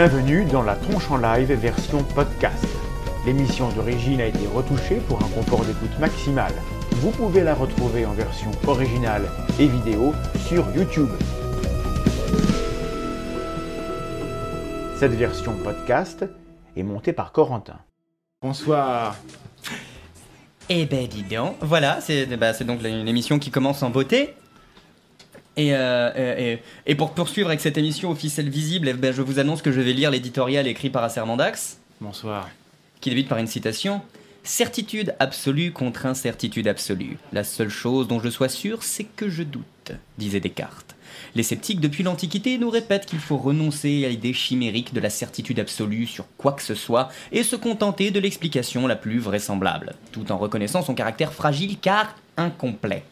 Bienvenue dans la tronche en live version podcast. L'émission d'origine a été retouchée pour un confort d'écoute maximal. Vous pouvez la retrouver en version originale et vidéo sur YouTube. Cette version podcast est montée par Corentin. Bonsoir. Eh ben dis donc, voilà, c'est bah, c'est donc une émission qui commence en beauté. Et, euh, et, et pour poursuivre avec cette émission officielle visible, eh ben, je vous annonce que je vais lire l'éditorial écrit par Assermandax, Bonsoir. qui débute par une citation. Certitude absolue contre incertitude absolue. La seule chose dont je sois sûr, c'est que je doute, disait Descartes. Les sceptiques depuis l'Antiquité nous répètent qu'il faut renoncer à l'idée chimérique de la certitude absolue sur quoi que ce soit et se contenter de l'explication la plus vraisemblable, tout en reconnaissant son caractère fragile car incomplet.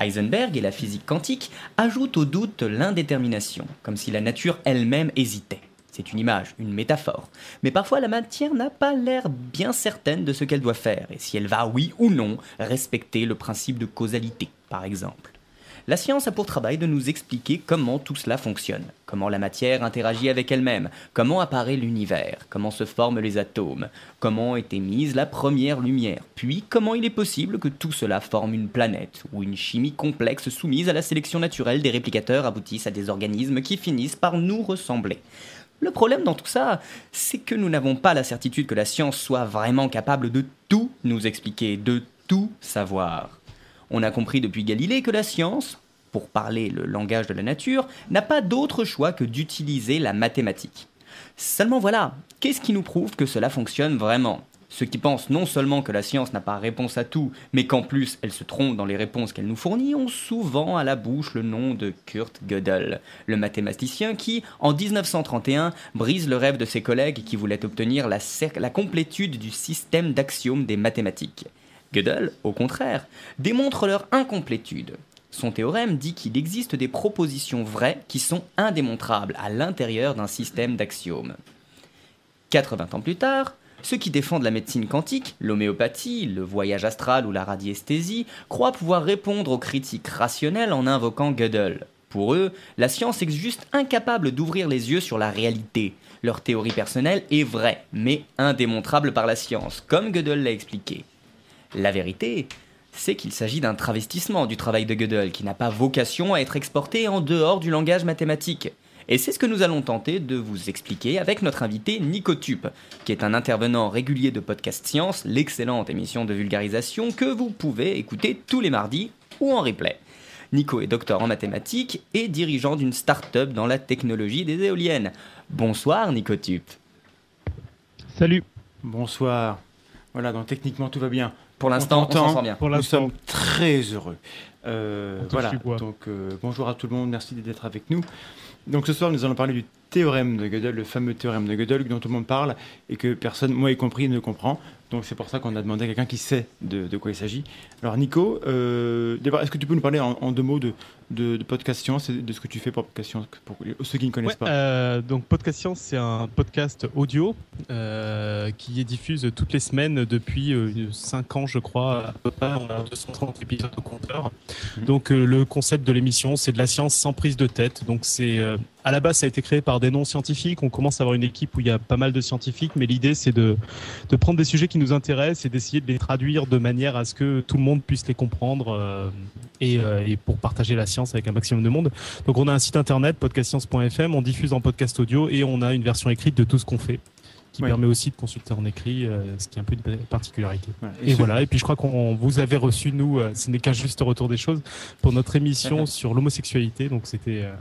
Heisenberg et la physique quantique ajoutent au doute l'indétermination, comme si la nature elle-même hésitait. C'est une image, une métaphore. Mais parfois la matière n'a pas l'air bien certaine de ce qu'elle doit faire, et si elle va, oui ou non, respecter le principe de causalité, par exemple. La science a pour travail de nous expliquer comment tout cela fonctionne, comment la matière interagit avec elle-même, comment apparaît l'univers, comment se forment les atomes, comment est émise la première lumière, puis comment il est possible que tout cela forme une planète, ou une chimie complexe soumise à la sélection naturelle des réplicateurs aboutissent à des organismes qui finissent par nous ressembler. Le problème dans tout ça, c'est que nous n'avons pas la certitude que la science soit vraiment capable de tout nous expliquer, de tout savoir. On a compris depuis Galilée que la science, pour parler le langage de la nature, n'a pas d'autre choix que d'utiliser la mathématique. Seulement voilà, qu'est-ce qui nous prouve que cela fonctionne vraiment? Ceux qui pensent non seulement que la science n'a pas réponse à tout, mais qu'en plus elle se trompe dans les réponses qu'elle nous fournit, ont souvent à la bouche le nom de Kurt Gödel, le mathématicien qui, en 1931, brise le rêve de ses collègues qui voulaient obtenir la, la complétude du système d'axiomes des mathématiques. Gödel, au contraire, démontre leur incomplétude. Son théorème dit qu'il existe des propositions vraies qui sont indémontrables à l'intérieur d'un système d'axiomes. 80 ans plus tard, ceux qui défendent la médecine quantique, l'homéopathie, le voyage astral ou la radiesthésie croient pouvoir répondre aux critiques rationnelles en invoquant Gödel. Pour eux, la science est juste incapable d'ouvrir les yeux sur la réalité. Leur théorie personnelle est vraie, mais indémontrable par la science, comme Gödel l'a expliqué. La vérité, c'est qu'il s'agit d'un travestissement du travail de Gödel qui n'a pas vocation à être exporté en dehors du langage mathématique. Et c'est ce que nous allons tenter de vous expliquer avec notre invité Nico Tup, qui est un intervenant régulier de Podcast Science, l'excellente émission de vulgarisation que vous pouvez écouter tous les mardis ou en replay. Nico est docteur en mathématiques et dirigeant d'une start-up dans la technologie des éoliennes. Bonsoir Nico Tup. Salut. Bonsoir. Voilà, donc techniquement tout va bien. Pour l'instant, on s'en sort bien. Pour Nous sommes très heureux. Euh, voilà, donc euh, bonjour à tout le monde, merci d'être avec nous. Donc ce soir, nous allons parler du théorème de Gödel, le fameux théorème de Gödel dont tout le monde parle et que personne, moi y compris, ne comprend. Donc c'est pour ça qu'on a demandé à quelqu'un qui sait de, de quoi il s'agit. Alors Nico, euh, d'abord, est-ce que tu peux nous parler en, en deux mots de, de, de Podcast Science et de ce que tu fais pour Podcast Science, pour ceux qui ne connaissent Ouais, pas euh, donc Podcast Science, c'est un podcast audio euh, qui est diffuse toutes les semaines depuis 5 ans, je crois. À peu près, on a 230 épisodes au compteur. Mhm. Donc le concept de l'émission, c'est de la science sans prise de tête. Donc c'est à la base, ça a été créé par des non-scientifiques. On commence à avoir une équipe où il y a pas mal de scientifiques, mais l'idée, c'est de, de prendre des sujets qui nous intéressent et d'essayer de les traduire de manière à ce que tout le monde puisse les comprendre euh, et, euh, et pour partager la science avec un maximum de monde. Donc on a un site internet, podcastscience.fm, on diffuse en podcast audio et on a une version écrite de tout ce qu'on fait qui permet aussi de consulter en écrit, euh, ce qui est un peu une particularité. Et, ce- voilà, et puis je crois qu'on vous avait reçu, nous, euh, ce n'est qu'un juste retour des choses, pour notre émission sur l'homosexualité, donc c'était... euh,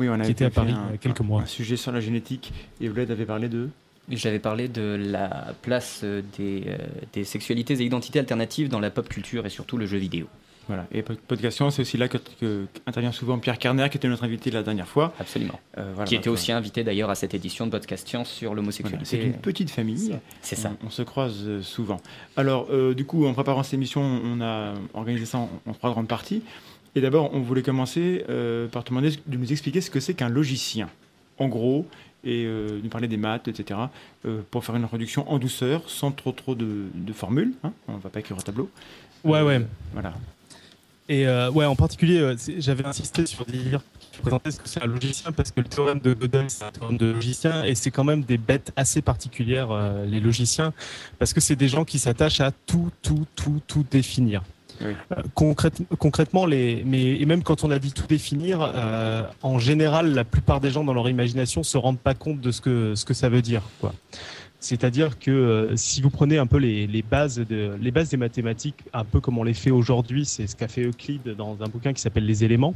Oui, on a qui était à Paris un- il y a quelques un- mois. Un sujet sur la génétique et Vlad avait parlé de. J'avais parlé de la place euh, des, euh, des sexualités et identités alternatives dans la pop culture et surtout le jeu vidéo. Voilà. Et Pod- Podcast Science, c'est aussi là que- qu'intervient souvent Pierre Carner, qui était notre invité la dernière fois. Absolument. Euh, voilà, qui était aussi invité d'ailleurs à cette édition de Podcast Science sur voilà. l'homosexualité. C'est une petite famille. C'est ça. On, on se croise euh, souvent. Alors, euh, du coup, en préparant cette émission, on a organisé ça en, en trois grandes parties. Et d'abord, on voulait commencer euh, par te demander de nous expliquer ce que c'est qu'un logicien, en gros, et euh, nous parler des maths, etc., euh, pour faire une introduction en douceur, sans trop trop de, de formules. hein. on ne va pas écrire au tableau. Ouais, ouais. Voilà. Et euh, ouais, en particulier, j'avais insisté sur dire qui présentait ce que c'est un logicien parce que le théorème de Gödel, c'est un théorème de logicien et c'est quand même des bêtes assez particulières, euh, les logiciens, parce que c'est des gens qui s'attachent à tout, tout, tout, tout définir. Oui. Euh, concrète- concrètement, les, mais et même quand on a dit tout définir, euh, en général, la plupart des gens dans leur imagination se rendent pas compte de ce que ce que ça veut dire, quoi. C'est-à-dire que euh, si vous prenez un peu les, les bases de les bases des mathématiques, un peu comme on les fait aujourd'hui, c'est ce qu'a fait Euclide dans un bouquin qui s'appelle Les éléments.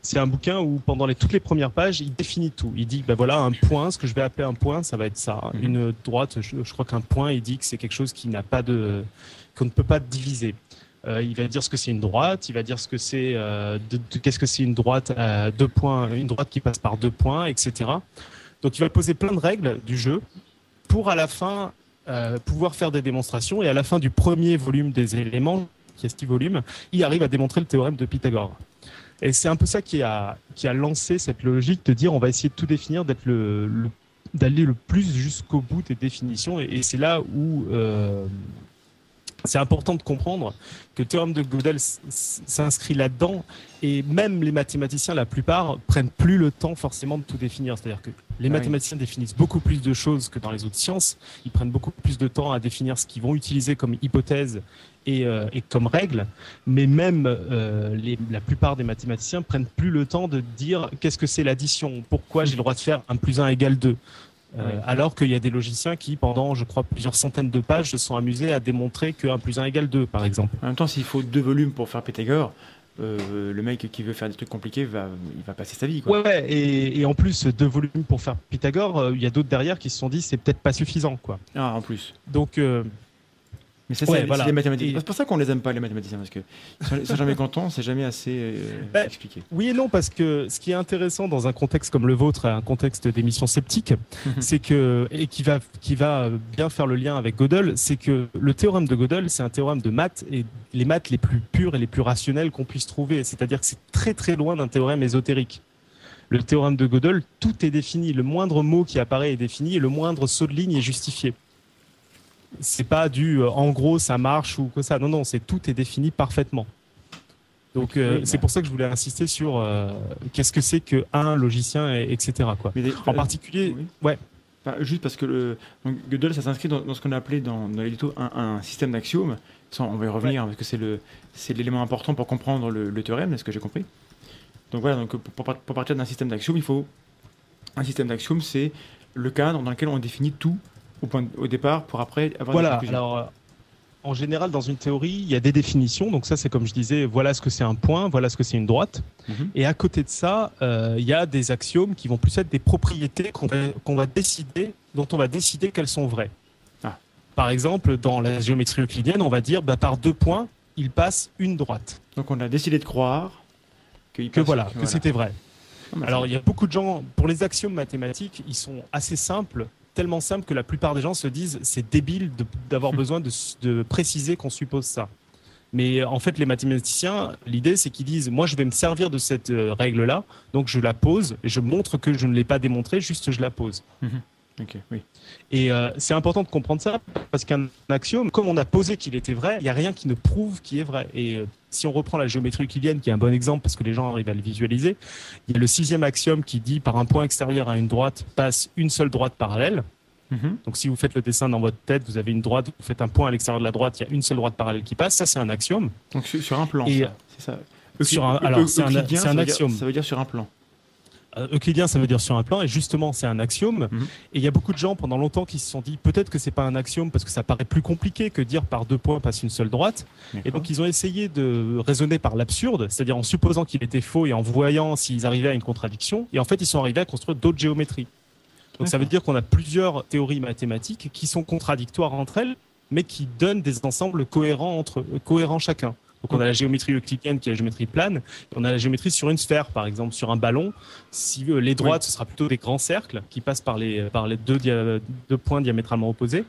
C'est un bouquin où pendant les, toutes les premières pages, il définit tout. Il dit ben voilà un point, ce que je vais appeler un point, ça va être ça. Mhm. Une droite, je, je crois qu'un point, il dit que c'est quelque chose qui n'a pas de qu'on ne peut pas diviser. Euh, il va dire ce que c'est une droite, il va dire ce que c'est, euh, qu'est-ce que c'est une droite à deux points, une droite qui passe par deux points, etc. Donc il va poser plein de règles du jeu pour à la fin euh, pouvoir faire des démonstrations et à la fin du premier volume des éléments, qui est ce petit volume, il arrive à démontrer le théorème de Pythagore. Et c'est un peu ça qui a, qui a lancé cette logique de dire on va essayer de tout définir, d'être le, le- d'aller le plus jusqu'au bout des définitions. Et, c'est là où euh, c'est important de comprendre que le théorème de Gödel s'inscrit là-dedans. Et même les mathématiciens, la plupart, prennent plus le temps forcément de tout définir. C'est-à-dire que les Ah oui. mathématiciens définissent beaucoup plus de choses que dans les autres sciences. Ils prennent beaucoup plus de temps à définir ce qu'ils vont utiliser comme hypothèse et, euh, et comme règle. Mais même euh, les- la plupart des mathématiciens prennent plus le temps de dire qu'est-ce que c'est l'addition, pourquoi j'ai le droit de faire 1 plus 1 égale 2. Euh, Oui. Alors qu'il y a des logiciens qui, pendant, je crois, plusieurs centaines de pages, se sont amusés à démontrer que 1 plus 1 égale 2, par exemple. En même temps, s'il faut deux volumes pour faire Pythagore, euh, le mec qui veut faire des trucs compliqués va, il va passer sa vie. Quoi. Ouais, et, et en plus, deux volumes pour faire Pythagore, euh, il y a d'autres derrière qui se sont dit c'est peut-être pas suffisant, quoi. Ah, en plus. Donc, euh, Mais ça, Ouais, c'est voilà. c'est les C'est pour ça qu'on les aime pas, les mathématiciens, parce que sont jamais contents, c'est jamais assez euh, Bah, expliqué. Oui et non, parce que ce qui est intéressant dans un contexte comme le vôtre, un contexte d'émission sceptique, c'est que, et qui va, qui va bien faire le lien avec Gödel, c'est que le théorème de Gödel, c'est un théorème de maths et les maths les plus pures et les plus rationnelles qu'on puisse trouver. C'est-à-dire que c'est très très loin d'un théorème ésotérique. Le théorème de Gödel, tout est défini. Le moindre mot qui apparaît est défini et le moindre saut de ligne est justifié. C'est pas du euh, en gros ça marche ou que ça. Non, non, c'est tout est défini parfaitement. Donc euh, c'est pour ça que je voulais insister sur euh, qu'est-ce que c'est que un logicien, et- etc. Quoi. Mais des- En particulier, oui. ouais. Enfin, juste parce que le, donc, Gödel, ça s'inscrit dans, dans ce qu'on a appelé dans, dans l'édito un, un système d'axiomes. On va y revenir parce que c'est le, c'est l'élément important pour comprendre le, le théorème, est-ce que j'ai compris? Donc voilà, donc pour, pour- pour partir d'un système d'axiomes, il faut un système d'axiomes, c'est le cadre dans lequel on définit tout au, point de- au départ pour après avoir des Voilà. conclusions. Alors, euh, en général, dans une théorie, il y a des définitions. Donc ça, c'est comme je disais, voilà ce que c'est un point, voilà ce que c'est une droite. Mhm. Et à côté de ça, euh, il y a des axiomes qui vont plus être des propriétés qu'on va, décider, dont on va décider qu'elles sont vraies. Ah. Par exemple, dans la géométrie euclidienne, on va dire, bah, par deux points, il passe une droite. Donc on a décidé de croire Que voilà, que c'était vrai. Ah, bah, Alors, il y a beaucoup de gens, pour les axiomes mathématiques, ils sont assez simples, tellement simples que la plupart des gens se disent c'est débile d'avoir besoin de, de préciser qu'on suppose ça. Mais en fait, les mathématiciens, l'idée, c'est qu'ils disent moi, je vais me servir de cette euh, règle-là, donc je la pose, et je montre que je ne l'ai pas démontrée, juste je la pose. Ok, oui. Et euh, c'est important de comprendre ça parce qu'un axiome, comme on a posé qu'il était vrai, il n'y a rien qui ne prouve qu'il est vrai. Et euh, si on reprend la géométrie euclidienne, qui est un bon exemple parce que les gens arrivent à le visualiser, il y a le sixième axiome qui dit par un point extérieur à une droite passe une seule droite parallèle. Mhm. Donc si vous faites le dessin dans votre tête, vous avez une droite, vous faites un point à l'extérieur de la droite, il y a une seule droite parallèle qui passe. Ça, c'est un axiome. Donc sur, un plan, ça, c'est ça. Sur un- alors, c'est un- axiome. ça veut dire sur un plan. Euh, Euclidien, ça veut dire sur un plan, et justement, c'est un axiome. Mhm. Et il y a beaucoup de gens pendant longtemps qui se sont dit peut-être que c'est pas un axiome parce que ça paraît plus compliqué que dire par deux points passe une seule droite. Et donc ils ont essayé de raisonner par l'absurde, c'est-à-dire en supposant qu'il était faux et en voyant s'ils arrivaient à une contradiction. Et en fait, ils sont arrivés à construire d'autres géométries. Donc ça veut dire qu'on a plusieurs théories mathématiques qui sont contradictoires entre elles, mais qui donnent des ensembles cohérents entre cohérents chacun. Donc on a la géométrie euclidienne qui est la géométrie plane, et on a la géométrie sur une sphère, par exemple sur un ballon. Si euh, les droites, ce sera plutôt des grands cercles qui passent par les par les deux, dia- deux points diamétralement opposés.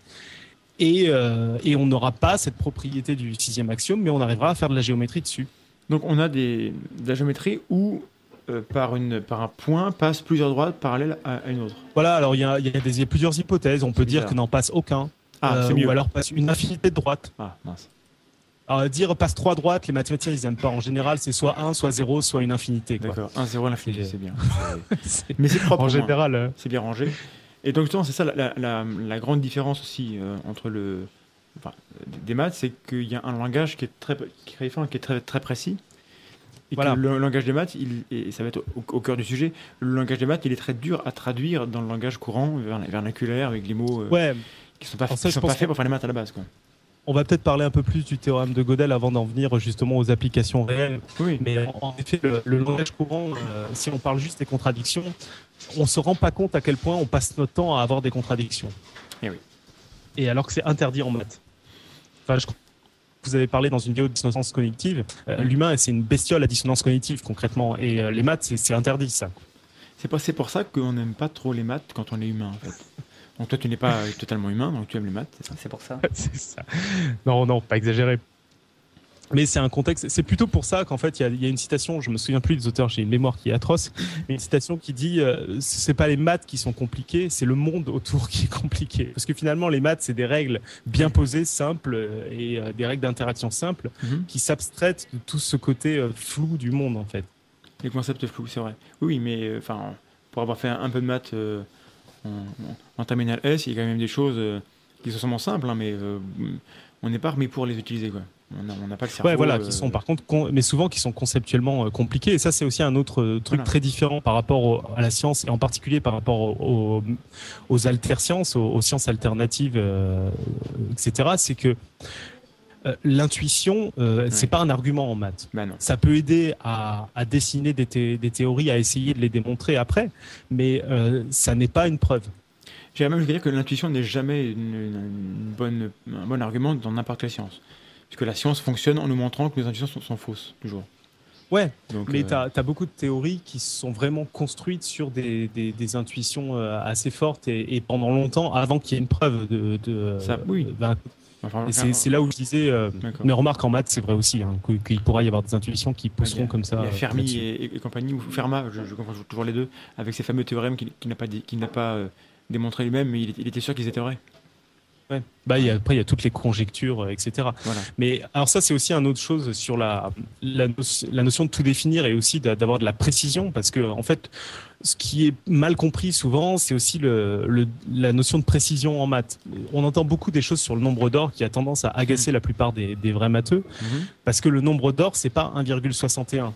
Et, euh, et on n'aura pas cette propriété du sixième axiome, mais on arrivera à faire de la géométrie dessus. Donc on a des, de la géométrie où euh, par, une, par un point passent plusieurs droites parallèles à, à une autre. Voilà, alors il y a, y a des, il y a plusieurs hypothèses. On peut dire que n'en passe aucun. Ah, Euh, mieux. Ou alors passe une infinité de droites. Ah, mince. Alors, dire passe 3 droite, les mathématiciens, ils n'aiment pas. En général, c'est soit 1, soit 0, soit une infinité. D'accord, 1, 0, l'infinité, C'est- bien. Mais c'est propre. En général, euh, c'est bien rangé. Et donc, justement, c'est ça la, la- la- la grande différence aussi euh, entre le, enfin, des maths, c'est qu'il y a un langage qui est très, qui est très, qui est très, très précis. Et Voilà. que le langage des maths, il, et ça va être au, au cœur du sujet, le langage des maths, il est très dur à traduire dans le langage courant, verna- vernaculaire, avec des mots euh, ouais, qui ne sont pas, Alors ça, qui je sont pense pas faits pour faire les maths à la base. Quoi. On va peut-être parler un peu plus du théorème de Gödel avant d'en venir justement aux applications réelles. Oui, Mais en, effet, le, le langage courant, euh, si on parle juste des contradictions, on se rend pas compte à quel point on passe notre temps à avoir des contradictions. Eh oui. Et alors que c'est interdit en maths. Enfin, je vous avez parlé dans une vidéo de dissonance cognitive. Euh, Mhm. L'humain, c'est une bestiole à dissonance cognitive concrètement. Et euh, les maths, c'est- interdit ça. c'est pas- c'est pour ça qu'on n'aime pas trop les maths quand on est humain, en fait. Donc toi, tu n'es pas totalement humain, donc tu aimes les maths, c'est ça? C'est pour ça. c'est ça. Non, non, pas exagéré. Mais c'est un contexte. C'est plutôt pour ça qu'en fait, il y a- il y, a une citation. Je me souviens plus des auteurs. J'ai une mémoire qui est atroce. Mais une citation qui dit euh, c'est pas les maths qui sont compliquées, c'est le monde autour qui est compliqué. Parce que finalement, les maths, c'est des règles bien posées, simples euh, et euh, des règles d'interaction simples Mhm. qui s'abstraitent de tout ce côté euh, flou du monde en fait. Les concepts flous, c'est vrai. Oui, oui, mais euh, enfin, pour avoir fait un, un peu de maths euh, en, en- terminale S, il y a quand même des choses euh, qui sont sûrement simples, hein, mais euh, on n'est pas remis pour les utiliser. Quoi. On n'a pas le cerveau. Ouais, voilà, euh, qui sont par contre, con- mais souvent qui sont conceptuellement euh, compliqués. Et ça, c'est aussi un autre euh, truc Voilà. très différent par rapport au- à la science et en particulier par rapport au- au- aux altersciences, aux, sciences alternatives, euh, etc. C'est que euh, l'intuition, euh, c'est Ouais. pas un argument en maths. Bah. Ça peut aider à, à dessiner des, thé- des théories, à essayer de les démontrer après, mais euh, ça n'est pas une preuve. J'irais même jusqu'à dire que l'intuition n'est jamais une, une- une bonne, un bon argument dans n'importe quelle science. Puisque la science fonctionne en nous montrant que nos intuitions sont, sont fausses, toujours. Ouais, Donc, Mais euh, tu as, beaucoup de théories qui sont vraiment construites sur des, des, des intuitions assez fortes et, et pendant longtemps, avant qu'il y ait une preuve de. de Ça, oui. d'un- enfin, et c'est là où je disais, euh, mais remarque en maths, c'est vrai aussi, hein, qu'il pourra y avoir des intuitions qui pousseront a- comme ça. Il y a euh, Fermi et, compagnie, ou Fermat, je, je confonds toujours les deux, avec ses fameux théorèmes qu'il n'a pas, n'a euh, démontré lui-même, mais il était sûr qu'ils étaient vrais. Ouais. Bah, il y a, après, il y a toutes les conjectures, euh, etc. Voilà. Mais alors ça, c'est aussi un autre chose sur la, la, no- la notion de tout définir et aussi d'a- d'avoir de la précision, parce que en fait, ce qui est mal compris souvent, c'est aussi le, le- la notion de précision en maths. On entend beaucoup des choses sur le nombre d'or qui a tendance à agacer la plupart des, des vrais matheux, Mhm. parce que le nombre d'or, c'est pas 1,61.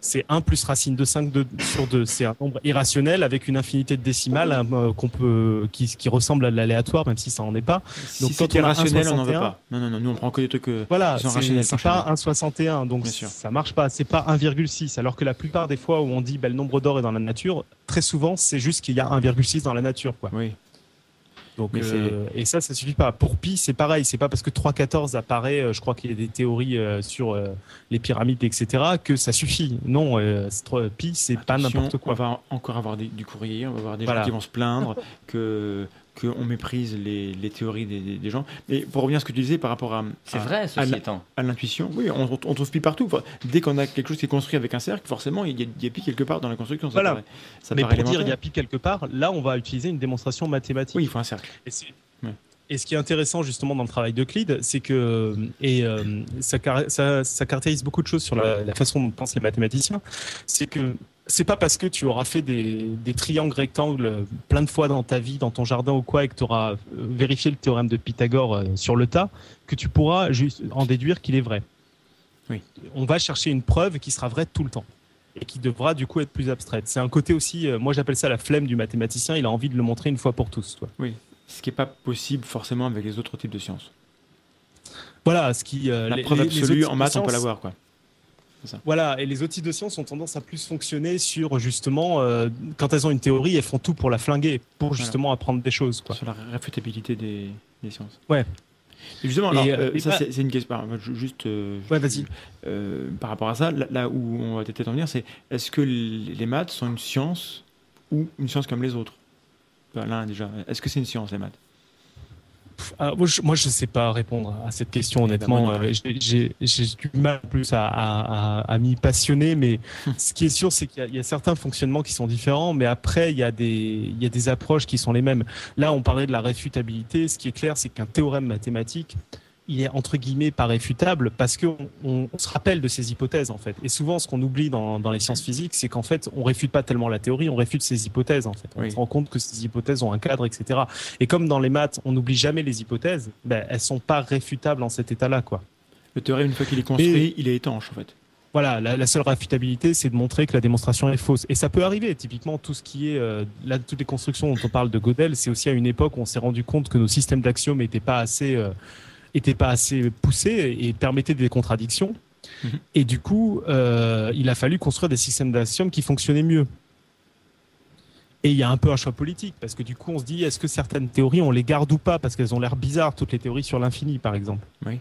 C'est 1 plus racine de 5 de- sur 2. C'est un nombre irrationnel avec une infinité de décimales hein, euh, qu'on peut, qui, qui ressemble à l'aléatoire, même si ça en est pas. Si Donc, quand c'était on a rationnel, on n'en veut 1,61, pas. Non, non, non, nous on prend que des trucs. euh, Voilà, c'est pas pas 1,61, donc ça marche pas. C'est pas 1,6. Alors que la plupart des fois où on dit bah, le nombre d'or est dans la nature, très souvent c'est juste qu'il y a 1,6 dans la nature, quoi. Oui. Donc, euh, et ça, ça suffit pas. Pour pi, c'est pareil. C'est pas parce que 3,14 apparaît, euh, je crois qu'il y a des théories euh, sur les pyramides, etc., que ça suffit. Non, pi, c'est pas n'importe quoi. On va encore avoir des- du courrier, on va avoir des Voilà. gens qui vont se plaindre que qu'on méprise les, les théories des, des- des gens. Mais pour revenir à ce que tu disais par rapport à, C'est vrai, à ceci la- étant. à l'intuition, oui, on, on trouve pi partout. Enfin, dès qu'on a quelque chose qui est construit avec un cercle, forcément, il y a, il y a pi quelque part dans la construction. Ça Voilà. paraît, ça Mais paraît pour dire il y a élémentaire. pi quelque part, là, on va utiliser une démonstration mathématique. Oui, il faut un cercle. Et, c'est- Ouais. et ce qui est intéressant justement dans le travail d'Euclide, c'est que et euh, ça, ça caractérise beaucoup de choses sur la, la façon dont pensent les mathématiciens, c'est que c'est pas parce que tu auras fait des, des triangles rectangles plein de fois dans ta vie, dans ton jardin ou quoi, et que tu auras euh, vérifié le théorème de Pythagore euh, sur le tas, que tu pourras juste en déduire qu'il est vrai. Oui. On va chercher une preuve qui sera vraie tout le temps et qui devra du coup être plus abstraite. C'est un côté aussi, euh, moi j'appelle ça la flemme du mathématicien, il a envie de le montrer une fois pour tous. Quoi. Ce qui n'est pas possible forcément avec les autres types de sciences. Voilà, ce qui. euh, La les- preuve les absolue en maths, on peut l'avoir. Quoi. Voilà, et les types de sciences ont tendance à plus fonctionner sur justement, euh, quand elles ont une théorie, elles font tout pour la flinguer, pour Voilà. justement apprendre des choses. Quoi. Sur la réfutabilité des, des sciences. Ouais. Et justement, alors, euh, euh, et ça pas- c'est une question. Juste, euh, Ouais, vas-y. par rapport à ça, là, là où on va peut-être en venir, c'est est-ce que les maths sont une science ou une science comme les autres? Là déjà, est-ce que c'est une science les maths? Ah, moi, je, je sais pas répondre à cette question, honnêtement. moi non Euh, j'ai- du mal plus à, à- à- à m'y passionner, mais ce qui est sûr, c'est qu'il y, a- il y a certains fonctionnements qui sont différents, mais après, il y, a des, il y a des approches qui sont les mêmes. Là, on parlait de la réfutabilité. Ce qui est clair, c'est qu'un théorème mathématique, il est entre guillemets pas réfutable parce qu'on on, se rappelle de ces hypothèses en fait. Et souvent, ce qu'on oublie dans, dans, les sciences physiques, c'est qu'en fait, on réfute pas tellement la théorie, on réfute ses hypothèses en fait. On se rend compte que ces hypothèses ont un cadre, etc. Et comme dans les maths, on n'oublie jamais les hypothèses, ben, elles sont pas réfutables en cet état-là, quoi. Le théorème, une fois qu'il est construit, il est étanche en fait. Voilà, la, seule réfutabilité, c'est de montrer que la démonstration est fausse. Et ça peut arriver. Typiquement, tout ce qui est euh, là, toutes les constructions dont on parle de Gödel, c'est aussi à une époque où on s'est rendu compte que nos systèmes d'axiomes n'étaient pas assez euh, était pas assez poussé et permettait des contradictions. Mhm. Et du coup, euh, il a fallu construire des systèmes d'axiomes qui fonctionnaient mieux. Et il y a un peu un choix politique, parce que du coup, on se dit, est-ce que certaines théories, on les garde ou pas, parce qu'elles ont l'air bizarres, toutes les théories sur l'infini, par exemple. Oui.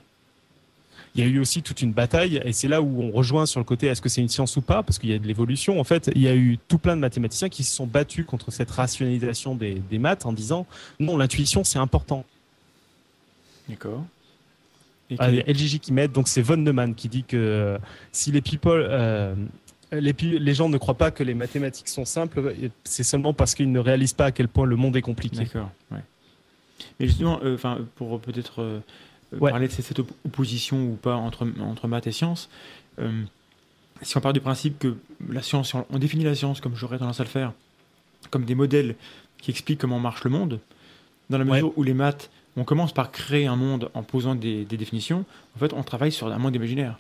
Il y a eu aussi toute une bataille, et c'est là où on rejoint sur le côté, est-ce que c'est une science ou pas, parce qu'il y a de l'évolution. En fait, il y a eu tout plein de mathématiciens qui se sont battus contre cette rationalisation des, des maths en disant, non, l'intuition, c'est important. D'accord. Ah, LGJ qui m'aide, donc c'est Von Neumann qui dit que euh, si les people, euh, les, les, gens ne croient pas que les mathématiques sont simples, c'est seulement parce qu'ils ne réalisent pas à quel point le monde est compliqué. D'accord. Ouais. Mais justement, euh, pour peut-être parler de cette opposition ou pas entre entre maths et sciences, si on part du principe que la science, on définit la science comme j'aurais tendance à le faire, comme des modèles qui expliquent comment marche le monde, dans la mesure où les maths on commence par créer un monde en posant des, définitions. En fait, on travaille sur un monde imaginaire.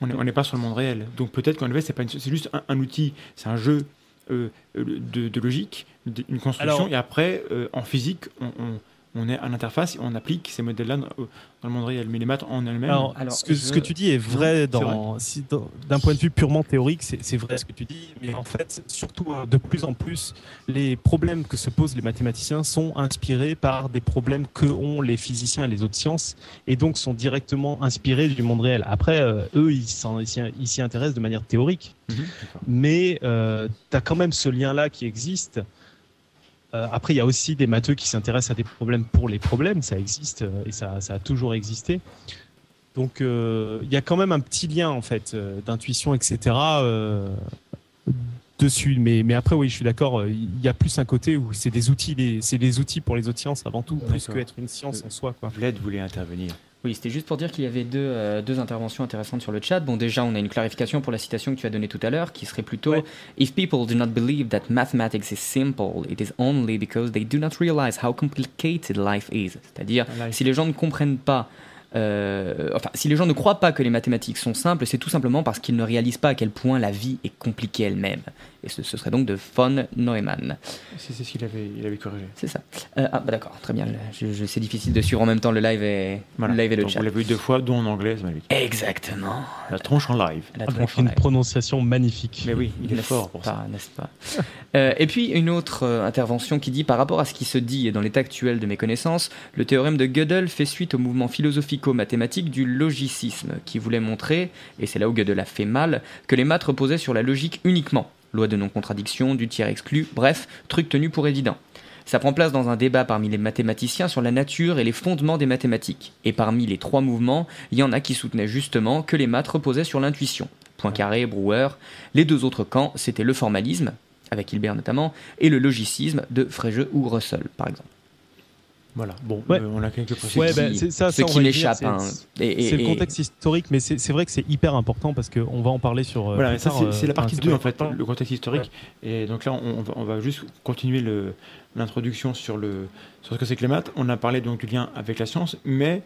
On n'est pas sur le monde réel. Donc peut-être qu'en effet, c'est juste un, outil, c'est un jeu euh, de, logique, une construction. et après, euh, en physique, on, on est à l'interface et on applique ces modèles-là dans, le monde réel. Mais les maths en elles-mêmes. Alors, ce, que, ce, que, tu dis est vrai d'un si, point de vue purement théorique, c'est vrai ce que tu dis. Mais en fait, surtout euh, de plus en plus, les problèmes que se posent les mathématiciens sont inspirés par des problèmes que ont les physiciens et les autres sciences et donc sont directement inspirés du monde réel. Après, euh, eux, ils s'y intéressent de manière théorique. Mhm. mais euh, tu as quand même ce lien-là qui existe. Euh, après, il y a aussi des matheux qui s'intéressent à des problèmes pour les problèmes, ça existe euh, et ça, a toujours existé. Donc, euh, il y a quand même un petit lien en fait d'intuition, etc. dessus. Mais, mais après, oui, je suis d'accord. Il y a plus un côté où c'est des outils, c'est des outils pour les autres sciences avant tout, plus qu'être une science en soi. Quoi. Vlad voulait intervenir. Oui, c'était juste pour dire qu'il y avait deux, euh, deux, interventions intéressantes sur le chat. Bon, déjà, on a une clarification pour la citation que tu as donnée tout à l'heure, qui serait plutôt If people do not believe that mathematics is simple, it is only because they do not realize how complicated life is. C'est-à-dire, si les gens ne comprennent pas euh, enfin, si les gens ne croient pas que les mathématiques sont simples, c'est tout simplement parce qu'ils ne réalisent pas à quel point la vie est compliquée elle-même. Et ce, serait donc de von Neumann. C'est ce qu'il avait, il avait corrigé. C'est ça. Euh, ah, bah d'accord, très bien. Je, c'est difficile de suivre en même temps le live et, le, live et le chat. Vous l'avez vu deux fois, dont en anglais, ça Exactement. La tronche en live. La tronche une prononciation magnifique. Mais oui, il est fort pour ça. N'est-ce pas? Euh, Et puis une autre intervention qui dit par rapport à ce qui se dit et dans l'état actuel de mes connaissances, le théorème de Gödel fait suite au mouvement philosophique mathématique du logicisme, qui voulait montrer, et c'est là où Gödel a fait mal, que les maths reposaient sur la logique uniquement. Loi de non-contradiction, du tiers exclu, bref, truc tenu pour évident. Ça prend place dans un débat parmi les mathématiciens sur la nature et les fondements des mathématiques. Et parmi les trois mouvements, il y en a qui soutenaient justement que les maths reposaient sur l'intuition. Poincaré, Brouwer. Les deux autres camps, c'était le formalisme, avec Hilbert notamment, et le logicisme de Frege ou Russell, par exemple. Voilà, bon, euh, on a quelques précisions. Ouais, ben, c'est ça, ce qui m'échappe. Hein. C'est le contexte historique, mais c'est vrai que c'est hyper important parce qu'on va en parler sur. Euh, voilà, ça c'est la euh, partie 2 en fait, le contexte historique. Et donc là, on, on, va, juste continuer l'introduction sur, le, sur ce que c'est que les maths. On a parlé donc du lien avec la science, mais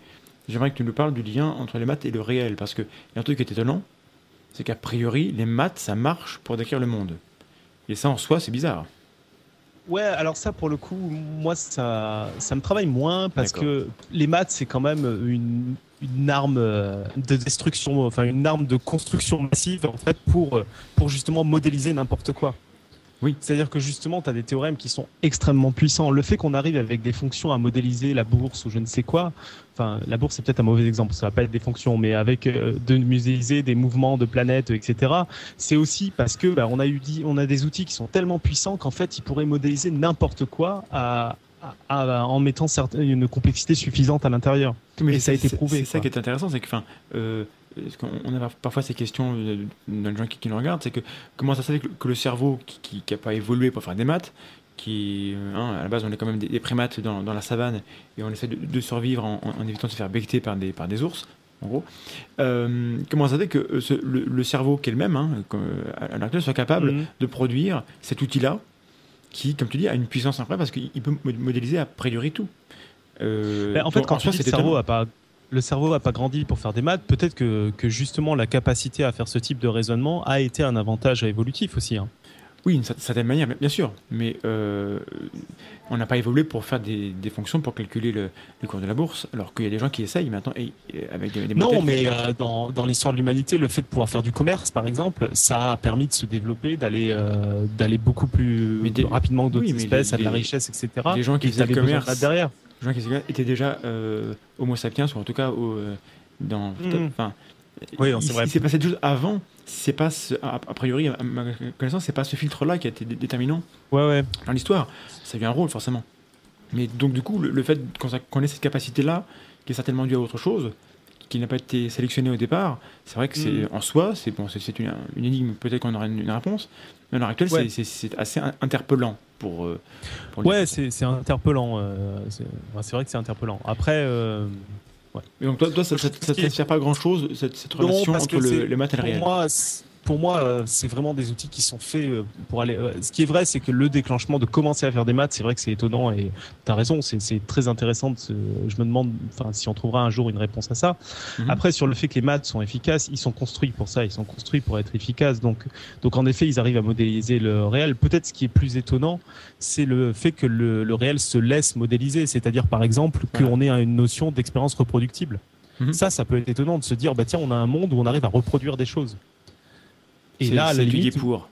j'aimerais que tu nous parles du lien entre les maths et le réel, parce qu'il y a un truc qui est étonnant, c'est qu'a priori, les maths, ça marche pour décrire le monde. Et ça, en soi, c'est bizarre. Ouais, alors ça, pour le coup, moi, ça, ça me travaille moins parce que les maths, c'est quand même une, une arme euh, de destruction, enfin une arme de construction massive en fait pour, pour justement modéliser n'importe quoi. Oui. C'est-à-dire que justement, tu as des théorèmes qui sont extrêmement puissants. Le fait qu'on arrive avec des fonctions à modéliser la bourse ou je ne sais quoi, enfin, la bourse c'est peut-être un mauvais exemple, ça va pas être des fonctions, mais avec euh, de modéliser des mouvements de planètes, etc. C'est aussi parce que bah, on a eu dit, on a des outils qui sont tellement puissants qu'en fait, ils pourraient modéliser n'importe quoi à, en mettant une complexité suffisante à l'intérieur. Mais Et ça a été prouvé. C'est ça qui est intéressant, c'est que, enfin, euh, on a parfois ces questions dans les gens qui, nous regardent, c'est que comment ça se fait que, le cerveau qui n'a pas évolué pour faire des maths, qui, hein, à la base, on est quand même des, des primates dans, dans la savane et on essaie de, de survivre en, en- en évitant de se faire becter par des, par des ours, en gros. Euh, comment ça fait que euh, ce- le, le cerveau, qui est le même, hein, euh, à l'heure actuelle, soit capable Mhm. de produire cet outil-là, qui, comme tu dis, a une puissance incroyable parce qu'il il peut mo- modéliser a priori tout. Euh, en fait, quand tu soi, dis le cerveau étonnant. a pas le cerveau a pas grandi pour faire des maths, peut-être que, que justement la capacité à faire ce type de raisonnement a été un avantage évolutif aussi. hein. Oui, d'une cer- certaine manière, bien sûr. Mais euh, on n'a pas évolué pour faire des, des fonctions pour calculer le, le cours de la bourse, alors qu'il y a des gens qui essayent maintenant et, et avec des, des Non, mais euh, dans, dans l'histoire de l'humanité, le fait de pouvoir faire du commerce, par exemple, ça a permis de se développer, d'aller euh, d'aller beaucoup plus Mais des- rapidement que d'autres oui, espèces, les- à de la richesse, etc. les gens qui faisaient le commerce, derrière. les gens qui étaient déjà Homo sapiens, ou en tout cas au, dans. Enfin, Oui, non, c'est vrai. il s'est passé des choses avant. C'est pas ce- a, a priori, à ma connaissance, c'est pas ce filtre-là qui a été dé- déterminant Ouais, ouais. dans l'histoire. Ça a eu un rôle forcément. Mais donc du coup, le, le fait qu'on ait cette capacité-là, qui est certainement due à autre chose, qui n'a pas été sélectionnée au départ, c'est vrai que c'est Mm. en soi, c'est bon, c'est- une, une énigme. Peut-être qu'on aura une, une réponse. Mais à l'heure actuelle, Ouais. c'est- assez in- interpellant pour. euh, pour Ouais, c'est interpellant. euh, c'est vrai que c'est interpellant. Après, euh, Et donc toi, toi ça, est- t'inspire pas grand-chose cette, cette Non, relation entre que le, les maths et le pour réel? moi, pour moi, euh, c'est vraiment des outils qui sont faits euh, pour aller. euh, Ce qui est vrai, c'est que le déclenchement de commencer à faire des maths, c'est vrai que c'est étonnant et tu as raison, c'est très intéressant. de se- Je me demande enfin, si on trouvera un jour une réponse à ça. Mhm. Après, sur le fait que les maths sont efficaces, ils sont construits pour ça, ils sont construits pour être efficaces. Donc, donc en effet, ils arrivent à modéliser le réel. Peut-être ce qui est plus étonnant, c'est le fait que le, le réel se laisse modéliser, c'est-à-dire par exemple Voilà. qu'on ait une notion d'expérience reproductible. Mhm. Ça, ça peut être étonnant de se dire, bah tiens, on a un monde où on arrive à reproduire des choses. Et là, c'est limite, pour.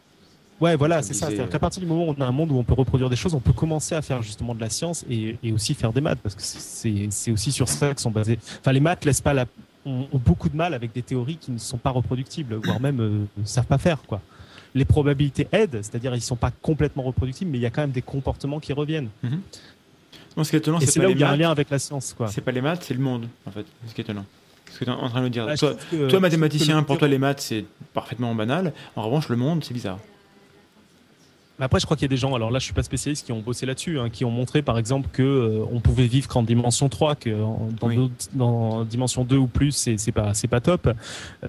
ouais, voilà, c'est ça. C'est-à-dire qu'à partir du moment où on a un monde où on peut reproduire des choses, on peut commencer à faire justement de la science et, et aussi faire des maths, parce que c'est aussi sur ça que sont basés. Enfin, les maths laissent pas la, ont, ont beaucoup de mal avec des théories qui ne sont pas reproductibles, voire même euh, ne savent pas faire, quoi. Les probabilités aident, c'est-à-dire ils sont pas complètement reproductibles, mais il y a quand même des comportements qui reviennent. Non, ce qui est étonnant, c'est pas là où les il y a un lien avec la science, quoi. C'est pas les maths, c'est le monde, en fait. C'est ce qui est étonnant. Ce que tu es en train de me dire. Bah, toi, trouve que- toi, mathématicien, pour toi, les maths, c'est parfaitement banal. En revanche, le monde, c'est bizarre. Après, je crois qu'il y a des gens, alors là, je suis pas spécialiste, qui ont bossé là-dessus, hein, qui ont montré, par exemple, que euh, on pouvait vivre qu'en dimension 3, que en- dans, Oui. dimension 2 ou plus, c'est c'est pas, c'est pas top.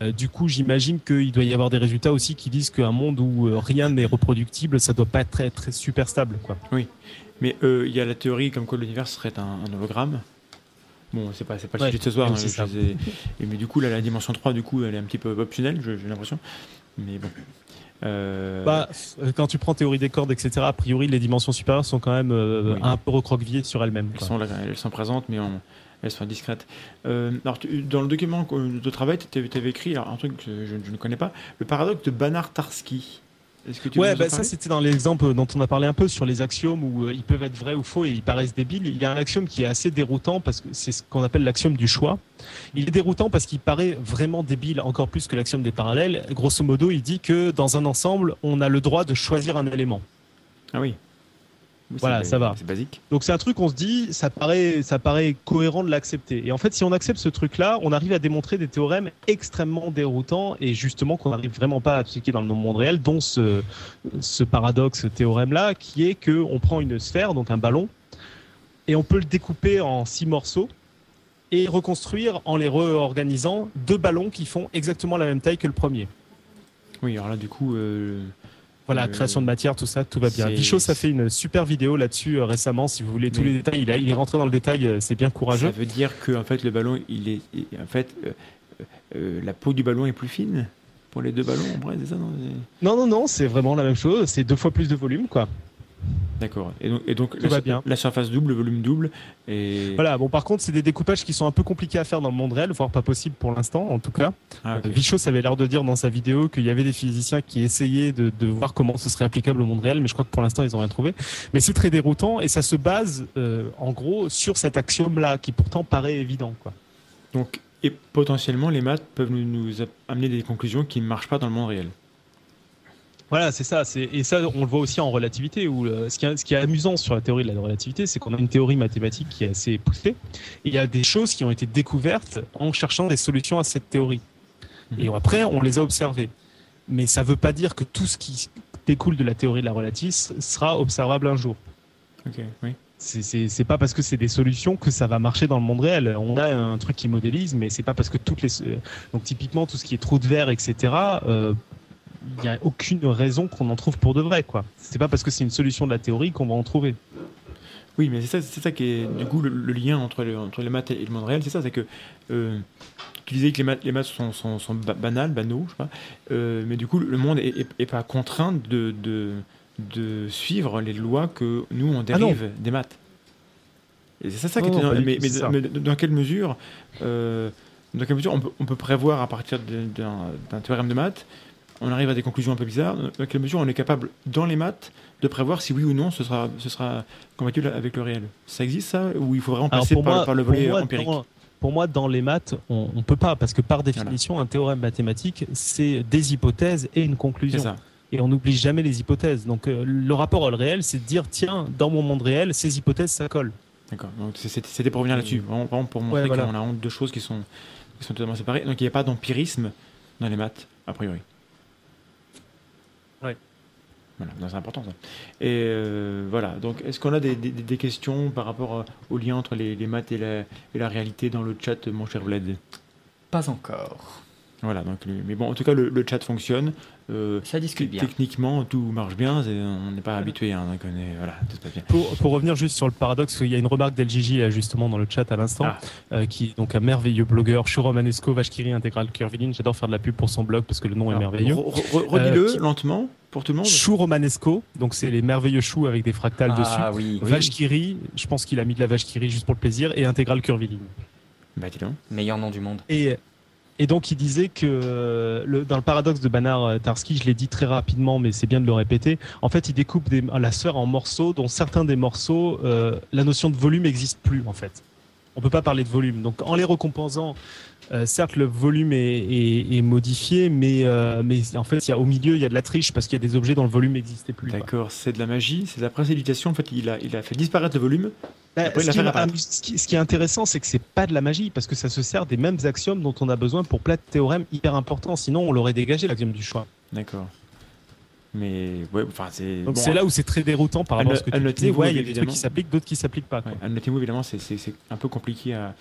Euh, du coup, j'imagine qu'il doit y avoir des résultats aussi qui disent qu'un monde où euh, rien n'est reproductible, ça doit pas être très, très super stable, quoi. Mais euh, il y a la théorie comme quoi l'univers serait un, un hologramme. Bon, c'est pas, c'est pas le Ouais, sujet de ce soir. hein, ça. ai- et- mais du coup, là, la dimension 3, du coup, elle est un petit peu optionnelle, j'ai l'impression. Mais bon. Euh, Bah, euh, quand tu prends théorie des cordes, etc., a priori, les dimensions supérieures sont quand même euh, Oui. un peu recroquevillées sur elles-mêmes. elles, sont là, elles sont présentes, mais on- elles sont discrètes. Euh, alors, tu- dans le document de travail, tu avais écrit alors, un truc que je, je ne connais pas le paradoxe de Banach-Tarski. Est-ce que tu veux Ouais, bah ça c'était dans l'exemple dont on a parlé un peu sur les axiomes où euh, ils peuvent être vrais ou faux et ils paraissent débiles. Il y a un axiome qui est assez déroutant parce que c'est ce qu'on appelle l'axiome du choix. Il est déroutant parce qu'il paraît vraiment débile encore plus que l'axiome des parallèles. Grosso modo, il dit que dans un ensemble, on a le droit de choisir un élément. Ah oui. Voilà, ça va. C'est basique. Donc c'est un truc on se dit, ça paraît, ça paraît cohérent de l'accepter. Et en fait, si on accepte ce truc-là, on arrive à démontrer des théorèmes extrêmement déroutants et justement qu'on n'arrive vraiment pas à appliquer dans le monde réel, dont ce, ce paradoxe, ce théorème-là, qui est que on prend une sphère, donc un ballon, et on peut le découper en six morceaux et reconstruire en les réorganisant deux ballons qui font exactement la même taille que le premier. Oui, alors là, du coup. euh, Voilà, Euh, création de matière, tout ça, tout va bien. c'est- Vichos a fait une super vidéo là-dessus euh, récemment. Si vous voulez tous les détails, il, a- il est rentré dans le détail, euh, c'est bien courageux. Ça veut dire que en fait le ballon, il est, il- en fait, euh, la peau du ballon est plus fine pour les deux ballons. En vrai, c'est ça, Non, non, non, c'est vraiment la même chose. C'est deux fois plus de volume, quoi. D'accord. Et donc, et donc Tout la, va bien. la surface double, le volume double. Et Voilà, bon, par contre, c'est des découpages qui sont un peu compliqués à faire dans le monde réel, voire pas possible pour l'instant, en tout cas. Ah. Euh, Vichos avait l'air de dire dans sa vidéo qu'il y avait des physiciens qui essayaient de, de voir comment ce serait applicable au monde réel, mais je crois que pour l'instant, ils n'ont rien trouvé. Mais c'est très déroutant et ça se base, euh, en gros, sur cet axiome-là, qui pourtant paraît évident, quoi. Donc, et potentiellement, les maths peuvent nous, amener des conclusions qui ne marchent pas dans le monde réel. Voilà, c'est ça. Et ça, on le voit aussi en relativité. Où euh, ce, qui est, ce qui est amusant sur la théorie de la relativité, c'est qu'on a une théorie mathématique qui est assez poussée. Et il y a des choses qui ont été découvertes en cherchant des solutions à cette théorie. Mhm. Et après, on les a observées. Mais ça ne veut pas dire que tout ce qui découle de la théorie de la relativité sera observable un jour. Ok, oui. C'est pas parce que c'est des solutions que ça va marcher dans le monde réel. On a un truc qui modélise, mais c'est pas parce que toutes les donc typiquement tout ce qui est trou de verre, etc. Euh, il n'y a aucune raison qu'on en trouve pour de vrai, quoi. C'est pas parce que c'est une solution de la théorie qu'on va en trouver. Oui, mais c'est ça, c'est ça qui est du coup le, lien entre, entre les maths et le monde réel, c'est ça, c'est que euh, tu disais que les maths, les maths sont, sont, sont banales, banaux, je sais pas, euh, mais du coup le monde est, pas contraint de, de, de, suivre les lois que nous on ah dérive des maths. Et c'est ça, ça qui est, mais, mais, dans quelle mesure, euh, dans quelle mesure on peut, on peut prévoir à partir d'un théorème de maths on arrive à des conclusions un peu bizarres. Dans quelle mesure on est capable, dans les maths, de prévoir si oui ou non ce sera, ce sera compatible avec le réel Ça existe ça Ou il faut vraiment passer par, le volet empirique pour moi, dans les maths, on ne peut pas, parce que par définition, un théorème mathématique, c'est des hypothèses et une conclusion. Et on n'oublie jamais les hypothèses. Donc euh, le rapport au réel, c'est de dire, tiens, dans mon monde réel, ces hypothèses, ça colle. D'accord. Donc c'était pour revenir là-dessus. Vraiment pour montrer qu'on a deux choses qui sont, qui sont totalement séparées. Donc il n'y a pas d'empirisme dans les maths, a priori. Voilà, c'est important ça. Et euh, voilà, donc est-ce qu'on a des, des, questions par rapport au lien entre les, les maths et la, et la, réalité dans le chat, mon cher Vlad? Pas encore. Voilà, donc, mais bon, en tout cas, le, le chat fonctionne. Euh, ça discute bien. Techniquement, tout marche bien. on n'est pas habitué, hein, donc on est, voilà, tout bien. Pour, pour, revenir juste sur le paradoxe, il y a une remarque d'LGJ justement dans le chat à l'instant, ah. euh, qui est donc un merveilleux blogueur, Shuro Manesco, Vachkiri Intégral Curviline. J'adore faire de la pub pour son blog parce que le nom est merveilleux. Redis-le euh, lentement pour tout le monde. Chou Romanesco, donc c'est les merveilleux choux avec des fractales ah, dessus. Oui, Vachkiri, je pense qu'il a mis de la Vachkiri juste pour le plaisir, et Intégral Curviline. Bah, dis donc. Meilleur nom du monde. Et et donc il disait que le, dans le paradoxe de Banard euh, Tarski, je l'ai dit très rapidement, mais c'est bien de le répéter. En fait, il découpe des, la sphère en morceaux, dont certains des morceaux, euh, la notion de volume n'existe plus en fait. On peut pas parler de volume. Donc en les recompensant, euh, certes le volume est, est, est modifié, mais mais en fait, il y a au milieu, il y a de la triche parce qu'il y a des objets dont le volume n'existait plus. D'accord, c'est de la magie, c'est de la précipitation. En fait, il a il a fait disparaître le volume bah, ce, qui est, intéressant, c'est que c'est pas de la magie parce que ça se sert des mêmes axiomes dont on a besoin pour plein de théorèmes hyper importants. Sinon, on l'aurait dégagé l'axiome du choix. D'accord. Mais ouais, enfin c'est. Donc c'est là où c'est très déroutant par rapport à ce que tu dis. Ouais, il y a des trucs qui s'appliquent, d'autres qui s'appliquent pas. Ouais, évidemment, c'est un peu compliqué à,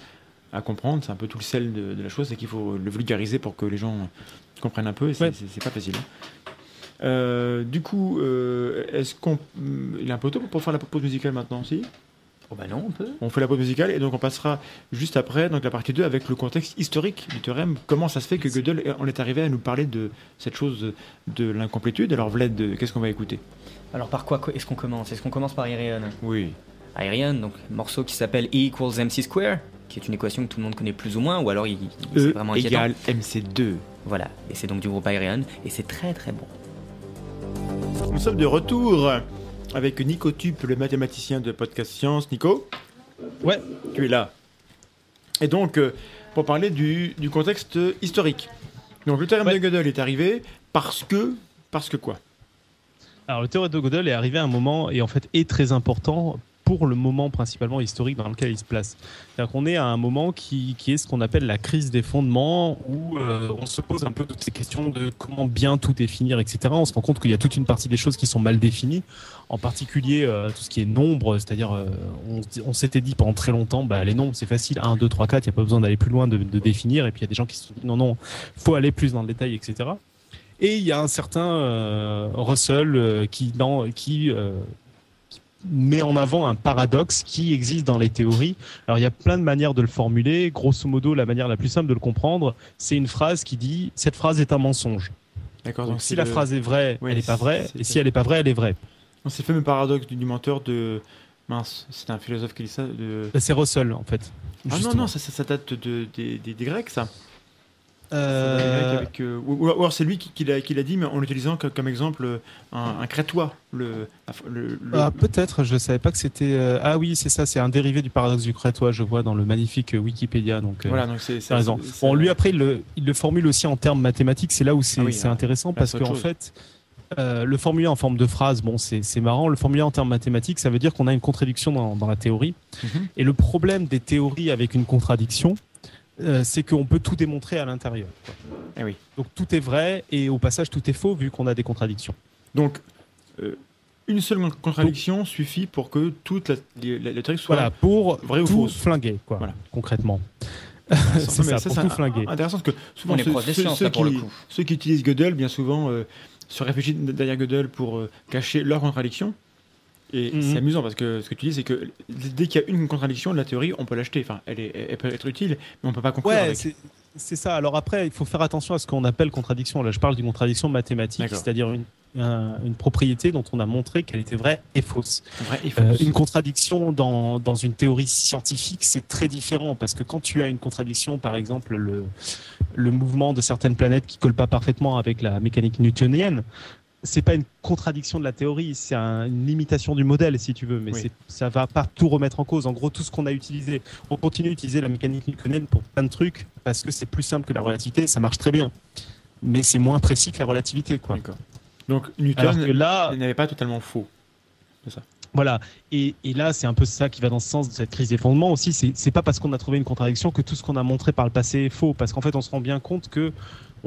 à comprendre. C'est un peu tout le sel de, de la chose, c'est qu'il faut le vulgariser pour que les gens comprennent un peu. C'est pas facile. Euh, du coup, euh, est-ce qu'on. Il est un peu tôt pour faire la pause musicale maintenant aussi Oh bah non, on peut. On fait la pause musicale et donc on passera juste après, donc la partie 2, avec le contexte historique du théorème. Comment ça se fait que Gödel en est arrivé à nous parler de cette chose de l'incomplétude? Alors Vlad, qu'est-ce qu'on va écouter? Alors par quoi est-ce qu'on commence? Est-ce qu'on commence par Irion Oui. Irion, donc morceau qui s'appelle E equals MC square, qui est une équation que tout le monde connaît plus ou moins, ou alors il, e vraiment égale MC2. Voilà, et c'est donc du groupe Irion, et c'est très très bon. Nous sommes de retour avec Nico Tup, le mathématicien de Podcast Science. Nico Ouais. Tu es là. Et donc, euh, pour parler du, contexte historique. Donc, le théorème de Gödel est arrivé parce que. Parce que quoi? Alors le théorème de Gödel est arrivé à un moment et en fait est très important pour le moment principalement historique dans lequel il se place. C'est-à-dire qu'on est à un moment qui, qui est ce qu'on appelle la crise des fondements, où euh, on se pose un peu toutes ces questions de comment bien tout définir, etc. On se rend compte qu'il y a toute une partie des choses qui sont mal définies, en particulier euh, tout ce qui est nombre, c'est-à-dire euh, on, s'était dit pendant très longtemps, bah, les nombres c'est facile, 1, 2, 3, 4, il n'y a pas besoin d'aller plus loin de, définir, et puis il y a des gens qui se disent non, non, faut aller plus dans le détail, etc. Et il y a un certain Russell qui, qui met en avant un paradoxe qui existe dans les théories. Alors il y a plein de manières de le formuler. Grosso modo, la manière la plus simple de le comprendre, c'est une phrase qui dit cette phrase est un mensonge. D'accord. Donc, si la phrase est vraie, elle n'est pas vraie, et si elle n'est pas vraie, elle est vraie. C'est le fameux paradoxe du menteur de mince, c'est un philosophe qui dit ça. De... C'est Russell en fait. Ah non non, ça, ça, date de, des, des Grecs ça. Euh... euh ou, alors c'est lui qui, l'a, dit, mais en utilisant comme, exemple un, crétois. Le, Ah, peut-être, je ne savais pas que c'était. Euh, ah oui, c'est ça, c'est un dérivé du paradoxe du crétois, je vois dans le magnifique Wikipédia. Donc, euh, voilà, donc c'est, raison. Bon, lui, après, il le, il le, formule aussi en termes mathématiques, c'est là où c'est, ah intéressant parce qu'en fait. le formuler en forme de phrase, bon, c'est, marrant. Le formuler en termes mathématiques, ça veut dire qu'on a une contradiction dans, dans la théorie. Mhm. Et le problème des théories avec une contradiction, euh, c'est qu'on peut tout démontrer à l'intérieur. Eh oui. Donc tout est vrai et au passage tout est faux vu qu'on a des contradictions. Donc euh, une seule contradiction suffit pour que toute la, la, la théorie soit Voilà, pour vraie ou tout fausse. flinguer, quoi, Voilà. concrètement. C'est ça, pour tout flinguer. Intéressant parce que souvent On est ceux, proche des ceux- sciences, ceux là, pour le qui, coup. ceux qui utilisent Gödel, bien souvent, euh, se réfléchissent derrière Gödel pour euh, cacher leur contradiction. Et Mhm. c'est amusant parce que ce que tu dis, c'est que dès qu'il y a une contradiction de la théorie, on peut l'acheter. Enfin, elle, est, elle peut être utile, mais on peut pas conclure Ouais, avec. c'est ça. Alors après, il faut faire attention à ce qu'on appelle contradiction. Là, je parle d'une contradiction mathématique, c'est-à-dire une, un- une propriété dont on a montré qu'elle était vraie et fausse. Vrai et Euh, fausse. une contradiction dans, dans une théorie scientifique, c'est très différent parce que quand tu as une contradiction, par exemple le, le mouvement de certaines planètes qui collent pas parfaitement avec la mécanique newtonienne, c'est pas une contradiction de la théorie, c'est un- une limitation du modèle si tu veux, mais Oui. ça va pas tout remettre en cause. En gros, tout ce qu'on a utilisé, on continue d'utiliser la mécanique newtonienne pour plein de trucs parce que c'est plus simple que la relativité, ça marche très bien, mais c'est moins précis que la relativité, quoi. Donc que Newton là, n'avait pas totalement faux. Voilà. Et, et là, c'est un peu ça qui va dans ce sens de cette crise des fondements aussi. C'est pas parce qu'on a trouvé une contradiction que tout ce qu'on a montré par le passé est faux. Parce qu'en fait, on se rend bien compte que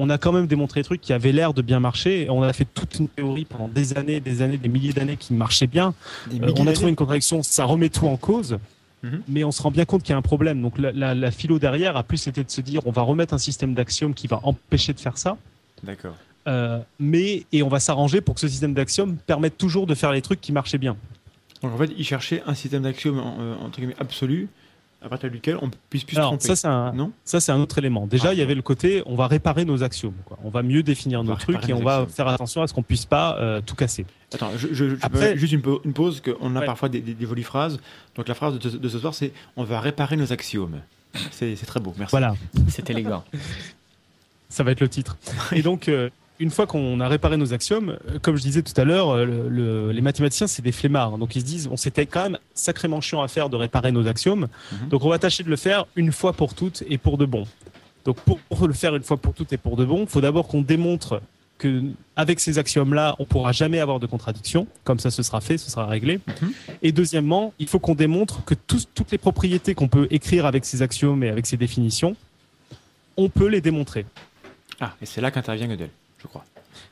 on a quand même démontré des trucs qui avaient l'air de bien marcher. Et on a fait toute une théorie pendant des années, des années, des milliers d'années qui marchait bien. Euh, on a trouvé une contradiction, ça remet tout en cause. Mhm. Mais on se rend bien compte qu'il y a un problème. Donc la, la, la philo derrière a plus été de se dire on va remettre un système d'axiomes qui va empêcher de faire ça. D'accord. Euh, mais et on va s'arranger pour que ce système d'axiomes permette toujours de faire les trucs qui marchaient bien. Donc en fait, il cherchait un système d'axiomes en- euh, entre guillemets absolu, à partir duquel on puisse plus se Alors tromper. ça c'est un, non Ça, c'est un autre élément. Déjà, Ah. il y avait le côté, on va réparer nos axiomes. Quoi. On va mieux définir On nos trucs et on va axiomes. faire attention à ce qu'on puisse pas euh, tout casser. Attends, je, je, Après- juste une, pa- une pause, qu'on a Ouais. parfois des, des, des jolies phrases. Donc la phrase de, ce- de ce soir, c'est on va réparer nos axiomes. C'est c'est très beau, merci. Voilà, C'est élégant. ça va être le titre. Et donc, euh, une fois qu'on a réparé nos axiomes, euh, comme je disais tout à l'heure, euh, le- le- les mathématiciens, c'est des flemmards. Donc, ils se disent, on s'était quand même sacrément chiant à faire de réparer nos axiomes. Mhm. Donc, on va tâcher de le faire une fois pour toutes et pour de bon. Donc, pour, pour le faire une fois pour toutes et pour de bon, il faut d'abord qu'on démontre que avec ces axiomes-là, on pourra jamais avoir de contradiction. Comme ça, ce sera fait, ce sera réglé. Mhm. Et deuxièmement, il faut qu'on démontre que tous- toutes les propriétés qu'on peut écrire avec ces axiomes et avec ces définitions, on peut les démontrer. Ah, et c'est là qu'intervient Gödel, je crois.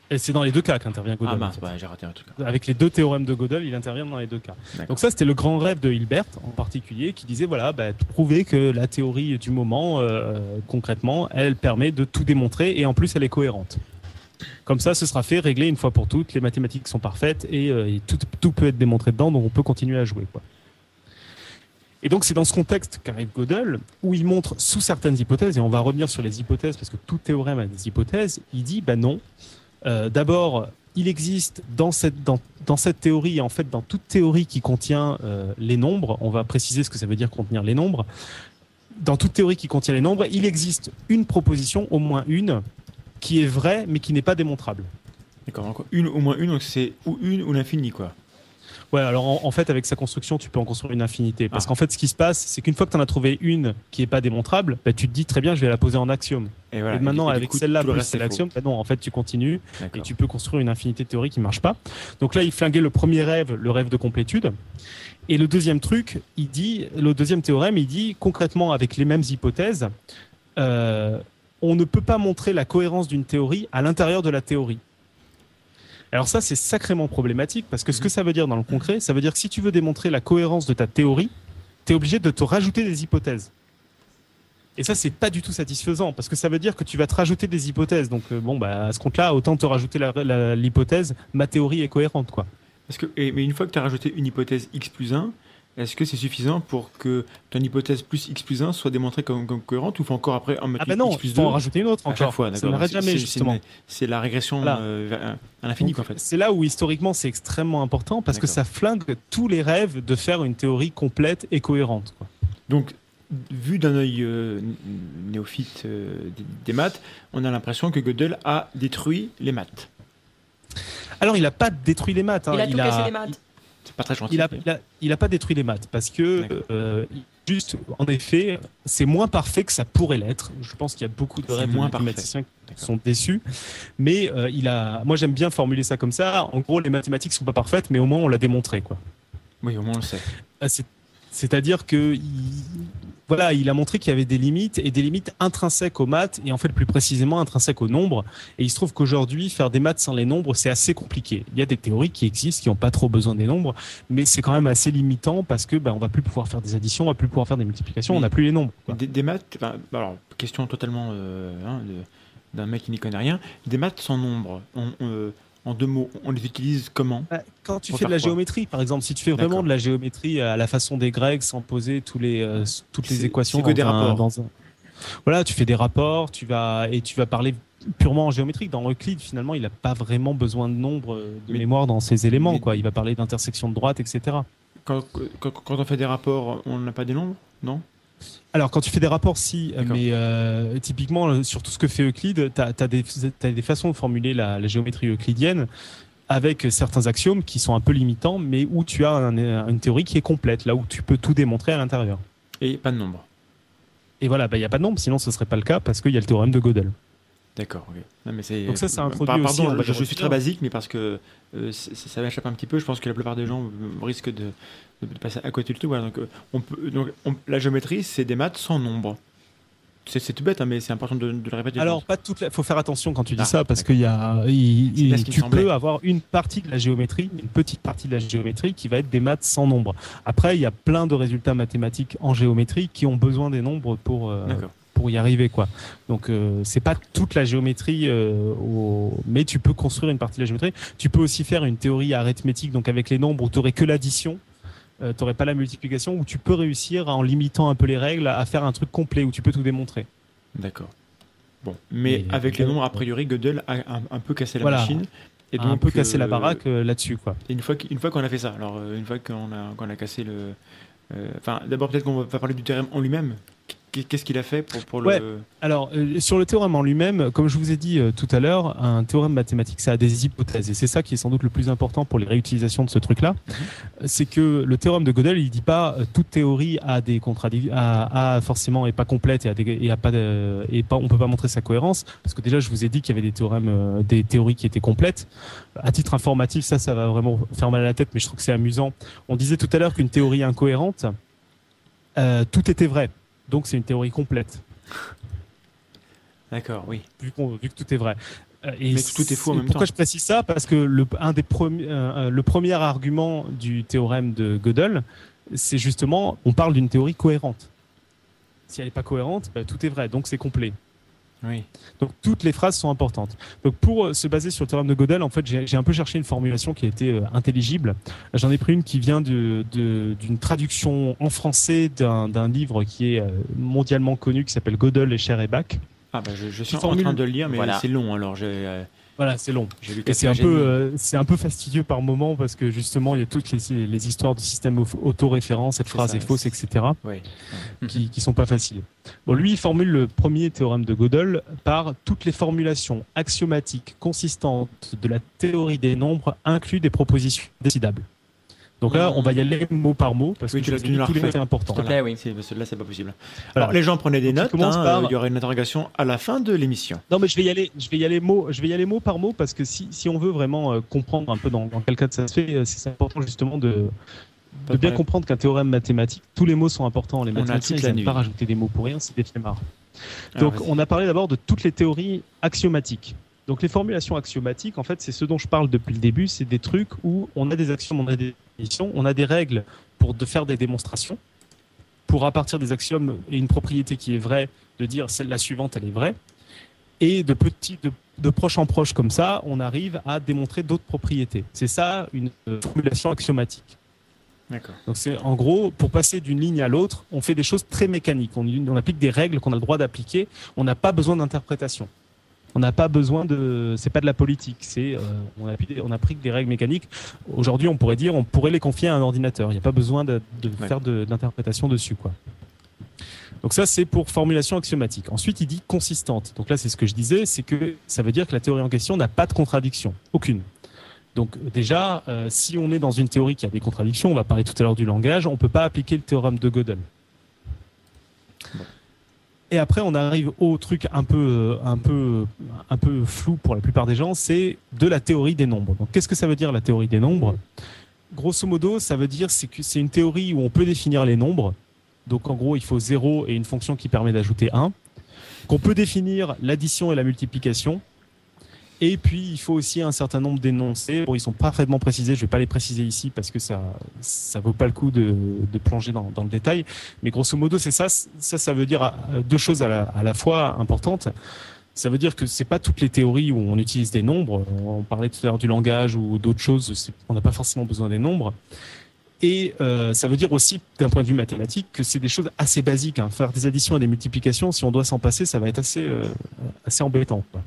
Et c'est dans les deux cas qu'intervient Gödel. ah en fait. j'ai raté un truc. Avec les deux théorèmes de Gödel, il intervient dans les deux cas. Donc ça, c'était le grand rêve de Hilbert en particulier, qui disait voilà, bah, prouver que la théorie du moment, euh, concrètement, elle permet de tout démontrer et en plus, elle est cohérente. Comme ça, ce sera fait, réglé une fois pour toutes. Les mathématiques sont parfaites et, euh, et tout, tout peut être démontré dedans, donc on peut continuer à jouer. Quoi. Et donc c'est dans ce contexte qu'arrive Gödel, où il montre sous certaines hypothèses, et on va revenir sur les hypothèses parce que tout théorème a des hypothèses. Il dit ben non. Euh, D'abord, il existe dans cette dans, dans cette théorie, et en fait dans toute théorie qui contient euh, les nombres, on va préciser ce que ça veut dire contenir les nombres. Dans toute théorie qui contient les nombres, il existe une proposition, au moins une, qui est vraie mais qui n'est pas démontrable. D'accord, une, au moins une, donc c'est ou une ou l'infini, quoi. Ouais, alors en, en fait, avec sa construction, tu peux en construire une infinité. Parce Ah. qu'en fait, ce qui se passe, c'est qu'une fois que tu en as trouvé une qui est pas démontrable, bah, tu te dis très bien, je vais la poser en axiome. Et voilà. et maintenant, et avec celle-là c'est l'axiome, bah non, en fait, tu continues et tu peux construire une infinité de théories qui marche pas. Donc là, il flinguait le premier rêve, le rêve de complétude. Et le deuxième truc, il dit, le deuxième théorème, il dit concrètement avec les mêmes hypothèses, euh, on ne peut pas montrer la cohérence d'une théorie à l'intérieur de la théorie. Alors ça, c'est sacrément problématique parce que ce que ça veut dire dans le concret, ça veut dire que si tu veux démontrer la cohérence de ta théorie, tu es obligé de te rajouter des hypothèses. Et ça, c'est pas du tout satisfaisant parce que ça veut dire que tu vas te rajouter des hypothèses. Donc euh, bon, bah, à ce compte-là, autant te rajouter l'hypothèse, ma théorie est cohérente, quoi. Parce que, mais une fois que tu as rajouté une hypothèse x plus 1, est-ce que c'est suffisant pour que ton hypothèse plus x plus 1 soit démontrée comme, comme cohérente ou faut encore après en mettre Ah bah non, x plus il faut 2 en rajouter une autre à encore. chaque fois ça n'arrête jamais, c'est- justement. c'est la régression Voilà. euh, à l'infini, quoi, en fait. C'est là où historiquement c'est extrêmement important parce que ça flingue tous les rêves de faire une théorie complète et cohérente. quoi. Donc, vu d'un œil euh, néophyte euh, des, des maths, on a l'impression que Gödel a détruit les maths. Alors il a pas détruit les maths. hein. Il a tout cassé les maths. C'est pas très gentil. Il a, il, a, il a pas détruit les maths parce que euh, juste en effet c'est moins parfait que ça pourrait l'être. Je pense qu'il y a beaucoup de rêves moins mathématiciens qui sont déçus, mais euh, il a. Moi j'aime bien formuler ça comme ça. En gros les mathématiques sont pas parfaites, mais au moins on l'a démontré quoi. Oui, au moins on le sait. C'est- C'est-à-dire que il- voilà, il a montré qu'il y avait des limites et des limites intrinsèques aux maths et en fait plus précisément intrinsèques aux nombres. Et il se trouve qu'aujourd'hui, faire des maths sans les nombres, c'est assez compliqué. Il y a des théories qui existent, qui n'ont pas trop besoin des nombres, mais c'est quand même assez limitant parce que ben, on va plus pouvoir faire des additions, on va plus pouvoir faire des multiplications, on n'a plus les nombres. Des, maths, alors question totalement euh, hein, d'un mec qui n'y connaît rien. Des maths sans nombres. On, en deux mots, on les utilise comment bah, Quand tu fais de la géométrie, par exemple, si tu fais vraiment de la géométrie à la façon des Grecs, sans poser tous les, euh, toutes les équations que des rapports. Voilà, tu fais des rapports, tu vas et tu vas parler purement en géométrique. Dans Euclide, finalement, il n'a pas vraiment besoin de nombre euh, de mémoire dans ses éléments. quoi. Il va parler d'intersection de droite, etc. Quand, quand, on fait des rapports, on n'a pas des nombres, non? Alors, quand tu fais des rapports, si, mais euh, typiquement, euh, sur tout ce que fait Euclide, tu as, des façons de formuler la, géométrie euclidienne avec certains axiomes qui sont un peu limitants, mais où tu as une théorie qui est complète, là où tu peux tout démontrer à l'intérieur. Et pas de nombre. Et voilà, bah, il n'y a pas de nombre, sinon ce ne serait pas le cas, parce qu'il y a le théorème de Gödel. D'accord. Donc ça, c'est introduit aussi. Pardon, je, suis très basique, mais parce que euh, ça m'échappe un petit peu. Je pense que la plupart des gens risquent de, passer à côté du tout. donc, euh, on peut, donc la géométrie, c'est des maths sans nombre. C'est tout bête, hein, mais c'est important de, le répéter. Alors, pas toute. Il faut faire attention quand tu dis ah, ça, parce qu'il y a, tu peux avoir une partie de la géométrie, une petite partie de la géométrie qui va être des maths sans nombre. Après, il y a plein de résultats mathématiques en géométrie qui ont besoin des nombres pour. Euh, pour y arriver quoi. Donc euh, c'est pas toute la géométrie, euh, mais tu peux construire une partie de la géométrie. Tu peux aussi faire une théorie arithmétique, donc avec les nombres où tu aurais que l'addition, euh, tu n'aurais pas la multiplication, où tu peux réussir en limitant un peu les règles à faire un truc complet où tu peux tout démontrer. D'accord. Bon, mais avec les nombres a priori Gödel a un, peu cassé la machine. Et donc, un peu cassé la baraque là-dessus quoi. une fois qu'une fois qu'on a fait ça, alors une fois qu'on a qu'on a cassé le, enfin d'abord peut-être qu'on va parler du théorème en lui-même Qu'est-ce qu'il a fait pour, pour le... Alors, euh, sur le théorème en lui-même, comme je vous ai dit euh, tout à l'heure, un théorème mathématique, ça a des hypothèses. Et c'est ça qui est sans doute le plus important pour les réutilisations de ce truc-là. Mhm. C'est que le théorème de Gödel, il dit pas euh, toute théorie a des contradictions, a, forcément est pas complète et, a et, a pas et pas, on peut pas montrer sa cohérence. Parce que déjà, je vous ai dit qu'il y avait des théorèmes, des théories qui étaient complètes. À titre informatif, ça, ça va vraiment faire mal à la tête, mais je trouve que c'est amusant. On disait tout à l'heure qu'une théorie incohérente, tout était vrai. Donc c'est une théorie complète. D'accord, oui. Vu, vu, que tout est vrai. Euh, et Mais tout est faux en même temps. Pourquoi je précise ça? Parce que le, un des premiers, euh, euh, le premier argument du théorème de Gödel, c'est justement, on parle d'une théorie cohérente. Si elle n'est pas cohérente, bah, tout est vrai, donc c'est complet. Oui. Donc toutes les phrases sont importantes. Donc pour euh, se baser sur le théorème de Gödel, en fait, j'ai un peu cherché une formulation qui a été euh, intelligible. J'en ai pris une qui vient d'une de, traduction en français d'un livre qui est euh, mondialement connu, qui s'appelle Gödel et Cher et Bach. Ah bah je, suis en train de le lire, mais c'est long. Alors j'ai voilà, c'est long. Et c'est un peu, euh, c'est un peu fastidieux par moment parce que justement, il y a toutes les, les histoires de système auto-référence, cette phrase est, fausse, etc. Qui, qui sont pas faciles. Bon, lui, il formule le premier théorème de Gödel par toutes les formulations axiomatiques consistantes de la théorie des nombres incluent des propositions décidables. Donc là, on va y aller mot par mot parce que tu tous les mots c'est important. Voilà. oui. Là, c'est pas possible. Alors, les gens prenaient des notes. Hein, il y aurait une interrogation à la fin de l'émission. Non, mais je vais y aller. Je vais y aller mot. Je vais y aller mot par mot parce que si, si on veut vraiment euh, comprendre un peu dans, dans quel cas ça se fait, euh, c'est important justement de de bien comprendre qu'un théorème mathématique, tous les mots sont importants. Les mathématiciens, ils n'aiment pas rajouter des mots pour rien, c'est des flemmards. Donc, on a parlé d'abord de toutes les théories axiomatiques. Donc les formulations axiomatiques, en fait, c'est ce dont je parle depuis le début, c'est des trucs où on a des axiomes, on a des on a des règles pour de faire des démonstrations, pour à partir des axiomes et une propriété qui est vraie, de dire celle la suivante, elle est vraie, et de petit, de, de proche en proche comme ça, on arrive à démontrer d'autres propriétés. C'est ça une euh, formulation axiomatique. Donc c'est en gros pour passer d'une ligne à l'autre, on fait des choses très mécaniques. On, on applique des règles qu'on a le droit d'appliquer. On n'a pas besoin d'interprétation on n'a pas besoin de, c'est pas de la politique, c'est, euh, on, a, on a pris des règles mécaniques. Aujourd'hui, on pourrait dire, on pourrait les confier à un ordinateur. Il n'y a pas besoin de, faire d'interprétation dessus, quoi. Donc ça, c'est pour formulation axiomatique. Ensuite, il dit consistante. Donc là, c'est ce que je disais, c'est que ça veut dire que la théorie en question n'a pas de contradiction, aucune. Donc déjà, euh, si on est dans une théorie qui a des contradictions, on va parler tout à l'heure du langage, on ne peut pas appliquer le théorème de Gödel. Et après, on arrive au truc un peu, un peu, un peu flou pour la plupart des gens, c'est de la théorie des nombres. Donc, qu'est-ce que ça veut dire la théorie des nombres? Grosso modo, ça veut dire c'est que c'est une théorie où on peut définir les nombres Donc en gros, il faut 0 et une fonction qui permet d'ajouter 1. Qu'on peut définir l'addition et la multiplication. Et puis, il faut aussi un certain nombre d'énoncés. Bon, ils sont parfaitement précisés. Je vais pas les préciser ici parce que ça, ça vaut pas le coup de, de plonger dans, dans, le détail. Mais grosso modo, c'est ça. Ça, ça veut dire euh, deux choses à la, à la fois importantes. Ça veut dire que c'est pas toutes les théories où on utilise des nombres. On parlait tout à l'heure du langage ou d'autres choses. On n'a pas forcément besoin des nombres. Et euh, ça veut dire aussi, d'un point de vue mathématique, que c'est des choses assez basiques. Hein. Faire des additions et des multiplications, si on doit s'en passer, ça va être assez, euh, assez embêtant. Quoi.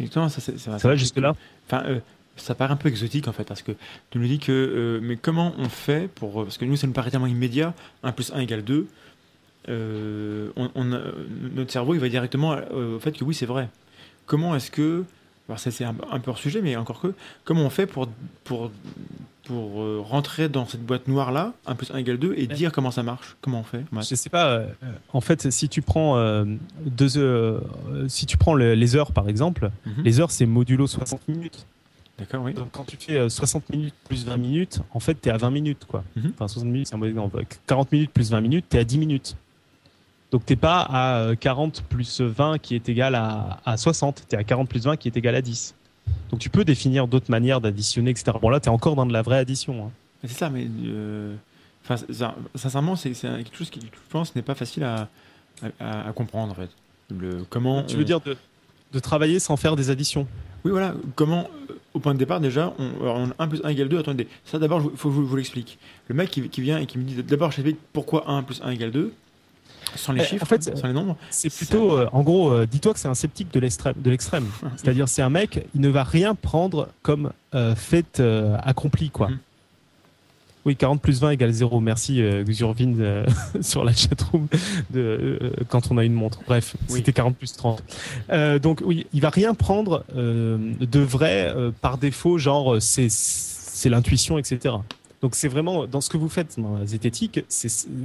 Exactement, ça, c'est, ça, ça va jusque-là? Enfin, euh, ça paraît un peu exotique en fait, parce que tu nous dis que, euh, mais comment on fait pour. Parce que nous, ça nous paraît tellement immédiat 1 plus 1 égale 2. Euh, on, on a, notre cerveau, il va directement au fait que oui, c'est vrai. Comment est-ce que. Alors, ça, c'est un, un, peu hors sujet, mais encore que. Comment on fait pour. pour pour euh, rentrer dans cette boîte noire là, 1 plus 1 égale 2, et dire comment ça marche Comment on fait ouais. Je sais pas. Euh, en fait, si tu prends, euh, deux, si tu prends le, les heures par exemple, mm -hmm. les heures c'est modulo 60 minutes. D'accord, oui. Donc quand tu fais 60 minutes plus 20 minutes, en fait, tu es à 20 minutes. Quoi. Mm -hmm. Enfin, 60 minutes, c'est un bon exemple. 40 minutes plus 20 minutes, tu es à 10 minutes. Donc tu pas à 40 plus 20 qui est égal à, à 60, tu es à 40 plus 20 qui est égal à 10. Donc tu peux définir d'autres manières d'additionner, etc. Bon là, tu es encore dans de la vraie addition. Hein. C'est ça, mais euh, sincèrement, c'est quelque chose qui, je pense, n'est pas facile à, à, à, comprendre en fait. Le, comment tu veux dire de, de, travailler sans faire des additions? Oui, voilà. Comment, au point de départ, déjà, on, on a 1 plus 1 égale 2. Attendez, ça d'abord, il faut que je vous, vous l'explique. Le mec qui, qui, vient et qui me dit d'abord, je t'explique pourquoi 1 plus 1 égale 2. Sans les chiffres, en fait, sans les nombres C'est plutôt, euh, en gros, euh, dis-toi que c'est un sceptique de l'extrême. C'est-à-dire, c'est un mec, il ne va rien prendre comme euh, fait accompli, quoi. Mm. Oui, 40 plus 20 égale 0. Merci, euh, Xurvin, euh, sur la chatroom, de, euh, quand on a une montre. Bref, oui. c'était 40 plus 30. donc, oui, il va rien prendre de vrai par défaut, genre, c'est l'intuition, etc. Donc c'est vraiment dans ce que vous faites dans la zététique,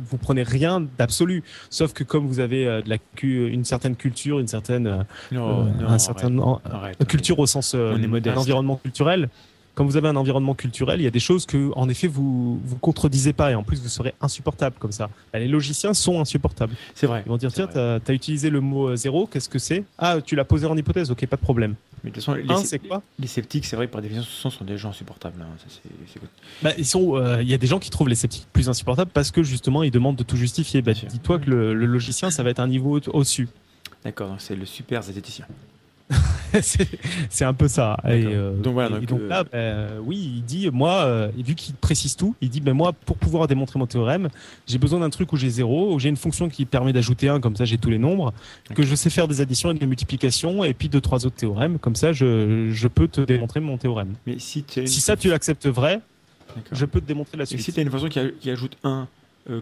vous prenez rien d'absolu, sauf que comme vous avez de la une certaine culture, une certaine non, non, un certain arrête, arrête, culture au sens un environnement culturel, quand vous avez un environnement culturel, il y a des choses que, en effet, vous vous contredisez pas. Et en plus vous serez insupportable comme ça. Les logiciens sont insupportables. C'est vrai. Ils vont dire tiens, tu as, utilisé le mot zéro, qu'est-ce que c'est? Ah, tu l'as posé en hypothèse, ok, pas de problème. Mais de toute façon, les, un, c'est quoi les sceptiques, c'est vrai, par définition, sont des gens insupportables. Hein. Ça. Bah, ils sont. Il euh, y a des gens qui trouvent les sceptiques plus insupportables parce que justement, ils demandent de tout justifier. Bah, dis-toi que le, le, logicien, ça va être un niveau au-dessus. D'accord, donc c'est le super zététicien. c'est un peu ça. Et, euh, donc voilà. Donc, et donc là, euh, oui, il dit, moi, euh, vu qu'il précise tout, il dit, ben moi, pour pouvoir démontrer mon théorème, j'ai besoin d'un truc où j'ai zéro, où j'ai une fonction qui permet d'ajouter un, comme ça j'ai tous les nombres, que je sais faire des additions et des multiplications, et puis deux, trois autres théorèmes, comme ça je, je peux te démontrer mon théorème. Mais si, si ça tu l'acceptes vrai, je peux te démontrer la suite. Et si tu as une fonction qui, ajoute 1,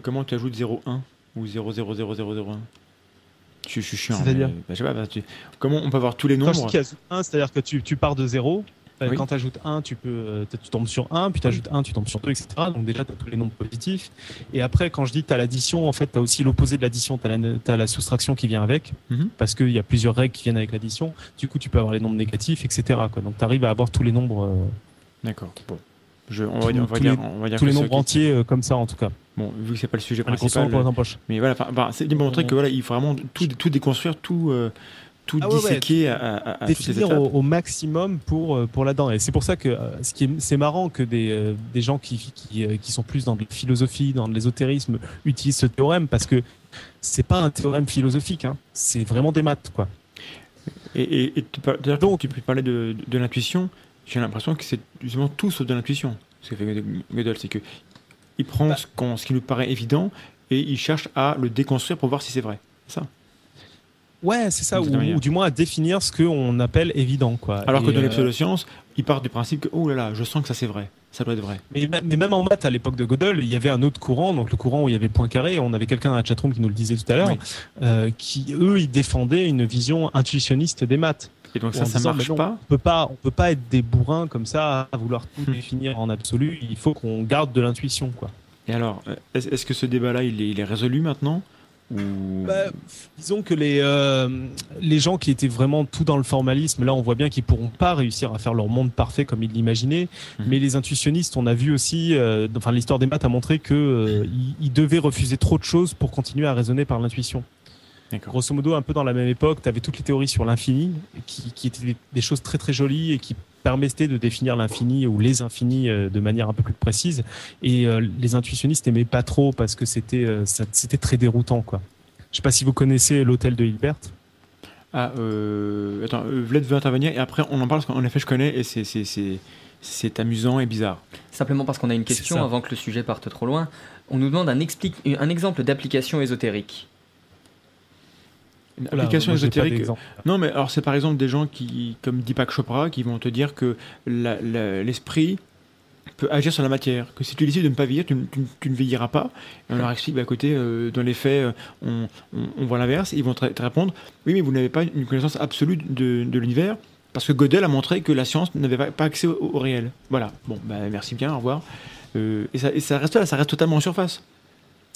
comment tu ajoutes 0, 1 ou 0, 0, 0, 0, 0, 1 je, suis chiant. C'est-à-dire bah, je sais pas, bah, tu... Comment on peut avoir tous les nombres Quand je dis 1, c'est-à-dire que tu, tu, pars de 0. Oui. Quand tu ajoutes 1, tu, peux, tu tombes sur 1, puis tu ajoutes 1, tu tombes sur 2, etc. Donc déjà, tu as tous les nombres positifs. Et après, quand je dis que tu as l'addition, en fait, tu as aussi l'opposé de l'addition, tu as, as, la soustraction qui vient avec, mm -hmm. parce qu'il y a plusieurs règles qui viennent avec l'addition. Du coup, tu peux avoir les nombres négatifs, etc. Quoi. Donc tu arrives à avoir tous les nombres. Euh... D'accord. Bon. Je, on, va dire, on, va tous dire, les, on va dire tous les nombres entiers euh, comme ça, en tout cas. Bon, vu que c'est pas le sujet principal. Mais voilà, bah, c'est démontrer que voilà, il faut vraiment tout, tout déconstruire, tout, euh, tout ah ouais, disséquer ouais, à, à, à définir au, au, maximum pour euh, pour là-dedans. Et c'est pour ça que euh, ce qui est, c'est marrant que des euh, des gens qui qui, qui sont plus dans la philosophie, dans l'ésotérisme, utilisent ce théorème parce que c'est pas un théorème philosophique, hein. c'est vraiment des maths, quoi. Et, et, et tu, donc, tu peux parler de, de, de l'intuition. J'ai l'impression que c'est justement tout sauf de l'intuition. Ce que fait Gödel, c'est que il prend bah. ce, qu ce, qui nous paraît évident et il cherche à le déconstruire pour voir si c'est vrai. Ça? Ouais, c'est ça, ou, ou, du moins à définir ce qu'on appelle évident. Quoi. Alors et que dans euh... les pseudosciences, il part du principe que, oh là là, je sens que ça c'est vrai, ça doit être vrai. Mais, mais, même en maths, à l'époque de Gödel, il y avait un autre courant, donc le courant où il y avait point carré, on avait quelqu'un dans la chatroom qui nous le disait tout à l'heure, oui. euh, qui, eux, ils défendaient une vision intuitionniste des maths. Et donc ça, ça disant, marche non, pas On peut pas, on peut pas être des bourrins comme ça à vouloir tout définir en absolu. Il faut qu'on garde de l'intuition, quoi. Et alors, est-ce que ce débat-là, il est, il est, résolu maintenant bah, disons que les, euh, les gens qui étaient vraiment tout dans le formalisme, là on voit bien qu'ils pourront pas réussir à faire leur monde parfait comme ils l'imaginaient. Mhm. Mais les intuitionnistes, on a vu aussi, euh, enfin l'histoire des maths a montré que euh, ils, devaient refuser trop de choses pour continuer à raisonner par l'intuition. Grosso modo, un peu dans la même époque, tu avais toutes les théories sur l'infini, qui, qui, étaient des choses très très jolies et qui permettaient de définir l'infini ou les infinis de manière un peu plus précise. Et les intuitionnistes n'aimaient pas trop parce que c'était c'était très déroutant, quoi. Je sais pas si vous connaissez l'hôtel de Hilbert. Ah, euh, attends, euh, Vlad veut intervenir et après on en parle parce qu'en effet je connais et c'est, c'est, amusant et bizarre. Simplement parce qu'on a une question avant que le sujet parte trop loin. On nous demande un, explique, un exemple d'application ésotérique. Une application ésotérique. Non, mais alors c'est par exemple des gens qui, comme Deepak Chopra, qui vont te dire que l'esprit peut agir sur la matière, que si tu décides de ne pas vieillir, tu, ne vieilliras pas. Et on leur explique, bah, à côté, euh, dans les faits, euh, on, voit l'inverse, ils vont te, répondre, oui, mais vous n'avez pas une connaissance absolue de, l'univers, parce que Gödel a montré que la science n'avait pas, accès au, réel. Voilà, bon, bah, merci bien, au revoir. Euh, et, ça, et, ça, reste là, ça reste totalement en surface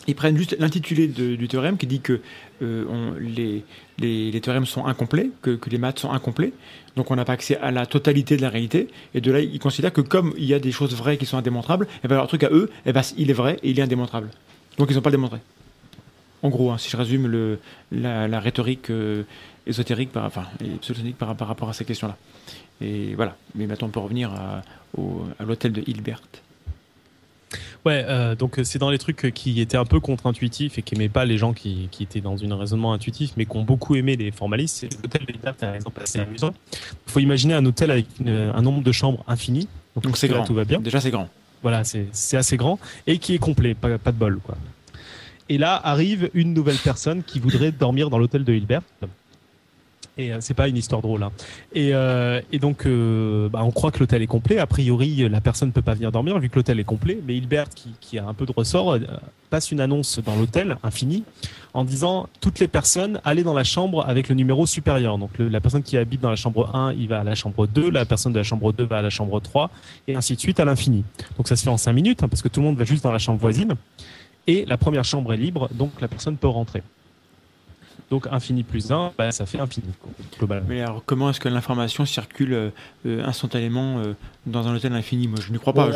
ils prennent juste l'intitulé du théorème qui dit que euh, les, les, théorèmes sont incomplets, que, les maths sont incomplets, donc on n'a pas accès à la totalité de la réalité, et de là ils considèrent que comme il y a des choses vraies qui sont indémontrables, et eh ben leur truc à eux, et eh ben, il est vrai et il est indémontrable. Donc ils n'ont pas démontré. En gros, hein, si je résume le, la, rhétorique euh, ésotérique, enfin, par, par, rapport à ces questions-là. Et voilà. Mais maintenant on peut revenir à l'hôtel de Hilbert. Ouais, euh, donc c'est dans les trucs qui étaient un peu contre-intuitifs et qui n'aimaient pas les gens qui, qui, étaient dans un raisonnement intuitif, mais qui ont beaucoup aimé les formalistes. C'est l'hôtel d'État, par exemple, assez amusant. Il faut imaginer un hôtel avec un nombre de chambres infini. Donc c'est grand. Tout va bien. Déjà c'est grand. Voilà, c'est assez grand et qui est complet, pas, pas de bol, quoi. Et là arrive une nouvelle personne qui voudrait dormir dans l'hôtel de Hilbert. Et euh, c'est pas une histoire drôle. Hein. Et, euh, et, donc, euh, bah, on croit que l'hôtel est complet. A priori, la personne ne peut pas venir dormir vu que l'hôtel est complet. Mais Hilbert, qui, a un peu de ressort, passe une annonce dans l'hôtel, infini, en disant toutes les personnes, allez dans la chambre avec le numéro supérieur. Donc, la personne qui habite dans la chambre 1, il va à la chambre 2. La personne de la chambre 2 va à la chambre 3. Et ainsi de suite à l'infini. Donc, ça se fait en 5 minutes, hein, parce que tout le monde va juste dans la chambre voisine. Et la première chambre est libre, donc la personne peut rentrer. Donc infini plus 1, bah, ça fait infini, globalement. Mais alors, comment est-ce que l'information circule euh, instantanément euh, dans un hôtel infini? Moi, je ne crois pas.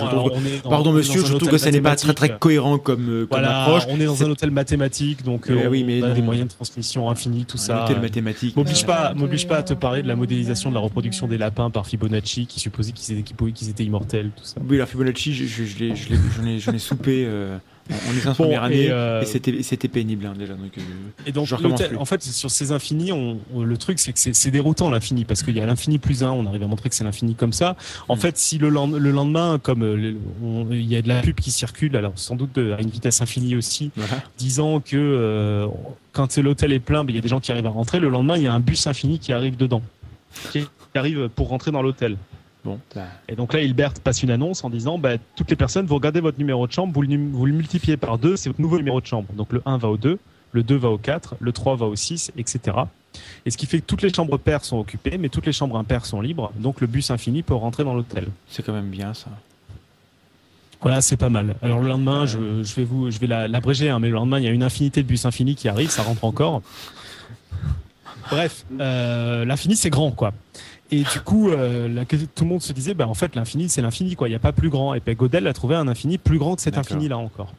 pardon, monsieur, je trouve que ça n'est pas très, très cohérent comme, comme approche. On est dans un hôtel mathématique, donc euh, oui, mais on a des moyens de transmission infinis, tout ça. Un hôtel mathématique. M'oblige pas, m'oblige pas à te parler de la modélisation de la reproduction des lapins par Fibonacci, qui supposait qu'ils étaient, immortels, tout ça. Oui, la Fibonacci, j'en ai, soupé. On est en première année euh, et, c'était pénible hein, déjà. Donc, euh, et donc, en fait, sur ces infinis, on, le truc, c'est que c'est déroutant l'infini parce qu'il y a l'infini plus 1, on arrive à montrer que c'est l'infini comme ça. En mm. fait, si le, le lendemain, comme euh, il y a de la pub qui circule, alors sans doute à une vitesse infinie aussi, disant que quand l'hôtel est plein, ben, il y a des gens qui arrivent à rentrer, le lendemain, il y a un bus infini qui arrive dedans, qui arrive pour rentrer dans l'hôtel. Et donc là, Hilbert passe une annonce en disant bah, toutes les personnes, vous regardez votre numéro de chambre, vous le, vous le multipliez par 2, c'est votre nouveau numéro de chambre. Donc le 1 va au 2, le 2 va au 4, le 3 va au 6, etc. Et ce qui fait que toutes les chambres paires sont occupées, mais toutes les chambres impaires sont libres. Donc le bus infini peut rentrer dans l'hôtel. C'est quand même bien ça. Voilà, c'est pas mal. Alors le lendemain, je, vais vous, je vais l'abréger, hein, mais le lendemain, il y a une infinité de bus infinis qui arrivent, ça rentre encore. Bref, euh, l'infini c'est grand, quoi. Et du coup, euh, tout le monde se disait, bah, en fait, l'infini, c'est l'infini, quoi. Il n'y a pas plus grand. Et puis Godel a trouvé un infini plus grand que cet infini-là encore.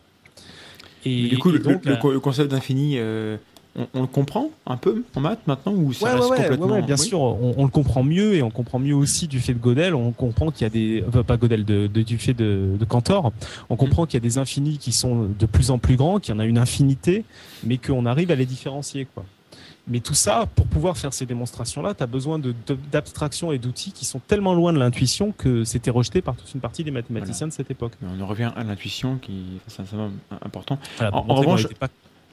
Et, du coup, le, concept d'infini, euh, on, le comprend un peu en maths maintenant ou ça reste complètement... bien sûr, on, le comprend mieux et on comprend mieux aussi du fait de Godel. On comprend qu'il y a des, pas Godel, de, du fait de, de Cantor. On mm. comprend qu'il y a des infinis qui sont de plus en plus grands, qu'il y en a une infinité, mais qu'on arrive à les différencier, quoi. Mais tout ça, pour pouvoir faire ces démonstrations-là, tu as besoin d'abstraction et d'outils qui sont tellement loin de l'intuition que c'était rejeté par toute une partie des mathématiciens de cette époque. On en revient à l'intuition qui est important. en, revanche,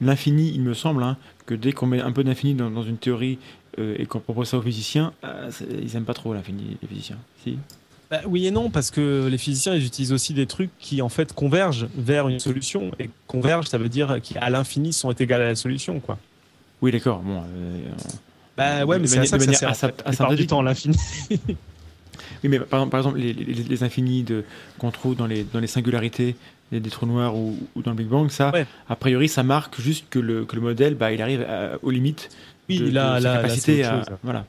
l'infini, il me semble hein, que dès qu'on met un peu d'infini dans, une théorie euh, et qu'on propose ça aux physiciens, euh, ils n'aiment pas trop l'infini, les physiciens. Si bah, oui et non, parce que les physiciens, ils utilisent aussi des trucs qui, en fait, convergent vers une solution. Et convergent, ça veut dire qu'à l'infini sont égales à la solution, quoi. Oui, d'accord. Bon, euh, bah ouais, mais c'est ça que ça sert. À, du temps à l'infini. Oui, mais par, par exemple, les, les, les infinis de, qu'on trouve dans les, dans les singularités des, des trous noirs ou, ou dans le Big Bang, ça, Ouais. a priori, ça marque juste que le, que le modèle, bah, il arrive à- aux limites Oui, de, là, de sa là, là, capacité à. chose. Voilà.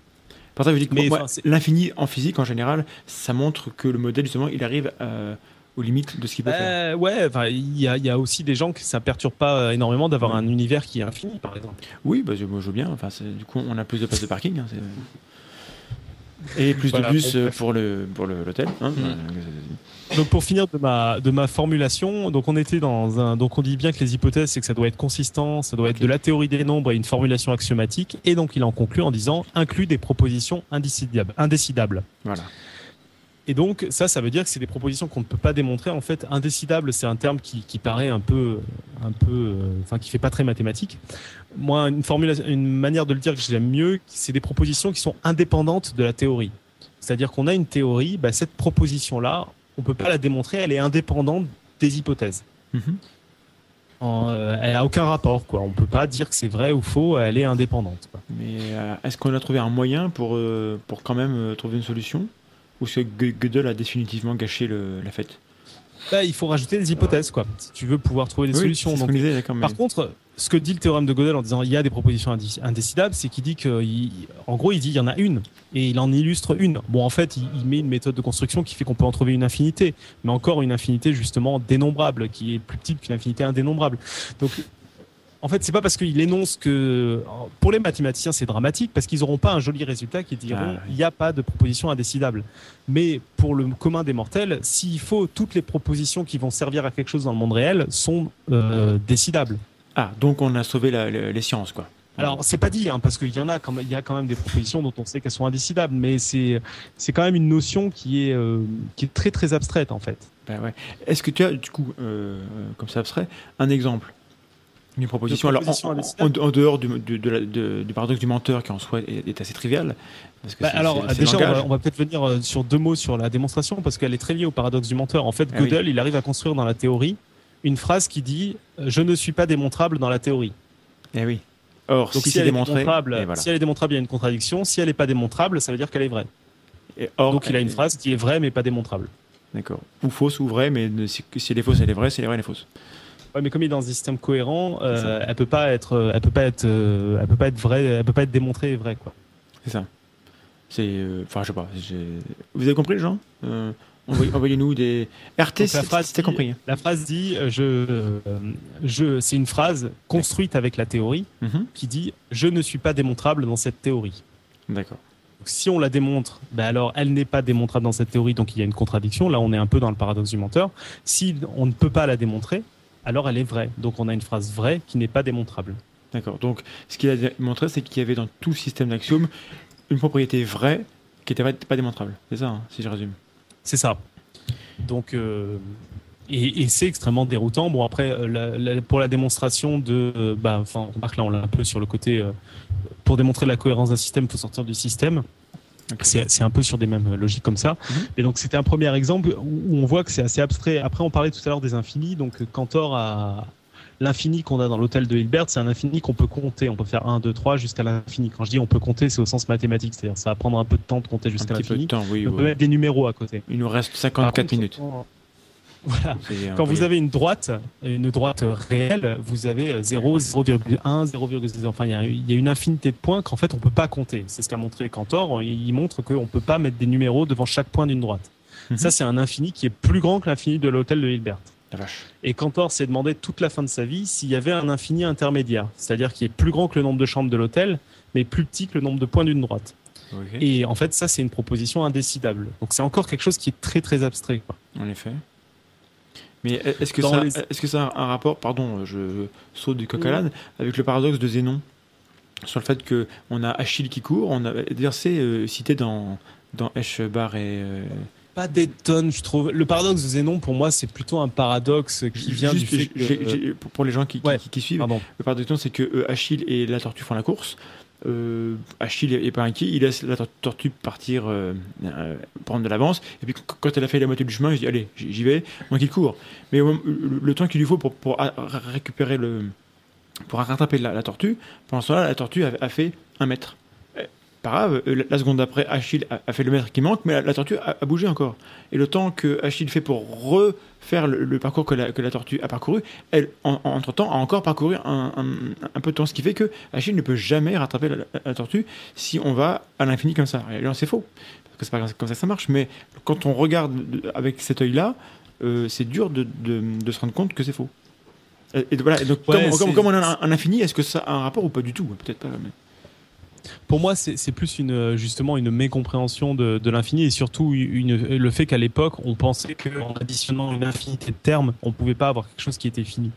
Par ça, je dis que l'infini en physique, en général, ça montre que le modèle, justement, il arrive euh, aux limites de ce qu'il peut faire. Euh, ouais, enfin, il y a, il y a aussi des gens que ça perturbe pas euh, énormément d'avoir Ouais. un univers qui est infini, par exemple. Oui, bah, je, moi, je veux bien. Enfin, du coup, on a plus de places de parking. hein, et plus Voilà, de bus euh, pour le pour l'hôtel. hein. Mm. Donc pour finir de ma de ma formulation, donc on était dans un donc on dit bien que les hypothèses c'est que ça doit être consistant, ça doit être de la théorie des nombres et une formulation axiomatique et donc il en conclut en disant inclut des propositions indécidables. indécidables. Voilà. Et donc ça ça veut dire que c'est des propositions qu'on ne peut pas démontrer en fait indécidables, c'est un terme qui, qui paraît un peu un peu euh, enfin qui fait pas très mathématique. Moi une formulation une manière de le dire que j'aime mieux, c'est des propositions qui sont indépendantes de la théorie. C'est-à-dire qu'on a une théorie, bah, cette proposition-là, on peut pas la démontrer, elle est indépendante des hypothèses. Mhm. En, euh, elle a aucun rapport, quoi. On peut pas dire que c'est vrai ou faux, elle est indépendante. quoi. Mais euh, est-ce qu'on a trouvé un moyen pour, euh, pour quand même trouver une solution? Ou est-ce que Gödel a définitivement gâché le- la fête Bah, il faut rajouter des hypothèses, quoi. Si tu veux pouvoir trouver des Oui, solutions. Donc, disait, Par contre, ce que dit le théorème de Gödel en disant il y a des propositions indé- indécidables, c'est qu'il dit que, il- en gros, il dit il y en a une et il en illustre une. Bon, en fait, il, il met une méthode de construction qui fait qu'on peut en trouver une infinité, mais encore une infinité justement dénombrable, qui est plus petite qu'une infinité indénombrable. Donc, en fait, c'est pas parce qu'il énonce que pour les mathématiciens c'est dramatique parce qu'ils n'auront pas un joli résultat qui diront Ah, il n'y a pas de proposition indécidable. Mais pour le commun des mortels, s'il faut toutes les propositions qui vont servir à quelque chose dans le monde réel sont euh, décidables. Ah, donc on a sauvé la- la- les sciences, quoi. Alors c'est pas dit hein, parce qu'il y en a quand même, il y a quand même des propositions dont on sait qu'elles sont indécidables, mais c'est c'est quand même une notion qui est euh, qui est très très abstraite en fait. Bah ouais. Est-ce que tu as, du coup, euh, comme ça abstrait, un exemple Une proposition, De alors proposition en, en- indécidable en dehors du, de- de la- de- du paradoxe du menteur qui en soi est, est assez trivial. Parce que Bah, alors déjà, on langage. va, on va peut-être venir euh, sur deux mots sur la démonstration parce qu'elle est très liée au paradoxe du menteur. En fait, Ah oui. Gödel, il arrive à construire dans la théorie une phrase qui dit euh, je ne suis pas démontrable dans la théorie. Eh oui. Or, Donc si, elle est démontrable, voilà. si elle est démontrable, il y a une contradiction. Si elle n'est pas démontrable, ça veut dire qu'elle est vraie. Et or, Donc il a une phrase qui est vraie mais pas démontrable. D'accord. Ou fausse ou vraie, mais si elle est fausse, elle est vraie, si elle est vraie, elle est fausse. Ouais, mais comme il est dans un système cohérent, euh, elle peut pas être, euh, elle peut pas être, euh, elle peut pas être vraie, elle peut pas être démontrée et vraie quoi. C'est ça. C'est. Enfin, je sais pas. Vous avez compris, envoyez- Envoyez-nous des. RT, la phrase dit- compris. La phrase dit, je, je, c'est une phrase construite avec la théorie Mhm. qui dit je ne suis pas démontrable dans cette théorie. D'accord. Si on la démontre, ben alors elle n'est pas démontrable dans cette théorie, donc il y a une contradiction. Là, on est un peu dans le paradoxe du menteur. Si on ne peut pas la démontrer, alors elle est vraie. Donc on a une phrase vraie qui n'est pas démontrable. D'accord. Donc, ce qu'il a montré, c'est qu'il y avait dans tout système d'axiomes une propriété vraie qui n'était pas, démontrable. C'est ça, hein, si je résume. C'est ça. Donc, euh, et, et c'est extrêmement déroutant. Bon, après, euh, la- la- pour la démonstration de. euh, bah, enfin, remarque là, on l'a un peu sur le côté. euh, pour démontrer la cohérence d'un système, il faut sortir du système. C'est un peu sur des mêmes logiques comme ça. Mhm. Et donc, c'était un premier exemple où on voit que c'est assez abstrait. Après, on parlait tout à l'heure des infinis. Donc, Cantor a. L'infini qu'on a dans l'hôtel de Hilbert, c'est un infini qu'on peut compter. On peut faire 1, 2, 3 jusqu'à l'infini. Quand je dis on peut compter, c'est au sens mathématique. C'est-à-dire ça va prendre un peu de temps de compter jusqu'à l'infini. oui. On peut mettre des numéros à côté. Il nous reste Par 54 contre, minutes. Voilà. Quand vous avez une droite, une droite réelle, vous avez 0, 0,1, 0,0. Enfin, il y, a, il y a une infinité de points qu'en fait on peut pas compter. C'est ce qu'a montré Cantor. Il montre qu'on peut pas mettre des numéros devant chaque point d'une droite. Mhm. Ça, c'est un infini qui est plus grand que l'infini de l'hôtel de Hilbert. Et Cantor s'est demandé toute la fin de sa vie s'il y avait un infini intermédiaire, c'est-à-dire qui est plus grand que le nombre de chambres de l'hôtel, mais plus petit que le nombre de points d'une droite. Et en fait, ça, c'est une proposition indécidable. Donc, c'est encore quelque chose qui est très très abstrait. quoi. En effet. Mais est-ce que, ça, les- est-ce que ça a un rapport, pardon, je saute du coq à l'âne, avec le paradoxe de Zénon Sur le fait qu'on a Achille qui court, on a d'ailleurs c'est euh, cité dans, dans Eschbar et. euh, Pas des tonnes, je trouve. Le paradoxe de Zénon, pour moi, c'est plutôt un paradoxe qui vient juste, du fait que... j'ai- pour les gens qui, qui- Ouais. qui, qui suivent, Pardon. le paradoxe de Zénon, c'est que euh, Achille et la tortue font la course. Euh, Achille est, pas inquiet, il laisse la tor- tortue partir euh, euh, prendre de l'avance, et puis qu- quand elle a fait la moitié du chemin, il dit allez, j'y vais, donc il court. Mais le, temps qu'il lui faut pour, récupérer le. pour rattraper la, la tortue, pendant ce temps-là, la tortue a, a fait un mètre. Pas grave, euh, la seconde d'après, Achille a, fait le mètre qui manque, mais la, tortue a, bougé encore. Et le temps que Achille fait pour refaire le, parcours que la, que la, tortue a parcouru, elle, entre-temps, a encore parcouru un, peu de temps, ce qui fait que Achille ne peut jamais rattraper la, tortue si on va à l'infini comme ça. Et c'est faux, parce que c'est pas comme ça que ça marche, mais quand on regarde avec cet œil-là, euh, c'est dur de, de, se rendre compte que c'est faux. Et, voilà, donc, comme, on a un, infini, est-ce que ça a un rapport ou pas du tout? Peut-être pas. Mais... Pour moi, c'est plus une, justement une mécompréhension de, de l'infini et surtout une, le fait qu'à l'époque, on pensait qu'en additionnant une infinité de termes, on ne pouvait pas avoir quelque chose qui était fini.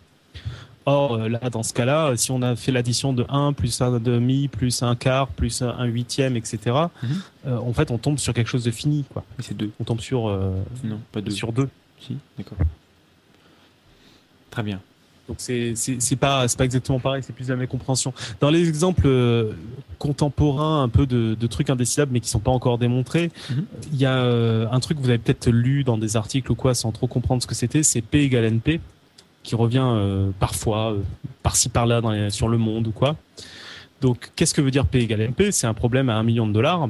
Or, euh, là, dans ce cas-là, si on a fait l'addition de 1 plus 1 demi plus un quart plus un huitième, etc., mhm. euh, en fait, on tombe sur quelque chose de fini. Quoi. c'est 2. On tombe sur, euh, non, pas deux. sur 2. Si, d'accord. Très bien. Donc c'est c'est pas c'est pas exactement pareil, c'est plus la mécompréhension. Dans les exemples euh, contemporains, un peu de, de, trucs indécidables mais qui sont pas encore démontrés, mhm. il y a euh, un truc que vous avez peut-être lu dans des articles ou quoi sans trop comprendre ce que c'était, c'est P égale NP qui revient euh, parfois par-ci par-là sur le monde ou quoi. Donc qu'est-ce que veut dire P égale NP C'est un problème à un million de dollars.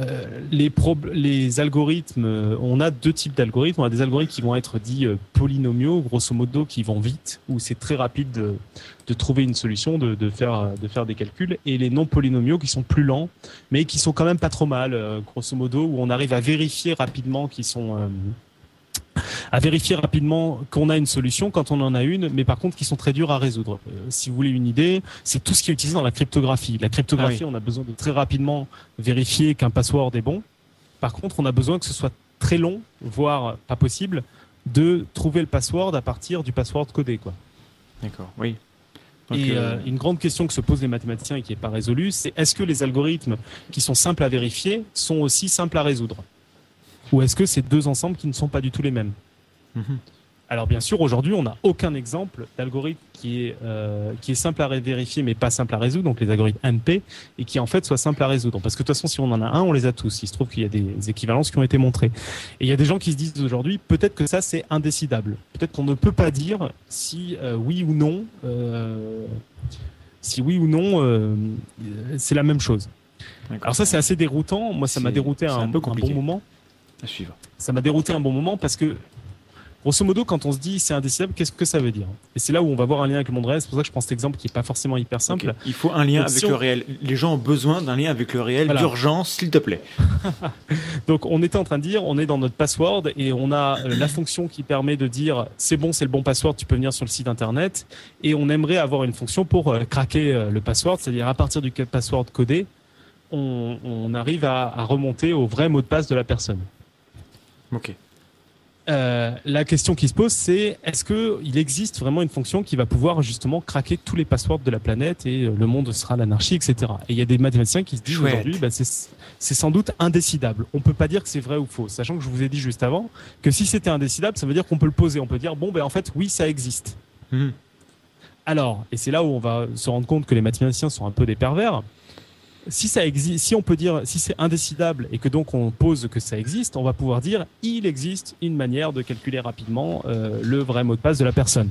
Euh, les, les algorithmes, euh, on a deux types d'algorithmes. On a des algorithmes qui vont être dits euh, polynomiaux, grosso modo, qui vont vite, où c'est très rapide de, de, trouver une solution, de, de, faire, de faire des calculs, et les non polynomiaux qui sont plus lents, mais qui sont quand même pas trop mal, grosso modo, où on arrive à vérifier rapidement qu'ils sont à vérifier rapidement qu'on a une solution quand on en a une, mais par contre qui sont très dures à résoudre. Euh, si vous voulez une idée, c'est tout ce qui est utilisé dans la cryptographie. La cryptographie, ah on a besoin de très rapidement vérifier qu'un password est bon. Par contre, on a besoin que ce soit très long, voire pas possible, de trouver le password à partir du password codé. Quoi. D'accord, oui. et euh, euh, une grande question que se posent les mathématiciens et qui n'est pas résolue, c'est est-ce que les algorithmes qui sont simples à vérifier sont aussi simples à résoudre? Ou est-ce que c'est deux ensembles qui ne sont pas du tout les mêmes mhm. Alors bien sûr, aujourd'hui, on n'a aucun exemple d'algorithme qui est euh, qui est simple à vérifier mais pas simple à résoudre, donc les algorithmes NP, et qui en fait soit simple à résoudre. Parce que de toute façon, si on en a un, on les a tous. Il se trouve qu'il y a des équivalences qui ont été montrées. Et il y a des gens qui se disent aujourd'hui, peut-être que ça c'est indécidable. Peut-être qu'on ne peut pas dire si euh, oui ou non, euh, si oui ou non, c'est la même chose. Alors ça c'est assez déroutant. Moi, ça m'a dérouté un, un, peu un bon moment suivre. Ça m'a dérouté un bon moment parce que, grosso modo, quand on se dit c'est indécidable, qu'est-ce que ça veut dire? Et c'est là où on va voir un lien avec le monde réel. C'est pour ça que je prends cet exemple qui est pas forcément hyper simple. Il faut un lien avec le réel. Les gens ont besoin d'un lien avec le réel d'urgence, s'il te plaît. Donc, on était en train de dire, on est dans notre password et on a euh, la fonction qui permet de dire c'est bon, c'est le bon password, tu peux venir sur le site internet. Et on aimerait avoir une fonction pour euh, craquer euh, le password, c'est-à-dire à partir du password codé, on, arrive à remonter au vrai mot de passe de la personne. Ok. Euh, la question qui se pose, c'est est-ce qu'il existe vraiment une fonction qui va pouvoir justement craquer tous les passwords de la planète et euh, le monde sera l'anarchie, etc. Et il y a des mathématiciens qui se disent aujourd'hui, bah, c'est sans doute indécidable. On peut pas dire que c'est vrai ou faux, sachant que je vous ai dit juste avant que si c'était indécidable, ça veut dire qu'on peut le poser. On peut dire bon, ben en fait, oui, ça existe. Mhm. Alors, et c'est là où on va se rendre compte que les mathématiciens sont un peu des pervers si ça existe, si on peut dire, si c'est indécidable et que donc on pose que ça existe, on va pouvoir dire il existe une manière de calculer rapidement euh, le vrai mot de passe de la personne.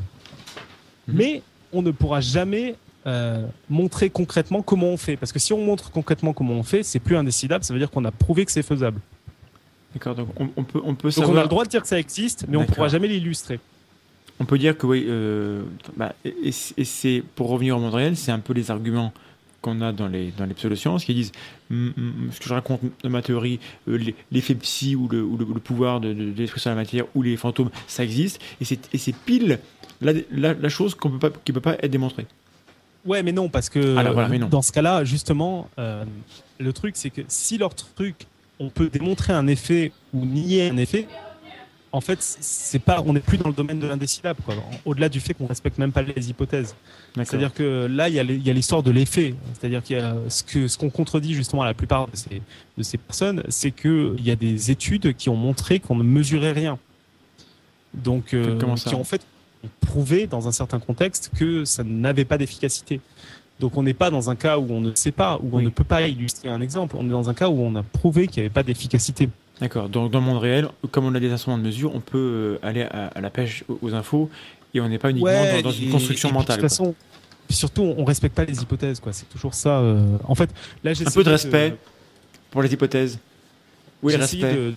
Mhm. Mais on ne pourra jamais euh, montrer concrètement comment on fait, parce que si on montre concrètement comment on fait, c'est plus indécidable. Ça veut dire qu'on a prouvé que c'est faisable. D'accord. Donc on, peut, on peut savoir. on a le droit de dire que ça existe, mais on ne pourra jamais l'illustrer. On peut dire que oui. Euh, bah, et c'est pour revenir au monde réel, c'est un peu les arguments qu'on a dans les, dans les pseudosciences qui disent ce que je raconte dans ma théorie, euh, l'effet psy ou le, ou le, pouvoir de, de, l'esprit sur la matière ou les fantômes, ça existe. Et c'est pile la, la, chose qu'on peut pas, qui ne peut pas être démontrée. Ouais, mais non, parce que ah, dans ce cas-là, justement, euh, le truc, c'est que si leur truc, on peut démontrer un effet ou nier un effet, en fait, c'est pas, on n'est plus dans le domaine de l'indécidable. Au-delà du fait qu'on respecte même pas les hypothèses. C'est-à-dire que là, il y a l'histoire de l'effet. C'est-à-dire qu'il y a ce que ce qu'on contredit justement à la plupart de ces, de ces personnes, c'est qu'il y a des études qui ont montré qu'on ne mesurait rien. Donc, euh, qui en fait ont prouvé dans un certain contexte que ça n'avait pas d'efficacité. Donc on n'est pas dans un cas où on ne sait pas, où on ne peut pas illustrer un exemple. On est dans un cas où on a prouvé qu'il n'y avait pas d'efficacité. D'accord. Donc dans le monde réel, comme on a des instruments de mesure, on peut euh, aller à, la pêche aux infos et on n'est pas uniquement dans, une construction mentale. De toute façon, surtout, on respecte pas les hypothèses, quoi. C'est toujours ça. Euh, en fait, là, j'ai un peu de respect. pour les hypothèses essayé respect de,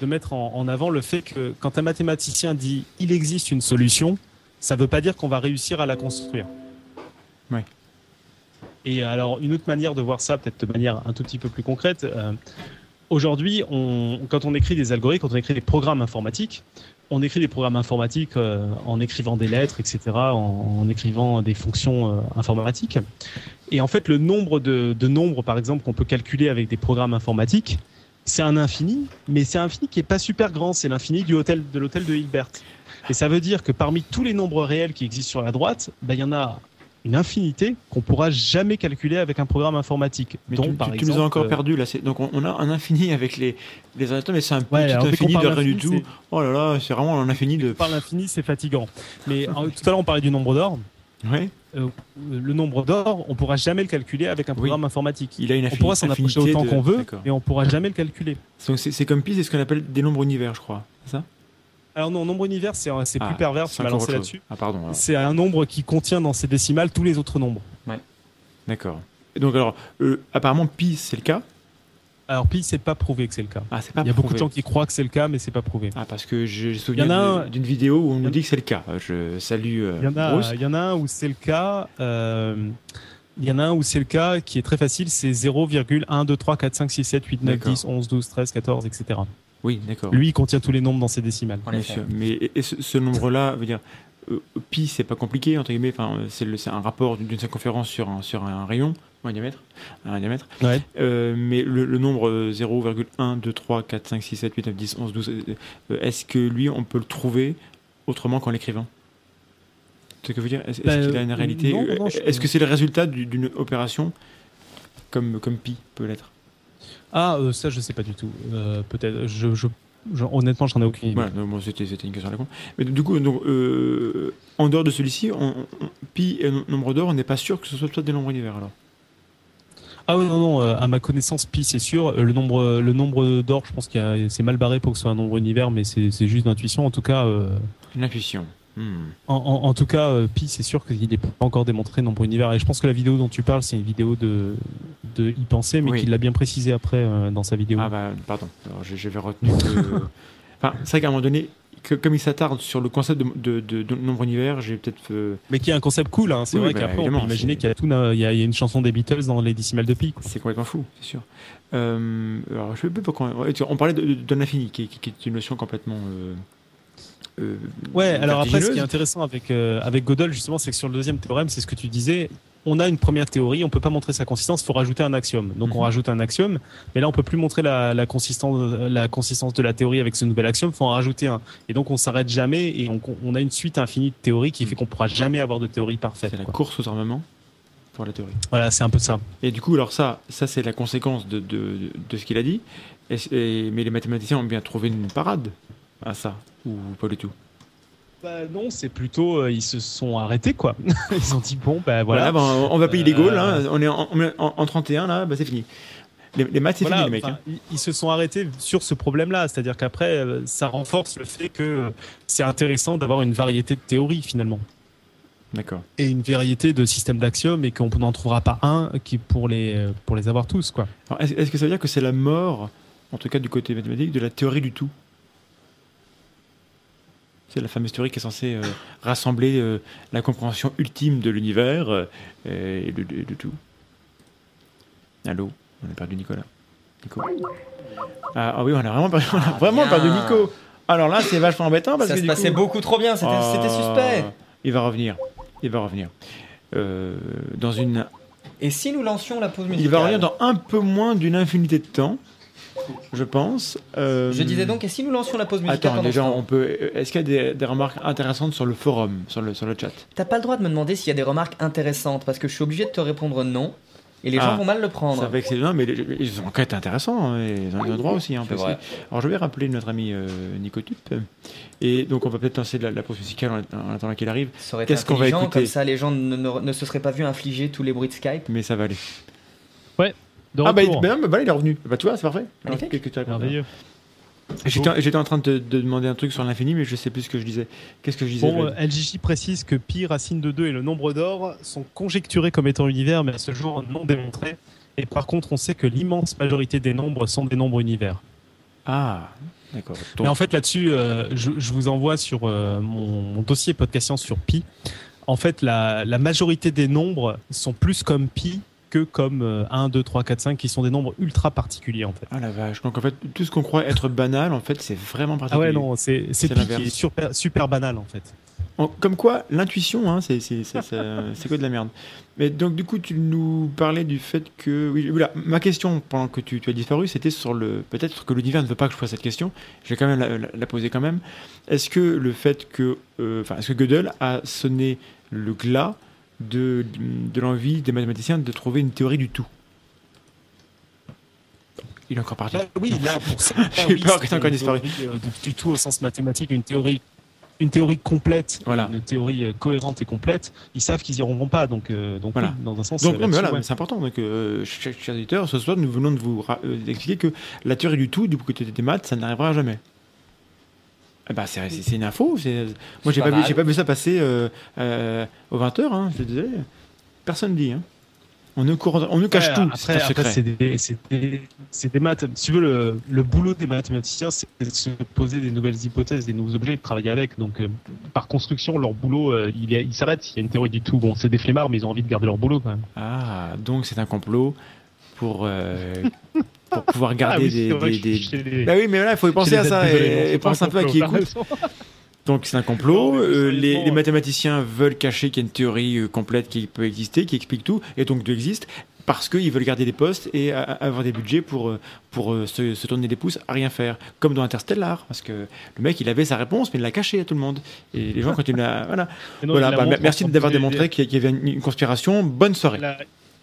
de mettre en, en avant le fait que quand un mathématicien dit il existe une solution, ça ne veut pas dire qu'on va réussir à la construire. Ouais. Et alors, une autre manière de voir ça, peut-être de manière un tout petit peu plus concrète, euh, aujourd'hui, on, quand on écrit des algorithmes, quand on écrit des programmes informatiques, on écrit des programmes informatiques euh, en écrivant des lettres, etc., en, en écrivant des fonctions euh, informatiques. Et en fait, le nombre de, de nombres, par exemple, qu'on peut calculer avec des programmes informatiques, c'est un infini, mais c'est un infini qui est pas super grand. C'est l'infini du hôtel de l'hôtel de Hilbert. Et ça veut dire que parmi tous les nombres réels qui existent sur la droite, ben, il y en a une infinité qu'on pourra jamais calculer avec un programme informatique. Mais dont, tu, par tu- tu nous as encore euh, perdu là. Donc on, on a un infini avec les, les ordinateurs, mais c'est un Ouais, petit infini de rien du tout. Oh là là, c'est vraiment un infini de. Par l'infini, c'est fatigant. Mais tout à l'heure, on parlait du nombre d'or. Ouais. Euh, le nombre d'or, on pourra jamais le calculer avec un programme informatique. Il a une On pourra s'en approcher autant de- qu'on veut, mais on pourra jamais le calculer. Donc c'est comme pi, c'est ce qu'on appelle des nombres univers, je crois. C'est ça? Alors non, nombre univers, c'est c'est Ah, plus pervers, tu m'as lancé là-dessus. Ah pardon. C'est un nombre qui contient dans ses décimales tous les autres nombres. D'accord. Et Donc alors, euh, apparemment pi c'est le cas. Alors pi, c'est pas prouvé que c'est le cas. Ah c'est pas Il y a beaucoup de prouvé. gens qui croient que c'est le cas, mais c'est pas prouvé. Ah parce que j'ai souvenir Il y en a de- un- d'une vidéo où on nous dit que c'est le cas. Je salue euh, Il y en a, il y en a un où c'est le cas. euh, il y en a un où c'est le cas qui est très facile, c'est 0,1, 2, 3, 4, 5, 6, 7, 8, 9, D'accord. 10, 11, 12, 13, 14, etc. Oui, d'accord. Lui, il contient tous les nombres dans ses décimales. En effet. Mais et- et ce, ce nombre-là, veut dire euh, pi, c'est pas compliqué entre guillemets. Enfin, c'est le- c'est un rapport d'une circonférence sur un sur un rayon, ou un diamètre, un diamètre. Ouais. Euh, mais le, le nombre euh, 0,1, 2, 3, 4, 5, 6, 7, 8, 9, 10, 11, 12, euh, euh, est-ce que lui, on peut le trouver autrement qu'en l'écrivant? C'est ce que je veux dire? Est-ce Bah, qu'il a une réalité? je- Est-ce que c'est le résultat du- d'une opération comme, comme pi peut l'être? Ah, euh, ça, je sais pas du tout. Euh, Peut-être. Je, je, je- honnêtement, j'en ai aucune idée. Voilà, c'était une question à la con. Mais du coup, donc, euh, en dehors de celui-ci, pi et no- nombre d'or, on n'est pas sûr que ce soit peut-être des nombres univers alors. Ah oui, non, non. à ma connaissance, pi, c'est sûr. Le nombre, le nombre d'or, je pense a- c'est mal barré pour que ce soit un nombre univers, mais c'est c'est juste d'intuition. En tout cas, euh, Une intuition. Hmm. en, en- en tout cas, euh, pi, c'est sûr qu'il n'est pas encore démontré nombre univers. Et je pense que la vidéo dont tu parles, c'est une vidéo de, de y penser, mais Oui. qu'il l'a bien précisé après euh, dans sa vidéo. Ah bah, pardon, j'avais retenu que... Enfin, c'est vrai qu'à un moment donné, que, comme il s'attarde sur le concept de, de, de- de nombre univers, j'ai peut-être... euh, Mais qui est un concept cool, hein. c'est Oui, vrai bah, qu'après on peut imaginer qu'il y a tout, il y a, une chanson des Beatles dans les décimales de pi. C'est complètement fou, c'est sûr. Euh, alors, je sais plus pourquoi... On parlait de, de, de l'infini, qui, qui- qui est une notion complètement... euh, euh, Ouais, alors après, ce qui est intéressant avec, euh, avec Gödel, justement, c'est que sur le deuxième théorème, c'est ce que tu disais, on a une première théorie, on peut pas montrer sa consistance, il faut rajouter un axiome. Donc on Mhm. rajoute un axiome, mais là on peut plus montrer la, la, consistance, la consistance de la théorie avec ce nouvel axiome, faut en rajouter un. Et donc on s'arrête jamais et on, on a une suite infinie de théories qui fait qu'on pourra jamais avoir de théorie parfaite. C'est la quoi. course aux armements pour la théorie. Voilà, c'est un peu ça. Et du coup, alors ça, ça c'est la conséquence de, de, de ce qu'il a dit. Et- et- mais les mathématiciens ont bien trouvé une parade à ça, ou pas du tout? Bah non, c'est plutôt, euh, ils se sont arrêtés quoi. ils ont dit bon, bah Voilà, voilà. ben, on va payer les Euh, Gaules, hein, on est en, en- en 31 là, bah, c'est fini. Les, les maths, c'est Voilà, fini, les mecs. hein. ils- Ils se sont arrêtés sur ce problème-là, c'est-à-dire qu'après, euh, ça renforce le fait que c'est intéressant d'avoir une variété de théories finalement, D'accord. et une variété de systèmes d'axiomes, et qu'on n'en trouvera pas un qui pour les euh, pour les avoir tous quoi. Est-ce que ça veut dire que c'est la mort, en tout cas du côté mathématique, de la théorie du tout? C'est la fameuse théorie qui est censée euh, rassembler euh, la compréhension ultime de l'univers euh, et de, de- de tout. Allô? On a perdu Nicolas. Nico ah, ah oui, on a vraiment perdu, on a vraiment perdu Nico. Alors là, c'est vachement embêtant parce Ça que se passait coup- beaucoup trop bien, c'était Ah, suspect. Il va revenir. Il va revenir. Dans une, Et si nous lancions la pause musicale il va revenir dans un peu moins d'une infinité de temps, je pense. Euh, Je disais donc, et si nous lancions la pause musicale Attends, déjà, on peut. Est-ce qu'il y a des, des remarques intéressantes sur le forum, sur le, sur le chat? T'as pas le droit de me demander s'il y a des remarques intéressantes, parce que je suis obligé de te répondre non, et les Ah, gens vont mal le prendre. Que c'est non, mais ils ont quand même intéressants, hein, et ils ont le droit aussi. Hein, parce alors je vais rappeler notre ami euh, Nicotup, et donc on va peut-être lancer la, la pause musicale en, en attendant qu'il arrive, Qu'est-ce qu'on va écouter comme ça les gens ne, ne- ne se seraient pas vus infliger tous les bruits de Skype. mais ça va aller. De ah bah, il- bah non, bah voilà, il est revenu. Bah tu vois, c'est parfait. Alors, Magnifique. qu'est-ce que tu réponds Merveilleux. J'étais j'étais en train de, te- de demander un truc sur l'infini, mais je sais plus ce que je disais. Qu'est-ce que je disais Bon, euh, LJJ précise que pi, racine de 2 et le nombre d'or sont conjecturés comme étant univers, mais à ce jour non démontrés. Et par contre, on sait que l'immense majorité des nombres sont des nombres univers. Ah, d'accord. Mais en fait, là-dessus, euh, je, je vous envoie sur euh, mon, mon dossier podcast science sur pi. En fait, la, la majorité des nombres sont plus comme pi que comme euh, 1, 2, 3, 4, 5, qui sont des nombres ultra particuliers en fait. Ah la vache. Donc en fait, tout ce qu'on croit être banal, en fait, c'est vraiment Ah particulier. ouais, non, c'est super, super banal en fait. Comme quoi, l'intuition, hein, c'est c'est quoi de la merde. Mais donc, du coup, tu nous parlais du fait que. Oui, voilà, ma question pendant que tu, tu as disparu, c'était sur le. Peut-être que l'univers ne veut pas que je fasse cette question. Je vais quand même la, la- la poser quand même. Est-ce que le fait que. euh, Enfin, est-ce que Gödel a sonné le glas de, de l'envie des mathématiciens de trouver une théorie du tout Il est encore parti. Là, oui, là, pour ça, J'ai oui, peur que c'est encore une disparu. euh, du- tout au sens mathématique, une théorie, une théorie complète, Voilà. une théorie euh, cohérente et complète. Ils savent qu'ils y auront pas, donc, euh, donc Voilà. oui, dans un sens. Donc, non, mais là-dessus, voilà, ouais. c'est important. Donc, euh, chers, auditeurs, ce soir, nous venons de vous euh, expliquer que la théorie du tout, du côté des maths, ça n'arrivera jamais. Ben, c'est une info. c'est- Moi, j'ai Pas pas, vu- j'ai pas vu ça passer euh, euh, aux 20h. Hein, je désolé. Personne ne dit. Hein. On nous, cour- on nous cache Ouais, tout. Après, c'est après, des, c'est des, c'est des maths. Si tu veux, le, le boulot des mathématiciens, c'est de se poser des nouvelles hypothèses, des nouveaux objets, et de travailler avec. Donc, euh, par construction, leur boulot, euh, il, est- il s'arrête. Il y a une théorie du tout. Bon, c'est des flemmards, mais ils ont envie de garder leur boulot quand même. Ah, donc c'est un complot pour, euh, pour pouvoir garder Ah oui, des. vrai Bah oui, mais voilà, il faut y penser à ça désolé, et, pense un peu à complot, qui écoute. Donc c'est un complot. Euh, les, mathématiciens veulent cacher qu'il y a une théorie euh, complète qui peut exister, qui explique tout, et donc Dieu existe, parce qu'ils veulent garder des postes et avoir des budgets pour, euh, pour se, se tourner des pouces à rien faire. Comme dans Interstellar, parce que le mec, il avait sa réponse, mais il l'a caché à tout le monde. Et les gens, ils la... Voilà, non, voilà bah, merci d'avoir démontré qu'il y avait une, conspiration. Bonne soirée. La,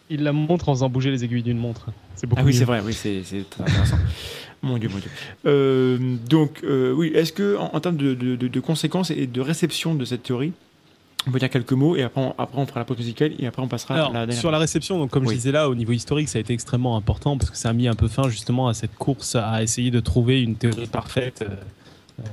il la montre en faisant bouger les aiguilles d'une montre. C'est beaucoup Ah oui, c'est vrai, oui, c'est très intéressant. mon Dieu, mon Dieu. Euh, donc, euh, oui, est-ce que en, en termes de, de- de- de conséquences et de réception de cette théorie, on peut dire quelques mots et après on, après on fera la pause musicale et après on passera Alors, à la dernière. sur la réception, donc comme Oui. je disais là, au niveau historique, ça a été extrêmement important parce que ça a mis un peu fin justement à cette course à essayer de trouver une théorie parfaite euh, euh,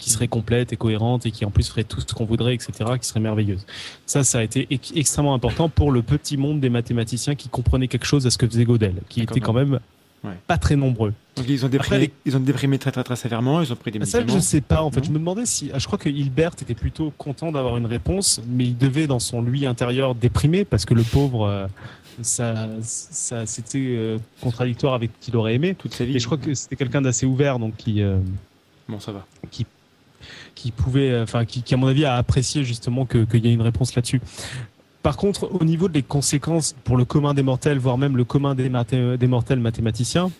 qui serait complète et cohérente et qui en plus ferait tout ce qu'on voudrait, etc., qui serait merveilleuse. Ça, ça a été ex- extrêmement important pour le petit monde des mathématiciens qui comprenaient quelque chose à ce que faisait Gödel, qui était quand même Ouais. pas très nombreux. Donc ils ont déprimé, Après, ils ont déprimé très très très sévèrement, ils ont pris des Ça, médicaments. je sais pas. En fait, Non. je me demandais si. Je crois que Hilbert était plutôt content d'avoir une réponse, mais il devait, dans son lui intérieur, déprimer parce que le pauvre, euh, ça, ça, c'était euh, contradictoire avec ce qu'il aurait aimé. toute sa vie. Et je crois que c'était quelqu'un d'assez ouvert, donc qui, euh, Bon, ça va. qui pouvait, euh, enfin, qui, qui, à mon avis a apprécié justement qu'il y ait une réponse là-dessus. Par contre, au niveau des conséquences pour le commun des mortels, voire même le commun des, mortels mathématiciens,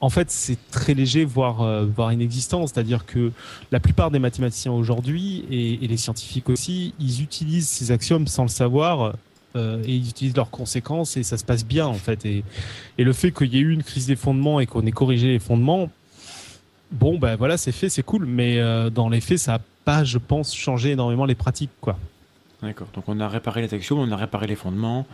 en fait, c'est très léger, voire, euh, voire inexistant. C'est-à-dire que la plupart des mathématiciens aujourd'hui, et, les scientifiques aussi, ils utilisent ces axiomes sans le savoir, euh, et ils utilisent leurs conséquences, et ça se passe bien, en fait. Et le fait qu'il y ait eu une crise des fondements et qu'on ait corrigé les fondements, bon, ben voilà, c'est fait, c'est cool, mais euh, dans les faits, ça n'a pas, je pense, changé énormément les pratiques, quoi. D'accord. Donc on a réparé les axiomes, on a réparé les fondements,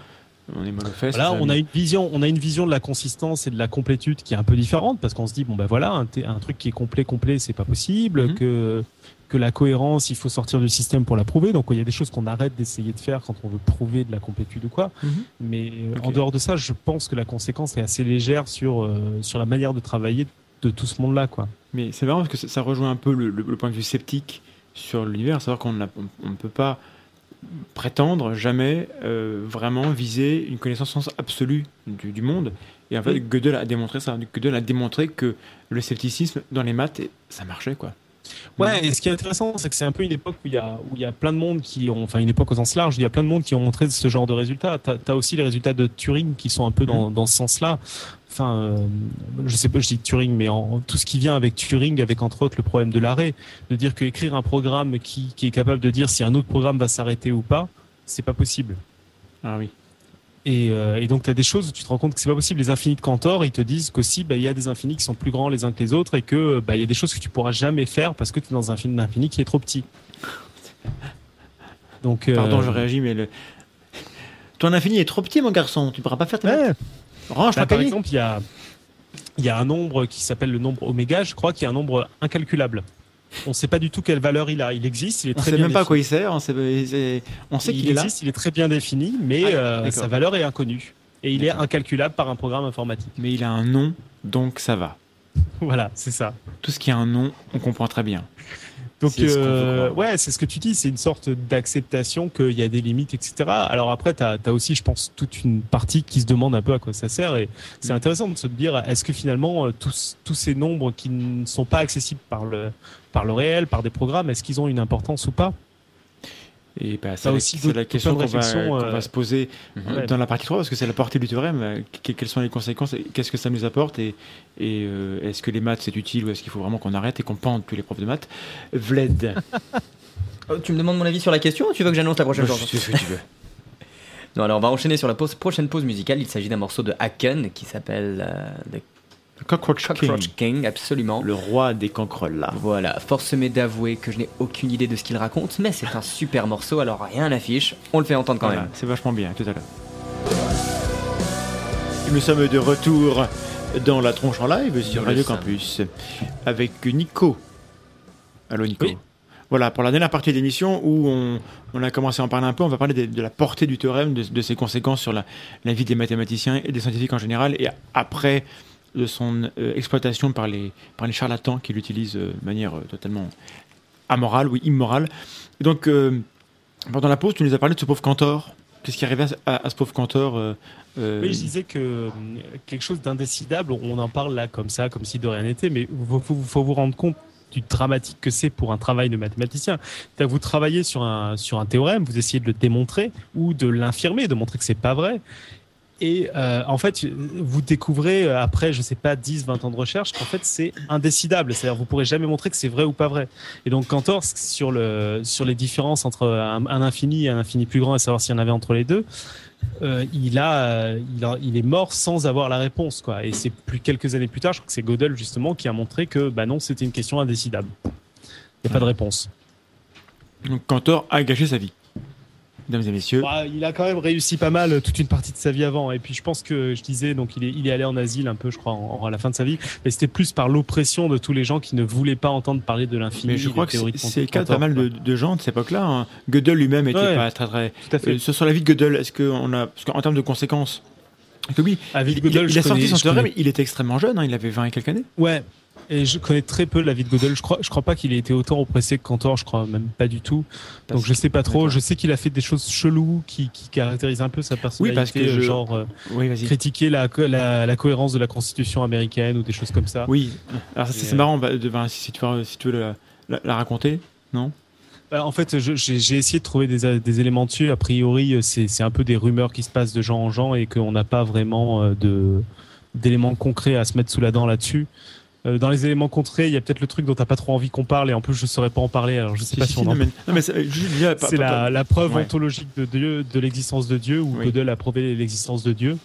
on est fesses. Voilà, on a une vision, on a une vision de la consistance et de la complétude qui est un peu différente parce qu'on se dit bon ben voilà, un, truc qui est complet complet, c'est pas possible, Mhm. que que la cohérence, il faut sortir du système pour la prouver. Donc il y a des choses qu'on arrête d'essayer de faire quand on veut prouver de la complétude ou quoi. Mhm. Mais euh, en dehors de ça, je pense que la conséquence est assez légère sur euh, sur la manière de travailler de tout ce monde-là quoi. Mais c'est marrant parce que ça, rejoint un peu le, le- le point de vue sceptique sur l'univers, savoir qu'on ne peut pas prétendre jamais euh, vraiment viser une connaissance absolue du, du monde. Et en fait, Oui. Gödel a démontré ça. Gödel a démontré que le scepticisme dans les maths, ça marchait quoi. Ouais, et ce qui est intéressant, c'est que c'est un peu une époque où il y a où il y a plein de monde qui ont, enfin une époque au sens large, il y a plein de monde qui ont montré ce genre de résultats. T'as as aussi les résultats de Turing qui sont un peu dans, dans ce sens-là. Enfin, euh, je sais pas, je dis Turing, mais en, tout ce qui vient avec Turing, avec entre autres le problème de l'arrêt, de dire que écrire un programme qui, qui est capable de dire si un autre programme va s'arrêter ou pas, c'est pas possible. Ah oui. Et, euh, et donc, tu as des choses où tu te rends compte que c'est pas possible. Les infinis de Cantor, ils te disent qu'aussi, bah, il y a des infinis qui sont plus grands les uns que les autres et que bah, il y a des choses que tu pourras jamais faire parce que tu es dans un film d'infini qui est trop petit. Donc, euh, Pardon, je réagis, mais le... ton infini est trop petit, mon garçon. Tu ne pourras pas faire tes ouais. Range Bah, ton par exemple, il y a, il y a un nombre qui s'appelle le nombre oméga, je crois, qui est un nombre incalculable. On ne sait pas du tout quelle valeur il a. Il existe, il est On très sait bien même pas à quoi il sert. On sait, c'est- on sait il qu'il là. existe, il est très bien défini, mais Ah, euh, sa valeur est inconnue. Et il est incalculable par un programme informatique. Mais il a un nom, donc ça va. voilà, c'est ça. Tout ce qui a un nom, on comprend très bien. Donc, euh, ouais, c'est ce que tu dis, c'est une sorte d'acceptation qu'il y a des limites, etc. Alors après, tu as, aussi, je pense, toute une partie qui se demande un peu à quoi ça sert. Et c'est mm. intéressant de se dire, est-ce que finalement, euh, tous, tous ces nombres qui ne sont pas accessibles par le, par le réel, par des programmes, est-ce qu'ils ont une importance ou pas? Et bah, c'est la, question qu'on va, euh, se poser mhm. dans la partie 3, parce que c'est la portée du théorème. Quelles sont les conséquences Qu'est-ce que ça nous apporte Et, et euh, est-ce que les maths, c'est utile ou est-ce qu'il faut vraiment qu'on arrête et qu'on pende tous les profs de maths? Vled. Oh, tu me demandes mon avis sur la question ou tu veux que j'annonce la prochaine chose Je ce que tu veux. non, alors on va enchaîner sur la prochaine pause musicale. Il s'agit d'un morceau de Haken qui s'appelle euh, Cockroach, King. absolument. Le roi des là. Voilà, force m'est d'avouer que je n'ai aucune idée de ce qu'il raconte, mais c'est un super morceau, alors rien n'affiche, on le fait entendre quand même. C'est vachement bien, tout à l'heure. Nous sommes de retour dans la tronche en live sur Radio Campus avec Nico. Allô Nico. Voilà, pour la dernière partie de l'émission où on, a commencé à en parler un peu, on va parler de, la portée du théorème, de, ses conséquences sur la, la, vie des mathématiciens et des scientifiques en général. Et après, de son euh, exploitation par les, par les charlatans qui l'utilisent euh, de manière euh, totalement amorale ou immorale. Et donc, pendant la pause, tu nous as parlé de ce pauvre Cantor. Qu'est-ce qui arrivait à, à, ce pauvre Cantor Oui, je disais que quelque chose d'indécidable, on en parle là comme ça, comme si de rien n'était, mais il faut, faut, vous rendre compte du dramatique que c'est pour un travail de mathématicien. Vous travaillez sur un, sur un théorème, vous essayez de le démontrer ou de l'infirmer, de montrer que c'est pas vrai. Et euh, en fait, vous découvrez euh, après, je sais pas, 10, 20 ans de recherche, qu'en fait, c'est indécidable. C'est-à-dire, vous pourrez jamais montrer que c'est vrai ou pas vrai. Et donc, Cantor, sur, le, sur les différences entre un, infini et un infini plus grand, et savoir s'il y en avait entre les deux, euh, il, a, il, a, il est mort sans avoir la réponse. Quoi. Et c'est plus quelques années plus tard, je crois que c'est Gödel justement qui a montré que bah non, c'était une question indécidable. Il n'y a pas de réponse. Donc Cantor a gâché sa vie mesdames et messieurs. Bah, il a quand même réussi pas mal euh, toute une partie de sa vie avant. Et puis je pense que je disais, donc il est, il est allé en asile un peu, je crois, à la fin de sa vie. Mais c'était plus par l'oppression de tous les gens qui ne voulaient pas entendre parler de l'infini. Mais je crois que c'est le cas de pas mal de, gens de cette époque-là. Hein. Gödel lui-même était pas très très. Tout à fait. Euh, sur la vie de Gödel, est-ce qu'on a, parce qu'en termes de conséquences. Que oui, ah, il, il, a sorti son théorème, il était extrêmement jeune, hein, il avait 20 et quelques années. Ouais, et je connais très peu la vie de Gödel. Je crois, je crois pas qu'il ait été autant oppressé que Cantor. Je crois même pas du tout. Donc je sais pas trop. Je sais qu'il a fait des choses cheloues qui, qui caractérisent un peu sa personnalité. Oui, parce que euh, genre euh, critiquer la, la, la, cohérence de la Constitution américaine ou des choses comme ça. Oui. Alors c'est marrant. Bah, de, si, tu veux, si tu veux la, la, raconter, non? Bah, en fait, j'ai essayé de trouver des, des, éléments dessus. A priori, c'est un peu des rumeurs qui se passent de gens en gens et qu'on n'a pas vraiment euh, d'éléments concrets à se mettre sous la dent là-dessus. Euh, dans les éléments contrés, il y a peut-être le truc dont t'as pas trop envie qu'on parle et en plus je saurais pas en parler. Alors je sais pas si, on en. c'est la, la, preuve ontologique de Dieu, de l'existence de Dieu ou oui. Gödel a prouvé l'existence de Dieu.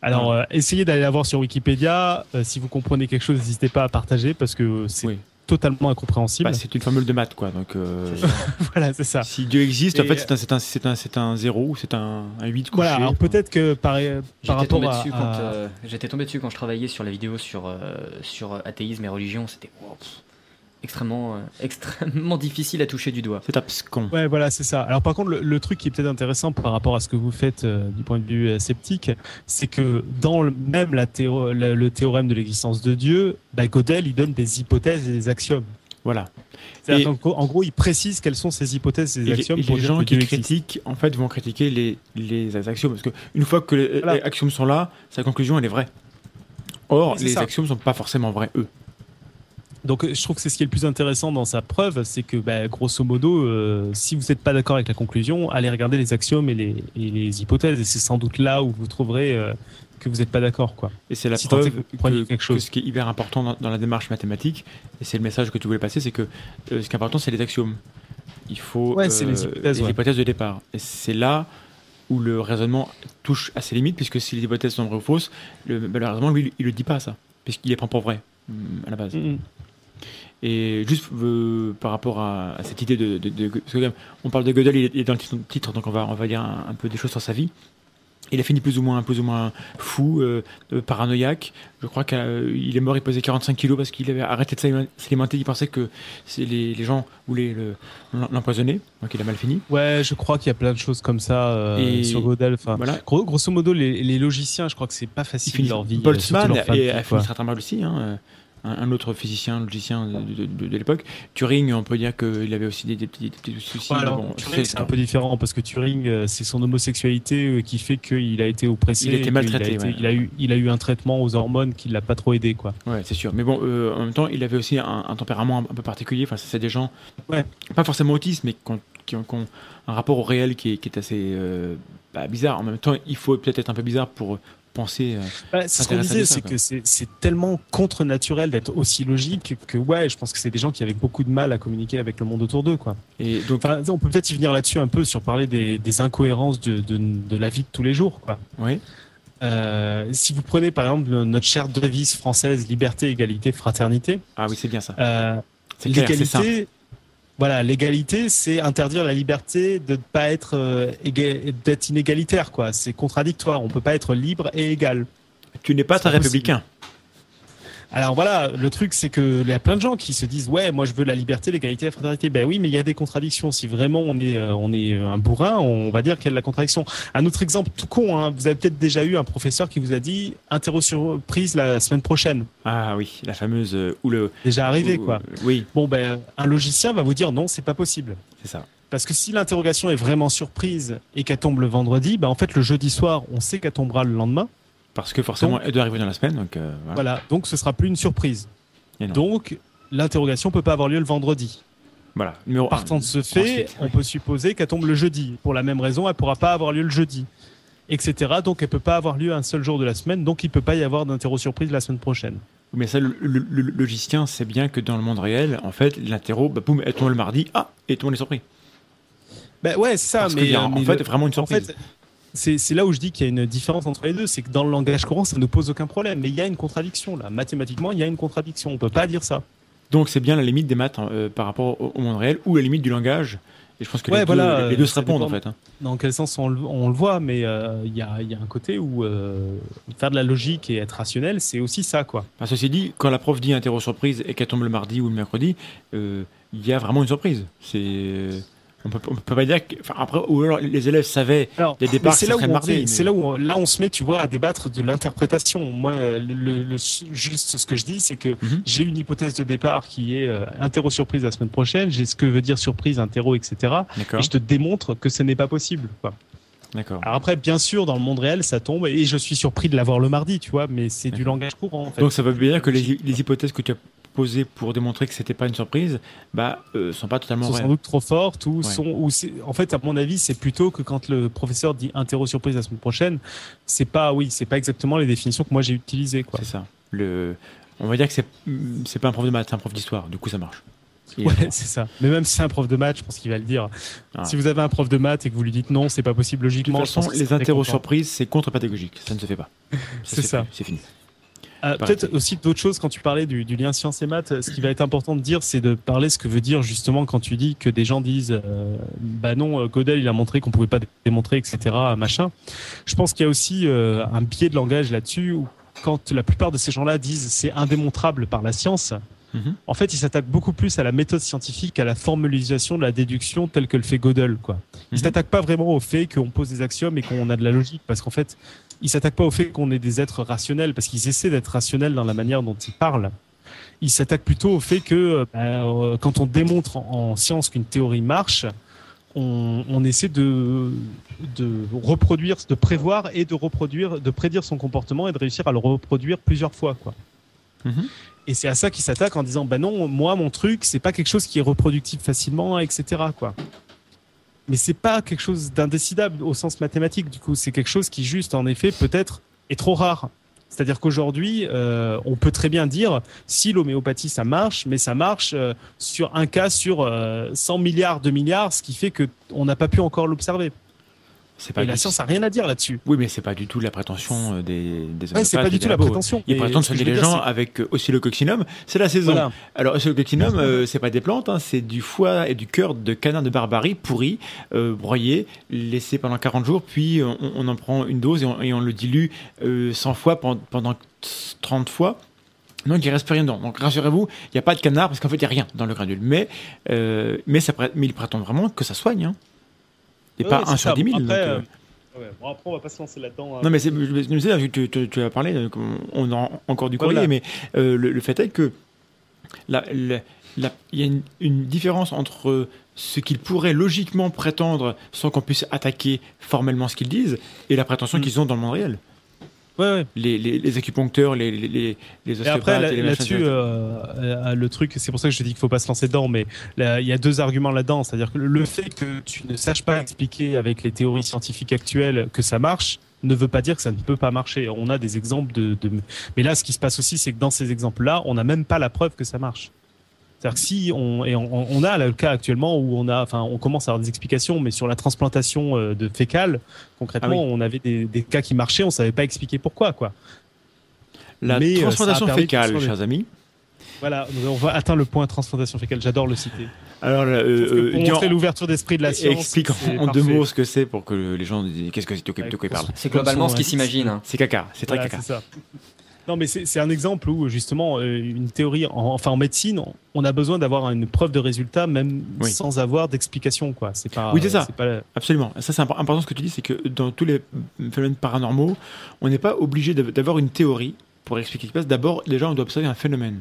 Alors euh, essayez d'aller la voir sur Wikipédia. Euh, si vous comprenez quelque chose, n'hésitez pas à partager parce que c'est totalement incompréhensible. Bah, c'est une formule de maths, quoi. Donc, euh, voilà, c'est ça. Si Dieu existe, en fait, c'est un, c'est un, c'est un, c'est un 0 ou c'est un, un 8 couché. Voilà, alors peut-être que par, par rapport à... Euh, j'étais tombé dessus quand je travaillais sur la vidéo sur, euh, sur athéisme et religion. C'était extrêmement, euh, extrêmement difficile à toucher du doigt. C'est abscon. Ouais, voilà, c'est ça. Alors par contre, le, truc qui est peut-être intéressant par rapport à ce que vous faites euh, du point de vue euh, sceptique, c'est que dans le, même la le théorème de l'existence de Dieu, bah, il donne des hypothèses et des axiomes. Voilà. en gros, il précise quelles sont ces hypothèses et ces axiomes. les gens qui critiquent, en fait, vont critiquer les, les axiomes. Parce qu'une fois que les, axiomes sont là, sa conclusion, elle est vraie. Or, les axiomes ne sont pas forcément vrais, eux. Donc je trouve que c'est ce qui est le plus intéressant dans sa preuve, c'est que bah, grosso modo, euh, si vous n'êtes pas d'accord avec la conclusion, allez regarder les axiomes et les, les hypothèses, et c'est sans doute là où vous trouverez euh, que vous n'êtes pas d'accord. quoi. Et c'est la preuve que, quelque chose. ce qui est hyper important dans, la démarche mathématique, et c'est le message que tu voulais passer, c'est que euh, ce qui est important, c'est les axiomes. Il faut ouais, les, hypothèses, les hypothèses de départ. Et c'est là où le raisonnement touche à ses limites, puisque si les hypothèses sont vraies ou fausses, le, malheureusement, lui, il ne le dit pas ça, puisqu'il les prend pour vraies mm, à la base. Mm, mm. Et juste euh, par rapport à, cette idée de, on parle de Gödel, il est, dans le titre, donc on va, on va dire un, peu des choses sur sa vie. Il a fini plus ou moins, plus ou moins fou, euh, paranoïaque. Je crois qu'il est mort, il pesait 45 kilos parce qu'il avait arrêté de s'alimenter. Il pensait que les, les gens voulaient l'empoisonner, donc il a mal fini. Ouais, je crois qu'il y a plein de choses comme ça euh, sur Godel. Enfin, voilà. grosso modo, les, les, logiciens, je crois que c'est pas facile leur vie. Boltzmann a fini très mal aussi. Hein, un, autre physicien, logicien de, de, l'époque. Turing, on peut dire qu'il avait aussi des, petits, soucis. c'est un peu différent parce que Turing, euh, c'est son homosexualité euh, qui fait qu'il a été oppressé. Il a été maltraité. Il a, eu, il a eu un traitement aux hormones qui l'a pas trop aidé, quoi. Ouais, c'est sûr. Mais bon, euh, en même temps, il avait aussi un, tempérament un, peu particulier. Enfin, c'est des gens, ouais. pas forcément autistes, mais qui ont, un rapport au réel qui est, assez bah, bizarre. En même temps, il faut peut-être être un peu bizarre pour Euh, bah, ce qu'on disait, c'est que c'est tellement contre-naturel d'être aussi logique que, ouais, je pense que c'est des gens qui avaient beaucoup de mal à communiquer avec le monde autour d'eux, quoi. Et donc, on peut peut-être y venir là-dessus un peu sur parler des, incohérences de, de, la vie de tous les jours, quoi. Oui. Euh, si vous prenez par exemple notre chère devise française liberté, égalité, fraternité. Ah oui, c'est bien ça. Euh, l'égalité, voilà, l'égalité, c'est interdire la liberté de ne pas être euh, d'être inégalitaire, quoi. C'est contradictoire. On peut pas être libre et égal. Tu n'es pas très républicain. Alors voilà, le truc c'est que il y a plein de gens qui se disent ouais, moi je veux la liberté, l'égalité, la fraternité. Ben oui, mais il y a des contradictions. Si vraiment on est euh, on est un bourrin, on va dire qu'il y a de la contradiction. Un autre exemple tout con, hein, vous avez peut-être déjà eu un professeur qui vous a dit interro surprise la semaine prochaine. Ah oui, la fameuse euh, ou le déjà arrivé quoi. Oui. Bon ben un logicien va vous dire non, c'est pas possible. C'est ça. Parce que si l'interrogation est vraiment surprise et qu'elle tombe le vendredi, ben en fait le jeudi soir, on sait qu'elle tombera le lendemain. Parce que forcément, elle doit arriver dans la semaine. Donc, euh, voilà. donc ce sera plus une surprise. Donc l'interrogation peut pas avoir lieu le vendredi. Voilà. Partant de ce fait, on peut supposer qu'elle tombe le jeudi. Pour la même raison, elle pourra pas avoir lieu le jeudi, etc. Donc elle peut pas avoir lieu un seul jour de la semaine. Donc il peut pas y avoir d'interro surprise la semaine prochaine. Mais ça, le, logicien sait bien que dans le monde réel, en fait, l'interro, bah, boum, elle tombe le mardi, ah, et tout le monde est surpris. Ben ouais, c'est ça. mais, en fait, vraiment une surprise c'est là où je dis qu'il y a une différence entre les deux. C'est que dans le langage courant, ça ne pose aucun problème. Mais il y a une contradiction là. Mathématiquement, il y a une contradiction. On ne peut pas dire ça. Donc c'est bien la limite des maths hein, euh, par rapport au, monde réel ou la limite du langage. Et je pense que les, deux, se répondent en fait. Hein. Dans quel sens on le, voit, mais euh, il y, a, un côté où euh, faire de la logique et être rationnel, c'est aussi ça. quoi. Bah, ceci dit, quand la prof dit interro surprise et qu'elle tombe le mardi ou le mercredi, il y a vraiment une surprise. C'est on peut, peut pas dire que, enfin, après, ou alors les élèves savaient alors, dès le départ c'est là où mardi. C'est là où là on se met, tu vois, à débattre de l'interprétation. Moi, le, juste ce que je dis, c'est que mhm. j'ai une hypothèse de départ qui est euh, interro surprise la semaine prochaine. J'ai ce que veut dire surprise, interro, etc. Et je te démontre que ce n'est pas possible. Quoi. D'accord. Alors après, bien sûr, dans le monde réel, ça tombe et je suis surpris de l'avoir le mardi, tu vois, mais c'est du langage courant. En fait. Donc ça veut bien dire que les, les hypothèses que tu as pour démontrer que c'était pas une surprise, bah, euh, sont pas totalement sont sans doute trop fortes ou sont, ou en fait, à mon avis, c'est plutôt que quand le professeur dit interro surprise la semaine prochaine, c'est pas, oui, c'est pas exactement les définitions que moi j'ai utilisées, quoi. C'est ça. Le, on va dire que c'est, c'est pas un prof de maths, c'est un prof d'histoire. Du coup, ça marche. Ouais, c'est ça. Mais même si c'est un prof de maths, je pense qu'il va le dire. Ah. Si vous avez un prof de maths et que vous lui dites non, c'est pas possible logiquement. De toute façon, les interro surprises, c'est contre-pédagogique. Ça ne se fait pas. c'est ça. C'est fini. Euh, peut-être aussi d'autres choses quand tu parlais du, lien sciences et maths. Ce qui va être important de dire, c'est de parler ce que veut dire justement quand tu dis que des gens disent, euh, bah non, euh, Godel il a montré qu'on pouvait pas démontrer, etc. Machin. Je pense qu'il y a aussi un biais de langage là-dessus où quand la plupart de ces gens-là disent c'est indémontrable par la science. En fait, ils s'attaquent beaucoup plus à la méthode scientifique, à la formalisation de la déduction telle que le fait Gödel. Quoi. Ils mhm. s'attaquent pas vraiment au fait qu'on pose des axiomes et qu'on a de la logique, parce qu'en fait, ils s'attaquent pas au fait qu'on est des êtres rationnels, parce qu'ils essaient d'être rationnels dans la manière dont ils parlent. Ils s'attaquent plutôt au fait que bah, euh, quand on démontre en, science qu'une théorie marche, on, essaie de, de reproduire, de prévoir et de reproduire, de prédire son comportement et de réussir à le reproduire plusieurs fois, quoi. Mhm. Et c'est à ça qu'ils s'attaquent en disant, bah non, moi mon truc, c'est pas quelque chose qui est reproductible facilement, etc. Quoi mais c'est pas quelque chose d'indécidable au sens mathématique. Du coup, c'est quelque chose qui juste, en effet, peut-être est trop rare. C'est-à-dire qu'aujourd'hui, euh, on peut très bien dire si l'homéopathie ça marche, mais ça marche euh, sur un cas sur 100 euh, milliards de milliards, ce qui fait que on n'a pas pu encore l'observer. Pas Et la science a rien à dire là-dessus. Oui, mais c'est pas du tout la prétention euh, des, des Ouais, c'est pas du tout la prétention. Ils prétendent soigner les gens avec euh, oscillococcinum. C'est la saison. Voilà. Alors, oscillococcinum, euh, c'est pas des plantes, hein, c'est du foie et du cœur de canard de barbarie pourri, euh, broyé, laissé pendant 40 jours, puis euh, on, on en prend une dose et on, et on le dilue euh, 100 fois pendant, pendant 30 fois. Donc il reste plus rien dedans. Donc rassurez-vous, il n'y a pas de canard parce qu'en fait il n'y a rien dans le granule. Mais, mais, ça, prête- mais il prétend vraiment que ça soigne. Hein. Et Ouais, pas ouais, 1 c'est sur ça. 10 000. Après, donc, euh, euh, ouais, bon, après, on va pas se lancer là-dedans. hein. non, mais c'est, disais, tu, tu, tu as parlé, donc on a encore du courrier, Voilà. mais euh, le, le fait est que il y a une, une différence entre ce qu'ils pourraient logiquement prétendre sans qu'on puisse attaquer formellement ce qu'ils disent et la prétention Mm. qu'ils ont dans le monde réel. Ouais. Les, les, les acupuncteurs, les, les, les, les Et ostéopathes, après, là- et les là-dessus, euh, le truc, c'est pour ça que je dis qu'il faut pas se lancer dedans, mais il y a deux arguments là-dedans. C'est-à-dire que le fait que tu ne saches pas expliquer avec les théories scientifiques actuelles que ça marche ne veut pas dire que ça ne peut pas marcher. On a des exemples de, de... mais là, ce qui se passe aussi, c'est que dans ces exemples-là, on n'a même pas la preuve que ça marche. C'est-à-dire que si on et on, on a là, le cas actuellement où on a, enfin, on commence à avoir des explications, mais sur la transplantation euh, de fécales, concrètement, Ah oui. on avait des, des cas qui marchaient, on savait pas expliquer pourquoi, quoi. La mais, euh, transplantation de fécale, sauver. chers amis. Voilà, on va atteindre le point transplantation fécale. J'adore le citer. Alors, euh, euh, pour montrer l'ouverture d'esprit de la science. explique en, deux mots ce que c'est pour que les gens disent qu'est-ce que c'est de de ils parlent. C'est globalement ce qu'ils s'imaginent. hein. C'est caca, c'est très Voilà, caca. Non, mais c'est un exemple où justement euh, une théorie, en- enfin en médecine, on a besoin d'avoir une preuve de résultat même Oui. sans avoir d'explication, quoi. C'est pas. Oui, c'est ça. pas- Absolument. Ça, c'est imp- important ce que tu dis, c'est que dans tous les phénomènes paranormaux, on n'est pas obligé d'av- d'avoir une théorie pour expliquer ce qui se passe. D'abord, déjà, on doit observer un phénomène.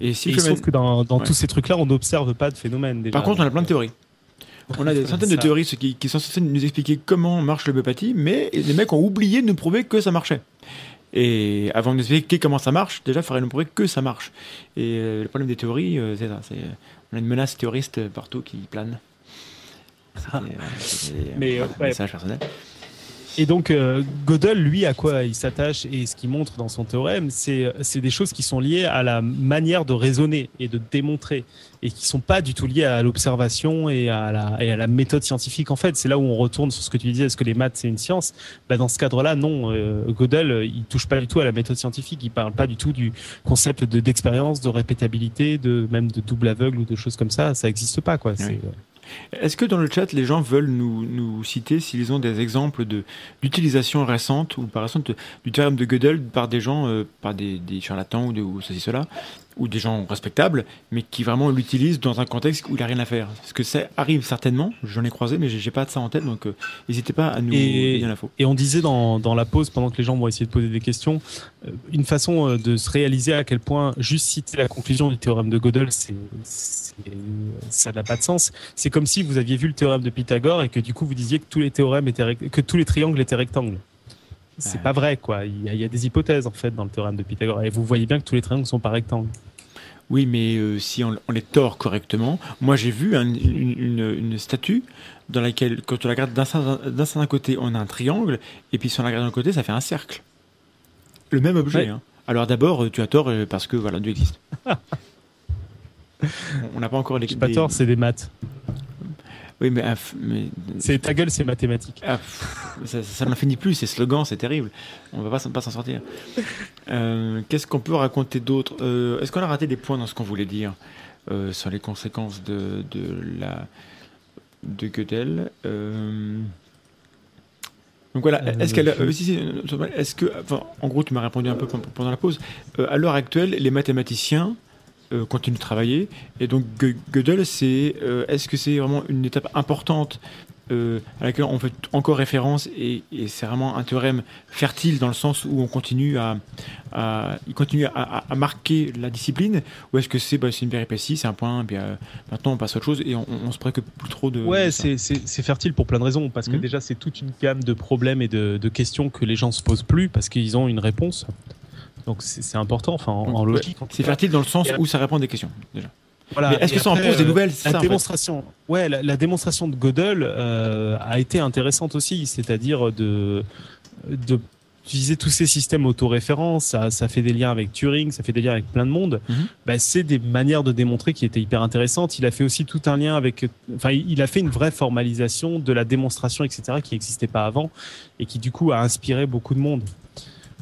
Et si Et phénomène- sauf que dans, dans Ouais. tous ces trucs-là, on n'observe pas de phénomène. Déjà. Par contre, on a plein de théories. On a des centaines de théories qui, qui sont censées nous expliquer comment marche l'homéopathie, mais les mecs ont oublié de nous prouver que ça marchait. Et avant de nous expliquer comment ça marche, déjà, il faudrait nous prouver que ça marche. Et euh, le problème des théories, euh, c'est ça. on a une menace théoriste partout qui plane. C'était, euh, c'était, euh, Mais, un ouais. message personnel. Et donc, euh, Gödel, lui, à quoi il s'attache et ce qu'il montre dans son théorème, c'est c'est des choses qui sont liées à la manière de raisonner et de démontrer, et qui sont pas du tout liées à l'observation et, à la- et à la méthode scientifique. En fait, c'est là où on retourne sur ce que tu disais, est-ce que les maths, c'est une science? Bah, Dans ce cadre-là, non. Euh, Gödel, euh, il touche pas du tout à la méthode scientifique, il parle pas du tout du concept de- d'expérience, de, répétabilité, de même de double aveugle ou de choses comme ça. Ça existe pas, quoi. C'est- Oui. Est-ce que dans le chat, les gens veulent nous, nous citer s'ils ont des exemples de- d'utilisation récente ou par exemple du théorème de Gödel par des gens, euh, par des, des charlatans ou, de, ou ceci, cela, ou des gens respectables, mais qui vraiment l'utilisent dans un contexte où il n'a rien à faire Parce que ça arrive certainement, j'en ai croisé, mais j'ai pas de ça en tête, donc euh, n'hésitez pas à nous Et- donner l'info. Et on disait dans, dans la pause, pendant que les gens vont essayer de poser des questions, euh, une façon euh, de se réaliser à quel point juste citer la conclusion du théorème de Gödel, c'est, ça n'a pas de sens. C'est comme si vous aviez vu le théorème de Pythagore et que du coup vous disiez que tous les théorèmes étaient que tous les triangles étaient rectangles. C'est Ouais. pas vrai, quoi. Il y, a, il y a des hypothèses en fait dans le théorème de Pythagore et vous voyez bien que tous les triangles sont pas rectangles. Oui, mais euh, si on, on les tord correctement, moi j'ai vu un- une, une- une statue dans laquelle, quand on la regarde d'un certain côté, on a un triangle, et puis si on la regarde d'un côté, ça fait un cercle. Le même objet. Ouais. hein. Alors d'abord, euh, tu as tort euh, parce que voilà, Dieu existe. On- on n'a pas encore les. J'ai pas des- tort, c'est des maths. Oui, mais, ah, C'est ta gueule, c'est mathématique. ah, pff, ça, ça n'en finit plus, ces slogans, c'est terrible. On va pas, s'en- pas s'en sortir. Euh, Qu'est-ce qu'on peut raconter d'autre? Euh, Est-ce qu'on a raté des points dans ce qu'on voulait dire euh, sur les conséquences de, de la de Gödel? Euh, Donc voilà, est-ce qu'elle, a- je- euh, si, si, est-ce que, enfin, en gros, tu m'as répondu un peu pendant pendant la pause. Euh, à l'heure actuelle, les mathématiciens euh, continuent de travailler, et donc Gö- Gödel, c'est, euh, est-ce que c'est vraiment une étape importante euh, à laquelle on fait encore référence et, et c'est vraiment un théorème fertile dans le sens où on continue à, à- il continue à, à- à marquer la discipline ou est-ce que c'est bah, c'est une péripétie, c'est un point, puis euh, maintenant on passe à autre chose et on, on se préoccupe plus trop de. Ouais, c'est- fertile pour plein de raisons. Parce que Mhm. déjà, c'est toute une gamme de problèmes et de, de questions que les gens se posent plus parce qu'ils ont une réponse. Donc c'est important, enfin en, logique. C'est fertile dans le sens où ça répond à des questions déjà. Voilà. Est-ce que ça en pose des euh, nouvelles? La ça, en fait démonstration, ouais, la, la démonstration de Gödel euh, a été intéressante aussi, c'est-à-dire de, de utiliser tous ces systèmes autoréférents, ça, ça fait des liens avec Turing, ça fait des liens avec plein de monde. Bah, c'est des manières de démontrer qui étaient hyper intéressantes. Il a fait aussi tout un lien avec, enfin, il a fait une vraie formalisation de la démonstration, etc., qui n'existait pas avant et qui du coup a inspiré beaucoup de monde.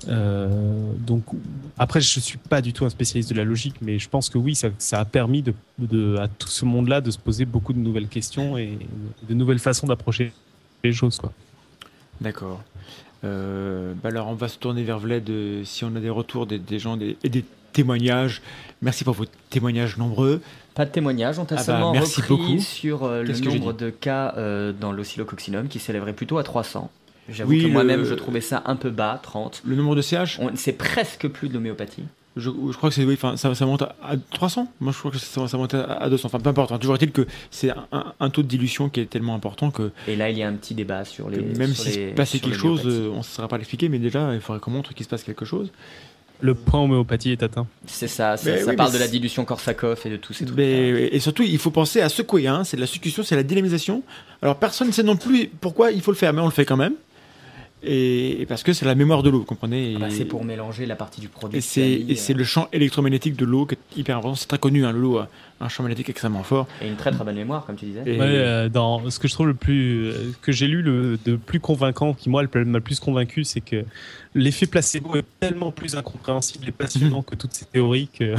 Euh, donc après, je suis pas du tout un spécialiste de la logique, mais je pense que oui, ça, ça a permis de, de, à tout ce monde-là de se poser beaucoup de nouvelles questions et de nouvelles façons d'approcher les choses, quoi. D'accord. Euh, bah alors, on va se tourner vers Vlad euh, si on a des retours des, des gens des, et des témoignages. Merci pour vos témoignages nombreux. Pas de témoignage, on t'a Ah bah, seulement merci repris beaucoup. sur euh, le nombre de cas euh, dans l'oscillococcinum qui s'élèverait plutôt à 300. J'avoue Oui, que le- moi-même je trouvais ça un peu bas, 30. Le nombre de CH, On- C'est presque plus de l'homéopathie. je, je crois que c'est oui, enfin, ça, ça monte à, à 300. Moi, je crois que ça, ça monte à, à 200. Enfin, peu importe. hein. Toujours est-il que c'est un, taux de dilution qui est tellement important que, Et là, il y a un petit débat sur les. même s'il se passait quelque chose, euh, on ne saura pas l'expliquer, mais déjà, il faudrait qu'on montre qu'il se passe quelque chose. Le point homéopathie est atteint. C'est ça, ça, ça oui, parle de la dilution Korsakoff et de tous ces trucs. Mais- et surtout, il faut penser à secouer. Hein. C'est de la succion, c'est la dynamisation. Alors, personne ne sait non plus pourquoi il faut le faire, mais on le fait quand même. Et, et parce que c'est la mémoire de l'eau, vous comprenez Ah bah, c'est pour mélanger la partie du produit. et c'est c'est le champ électromagnétique de l'eau qui est hyper important. C'est très connu, hein, l'eau a un champ magnétique extrêmement fort. Et une très très bonne mémoire, comme tu disais. Et- Ouais, euh, dans ce que je trouve le plus euh, que j'ai lu le de plus convaincant, qui moi m'a le plus convaincu, c'est que l'effet placebo est tellement plus incompréhensible et passionnant que toutes ces théories que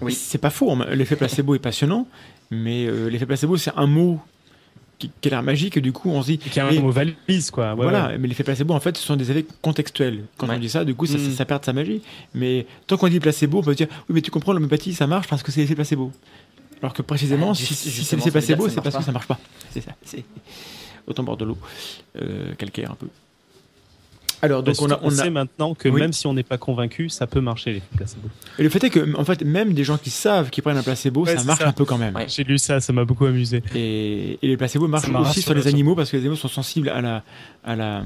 Oui. C'est pas faux, hein. l'effet placebo est passionnant, mais euh, l'effet placebo, c'est un mot qui, qui a l'air magique, et du coup, on se dit. qui a un mot valise quoi. Ouais, voilà, ouais. mais l'effet placebo, en fait, ce sont des effets contextuels. Quand Ouais. on dit ça, du coup, ça, Mm. ça, ça perd de sa magie. Mais tant qu'on dit placebo, on peut dire oui, mais tu comprends, l'homéopathie, ça marche parce que c'est l'effet placebo. Alors que précisément, Ah, si, c'est l'effet placebo, c'est parce que marche ça marche pas. C'est ça. C'est autant bord de l'eau, euh, calcaire un peu. Alors, donc, on a, on, on a- sait maintenant que Oui. même si on n'est pas convaincu, ça peut marcher l'effet placebo. Et le fait est que, en fait, même des gens qui savent qu'ils prennent un placebo, Ouais, ça marche ça. un peu quand même. Ouais. J'ai lu ça, ça m'a beaucoup amusé. Et, et les placebos marchent aussi sur les animaux parce que les animaux sont sensibles à la, à la,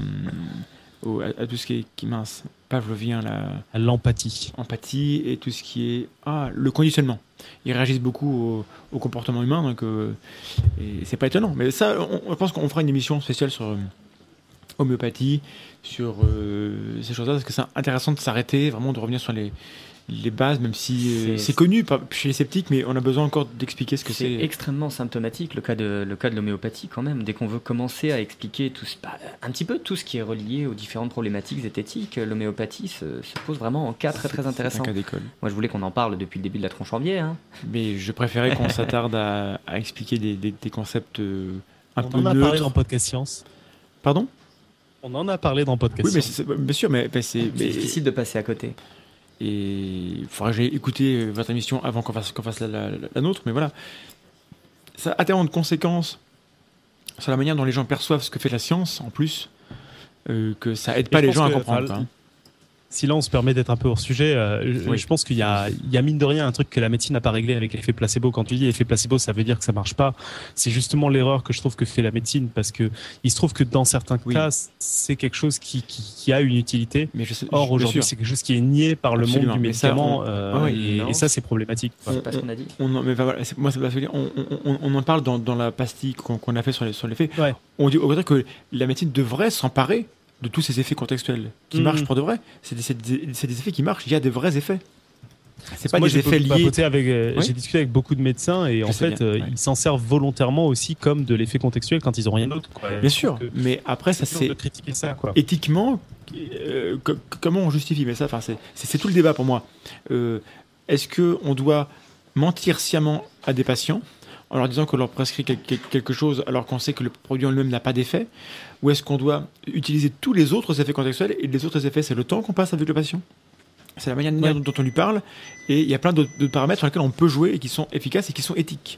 au- à, à tout ce qui est qui mince, pavlovien, la À l'empathie. empathie et tout ce qui est ah le conditionnement. Ils réagissent beaucoup au, au comportement humain, donc euh, c'est pas étonnant. Mais ça, on, on pense qu'on fera une émission spéciale sur euh, homéopathie, sur euh, ces choses-là, parce que c'est intéressant de s'arrêter, vraiment de revenir sur les les bases, même si euh, C'est- connu par- chez les sceptiques, mais on a besoin encore d'expliquer ce que C'est c'est. extrêmement symptomatique le cas de le cas de l'homéopathie quand même. Dès qu'on veut commencer à expliquer tout ce- bah, un petit peu tout ce qui est relié aux différentes problématiques zététiques, l'homéopathie se, se pose vraiment en cas très très C'est intéressant. un cas d'école. Moi je voulais qu'on en parle depuis le début de la tronche en biais. Hein. Mais je préférais qu'on s'attarde à, à expliquer des, des- des concepts euh, un on peu en a parlé neutres. dans Podcast Science. Pardon? On en a parlé dans Podcast Oui, mais c'est- bien sûr, mais, mais c'est. Difficile de passer à côté. Et il faudra que j'aille écouter euh, votre émission avant qu'on fasse, qu'on fasse la, la- la nôtre, mais voilà. Ça a tellement de conséquences sur la manière dont les gens perçoivent ce que fait la science, en plus, euh, que ça aide pas les gens à comprendre. enfin, quoi. Si là on se permet d'être un peu hors sujet, euh, je- Oui. je pense qu'il y a, il y a mine de rien un truc que la médecine n'a pas réglé avec l'effet placebo. Quand tu dis effet placebo, ça veut dire que ça marche pas. C'est justement l'erreur que je trouve que fait la médecine parce que il se trouve que dans certains Oui. cas, c'est quelque chose qui, qui, qui a une utilité. Mais je sais, Or aujourd'hui, c'est quelque chose qui est nié par le Absolument. monde du ça, médicament on- euh, Ah oui, et, ça c'est problématique. C'est pas ce qu'on a dit. On en, mais voilà, moi, ça on, on- parle dans, dans la pastille qu'on qu'on a fait sur les, sur. Ouais. On dit au contraire que la médecine devrait s'emparer de tous ces effets contextuels qui Mhm. marchent pour de vrai. C'est des, effets qui marchent, il y a des vrais effets. C'est pas Moi, des effets liés. avec, euh, Oui. j'ai discuté avec beaucoup de médecins et en fait, bien, euh, ouais. ils s'en servent volontairement aussi comme de l'effet contextuel quand ils ont rien d'autre. Bien sûr, mais après, ça c'est critiquer ça quoi. éthiquement, euh, co- comment on justifie? Mais ça, enfin, c'est- tout le débat pour moi. Est-ce que on doit mentir sciemment à des patients? En leur disant qu'on leur prescrit quel- quel- quelque chose alors qu'on sait que le produit en lui-même n'a pas d'effet Ou est-ce qu'on doit utiliser tous les autres effets contextuels et les autres effets, c'est le temps qu'on passe avec le patient C'est la manière Ouais. dont on lui parle et il y a plein d'autres paramètres sur lesquels on peut jouer et qui sont efficaces et qui sont éthiques.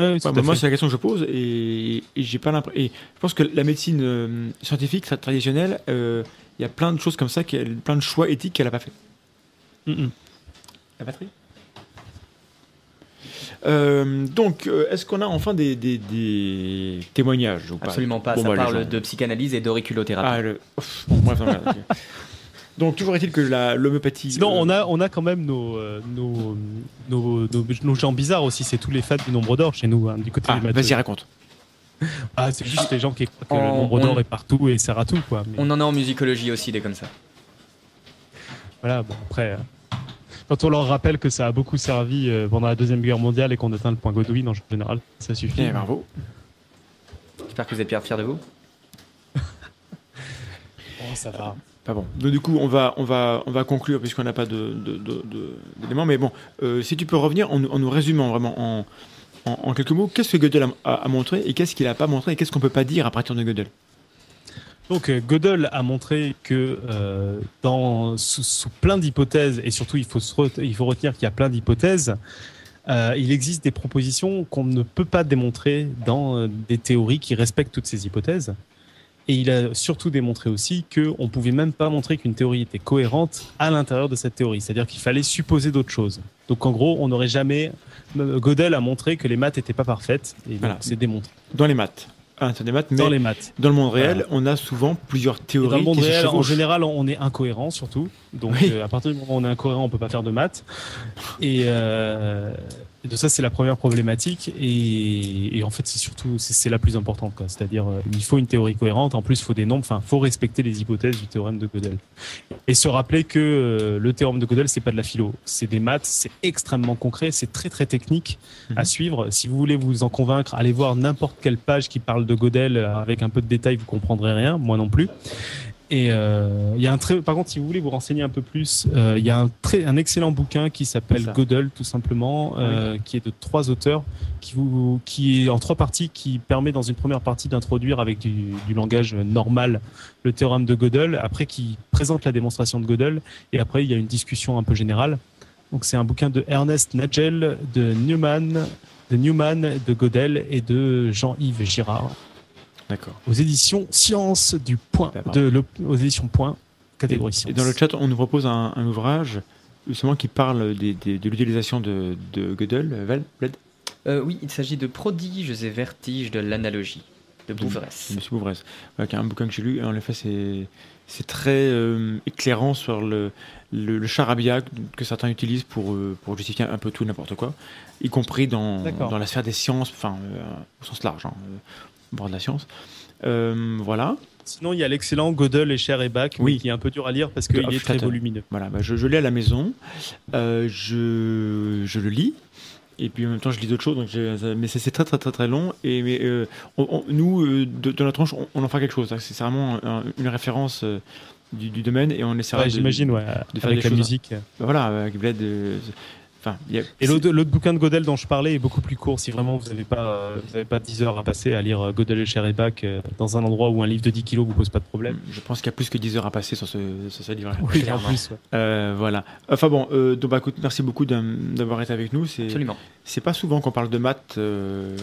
Ouais, Ouais, bah, moi, c'est la question que je pose et, et j'ai pas l'impression. Je pense que la médecine euh, scientifique, tra- traditionnelle, euh, il y a plein de choses comme ça, plein de choix éthiques qu'elle a pas fait. Mm, mm. La batterie? Euh, donc, euh, est-ce qu'on a enfin des, des- des témoignages ou pas Absolument pas. Bon, ça bah, parle gens- de psychanalyse et d'auriculothérapie. Ah, le... Bon. Donc, toujours est-il que la- l'homéopathie. Sinon, euh, on a, on a quand même nos, euh, nos, nos, nos, nos gens bizarres aussi. C'est tous les fans du nombre d'or chez nous, hein, du côté Ah, vas-y, raconte. Ah, c'est juste les gens qui croient que On- le nombre on- d'or est partout et sert à tout, quoi. Mais On en a en musicologie aussi, des comme ça. voilà, bon, après. euh, Quand on leur rappelle que ça a beaucoup servi euh, pendant la Deuxième Guerre mondiale et qu'on atteint le point Godwin en général, ça suffit. Eh, bravo. J'espère que vous êtes bien fiers de vous. Oh, ça va. Pas bon. Donc, du coup, on va, on va, on va conclure puisqu'on n'a pas de, de- de- de- d'éléments. Mais bon, euh, si tu peux revenir en, nous- en nous résumant vraiment en, en, en quelques mots, qu'est-ce que Gödel a, a- a montré et qu'est-ce qu'il n'a pas montré et qu'est-ce qu'on peut pas dire à partir de Gödel? Donc euh, Gödel a montré que euh, dans, sous, sous plein d'hypothèses, et surtout il faut, se il faut retenir qu'il y a plein d'hypothèses, euh, il existe des propositions qu'on ne peut pas démontrer dans des théories qui respectent toutes ces hypothèses. Et il a surtout démontré aussi qu'on ne pouvait même pas montrer qu'une théorie était cohérente à l'intérieur de cette théorie. C'est-à-dire qu'il fallait supposer d'autres choses. Donc en gros, on n'aurait jamais... Gödel a montré que les maths n'étaient pas parfaites, et Voilà. c'est démontré. Dans les maths. Maths, mais Dans les maths. dans le monde réel, on a souvent plusieurs Et théories dans le monde qui réel, en général, on est incohérent surtout. Donc, Oui. euh, à partir du moment où on est incohérent, on peut pas faire de maths. Et, euh, et de ça, c'est la première problématique. Et, et en fait, c'est surtout, c'est c'est la plus importante. C'est-à-dire, euh, il faut une théorie cohérente. En plus, il faut des nombres. Enfin, faut respecter les hypothèses du théorème de Gödel. Et se rappeler que euh, le théorème de Gödel, c'est pas de la philo. C'est des maths. C'est extrêmement concret. C'est très très technique à Mhm. suivre. Si vous voulez vous en convaincre, allez voir n'importe quelle page qui parle de Gödel avec un peu de détails. Vous comprendrez rien. Moi non plus. Et euh, il y a un très, par contre, si vous voulez vous renseigner un peu plus, euh, il y a un très, un excellent bouquin qui s'appelle Ça. Gödel, tout simplement, euh, qui est de trois auteurs, qui vous, qui est en trois parties, qui permet dans une première partie d'introduire avec du, du langage normal le théorème de Gödel, après qui présente la démonstration de Gödel, et après il y a une discussion un peu générale. Donc c'est un bouquin de Ernest Nagel, de Newman, de Newman, de Gödel et de Jean-Yves Girard D'accord. aux éditions Sciences du Point, Bah, de l'op- aux éditions Point, catégorie Et, dans le chat, on nous propose un, un ouvrage justement qui parle des- des- de l'utilisation de, de Gödel. Val, Vlad Euh, oui, il s'agit de Prodiges et vertiges de l'analogie de Bouvresse. Monsieur Bouvresse. Voilà, qui est un bouquin que j'ai lu. Et en effet, c'est c'est très euh, éclairant sur le, le, le charabia que certains utilisent pour, euh, pour justifier un peu tout et n'importe quoi, y compris dans, dans la sphère des sciences, enfin, euh, au sens large, hein, bord de la science. Euh, voilà. Sinon, il y a l'excellent Gödel et Cher et Bach, Oui. qui est un peu dur à lire parce qu'il Ah, est très volumineux. Voilà, bah, je, je l'ai à la maison, euh, je, je le lis, et puis en même temps je lis d'autres choses, donc mais c'est très très très très long, et mais, euh, on- on- nous, euh, de, de notre tranche, on, on en fera quelque chose, c'est vraiment un- une référence euh, du, du domaine, et on essaiera Ouais, de- J'imagine, ouais, de faire avec des la choses- musique. voilà, avec Bled, enfin, a- Et l'autre bouquin de Gödel dont je parlais est beaucoup plus court. Si vraiment vous n'avez pas, euh, vous avez pas 10 heures à passer à lire euh, Gödel et Cher et Bach euh, dans un endroit où un livre de 10 kilos vous pose pas de problème. je pense qu'il y a plus que 10 heures à passer sur ce, sur ce livre. Oui, en plus. ouais. Euh, voilà. Enfin bon, euh, donc bah, écoute, merci beaucoup d'avoir été avec nous. C'est Absolument. c'est pas souvent qu'on parle de maths euh,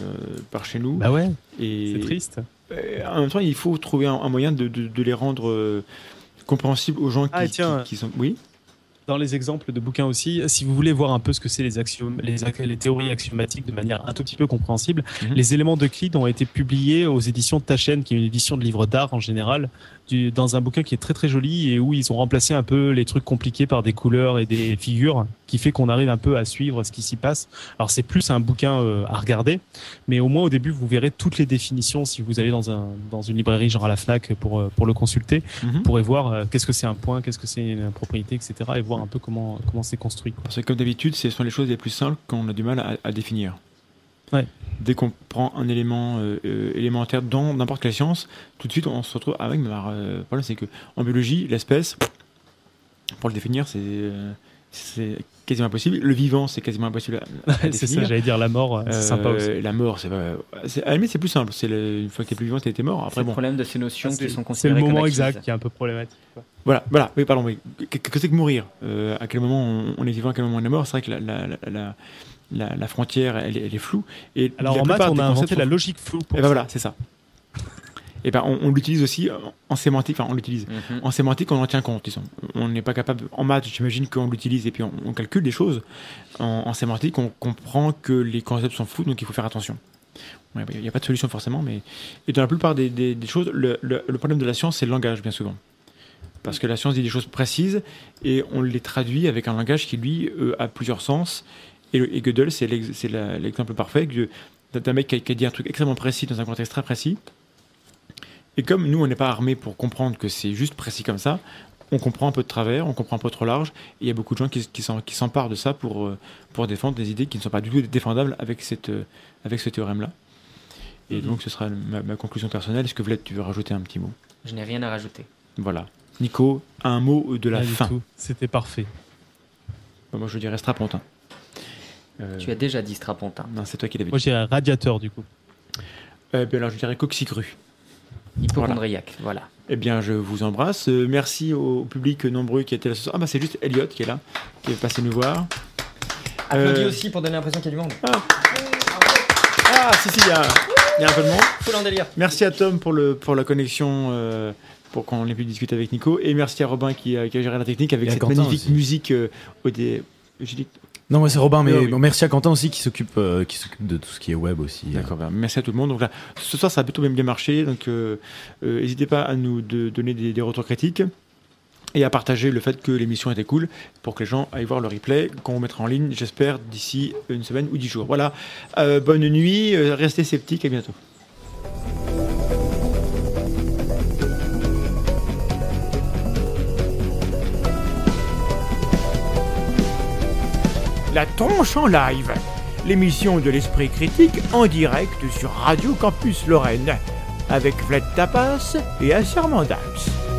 par chez nous. Bah ouais, c'est triste. Euh, en même temps, il faut trouver un, un moyen de, de- de les rendre euh, compréhensibles aux gens qui, Ah, et tiens, qui- qui sont. Oui? Dans les exemples de bouquins aussi, si vous voulez voir un peu ce que c'est les, axiomes, les, théories axiomatiques de manière un tout petit peu compréhensible, Mhm. les éléments d'Euclide ont été publiés aux éditions Taschen, qui est une édition de livres d'art en général, du- dans un bouquin qui est très très joli et où ils ont remplacé un peu les trucs compliqués par des couleurs et des figures, qui fait qu'on arrive un peu à suivre ce qui s'y passe. Alors c'est plus un bouquin euh, à regarder, mais au moins au début vous verrez toutes les définitions si vous allez dans, un, dans une librairie genre à la Fnac pour, euh, pour le consulter Mhm. vous pourrez voir euh, qu'est-ce que c'est un point, qu'est-ce que c'est une propriété, etc. et voir un peu comment comment c'est construit. quoi. Parce que comme d'habitude, ce sont les choses les plus simples qu'on a du mal à, à définir. Ouais. Dès qu'on prend un élément euh, euh, élémentaire dans n'importe quelle science, tout de suite on se retrouve avec. Mais alors, euh, le problème, c'est que en biologie, l'espèce, pour le définir, c'est euh, c'est quasiment impossible. Le vivant, c'est quasiment impossible c'est ça, j'allais dire la mort, c'est Euh, sympa aussi. La mort, c'est pas- à la limite, c'est plus simple. C'est le- une fois que t'es plus vivant, t'es mort. C'est Après, le bon, problème de ces notions Ah, C'est qui sont c'est le considérées moment exact qui est un peu problématique. quoi. Voilà, voilà, oui, pardon, oui. Que, que c'est que mourir? Euh, À quel moment on, on est vivant, à quel moment on est mort? C'est vrai que la, la, la, la, frontière, elle, est- elle est floue. Et Alors la en maths, on a inventé la logique floue. Pour Et ben ça. voilà, c'est ça. Et ben on, on l'utilise aussi en- en sémantique, enfin on l'utilise. Mhm. En sémantique, on en tient compte, disons. On n'est pas capable, en maths, j'imagine qu'on l'utilise et puis on, on calcule des choses. En, en sémantique, on comprend que les concepts sont flous, donc il faut faire attention. Ouais, Il n'y a pas de solution forcément, mais et dans la plupart des, des- des choses, le, le- le problème de la science, c'est le langage, bien souvent. Parce que la science dit des choses précises et on les traduit avec un langage qui, lui, euh, a plusieurs sens. Et, et Gödel, c'est l'exemple parfait d'un mec qui a, qui a dit un truc extrêmement précis dans un contexte très précis. Et comme nous, on n'est pas armés pour comprendre que c'est juste précis comme ça, on comprend un peu de travers, on comprend un peu trop large. Et il y a beaucoup de gens qui, s'emparent de ça pour, euh, pour défendre des idées qui ne sont pas du tout défendables avec, cette, euh, avec ce théorème-là. Et Mhm. donc, ce sera ma, ma conclusion personnelle. Est-ce que Vlad, tu veux rajouter un petit mot? Je n'ai rien à rajouter. Voilà. Nico, un mot de la Pas du fin. tout. C'était parfait. Moi, je dirais strapontin. Euh, Tu as déjà dit Strapontin. Non, c'est toi qui l'avais Moi, dit. j'irais radiateur du coup. Euh, bien, alors, je dirais coxicru. Hypochondriaque, voilà. Eh bien, je vous embrasse. Euh, merci au public nombreux qui était là ce soir. Ah, bah, c'est juste Elliot qui est là, qui est passé nous voir. Applaudis Euh, aussi pour donner l'impression qu'il y a du monde. Ah, si, si, il y a, il y a un peu de monde. Full en délire. Merci à Tom pour, le, pour la connexion, euh, pour qu'on ait pu discuter avec Nico. Et merci à Robin qui a, qui a géré la technique avec Et à cette Quentin magnifique aussi. musique euh, au dé... j'ai dit- Non, c'est Robin, mais Oui, oui. bon, merci à Quentin aussi qui s'occupe euh, qui s'occupe de tout ce qui est web aussi. D'accord, ben, merci à tout le monde. Donc là, ce soir, ça a plutôt même bien marché. Donc, euh, euh, n'hésitez pas à nous de- donner des, des retours critiques et à partager le fait que l'émission était cool pour que les gens aillent voir le replay qu'on mettra en ligne, j'espère, d'ici une semaine ou dix jours. Voilà. Bonne nuit, restez sceptiques, à bientôt. La tronche en live, l'émission de l'esprit critique en direct sur Radio Campus Lorraine, avec Vlad Tapas et Assermandax.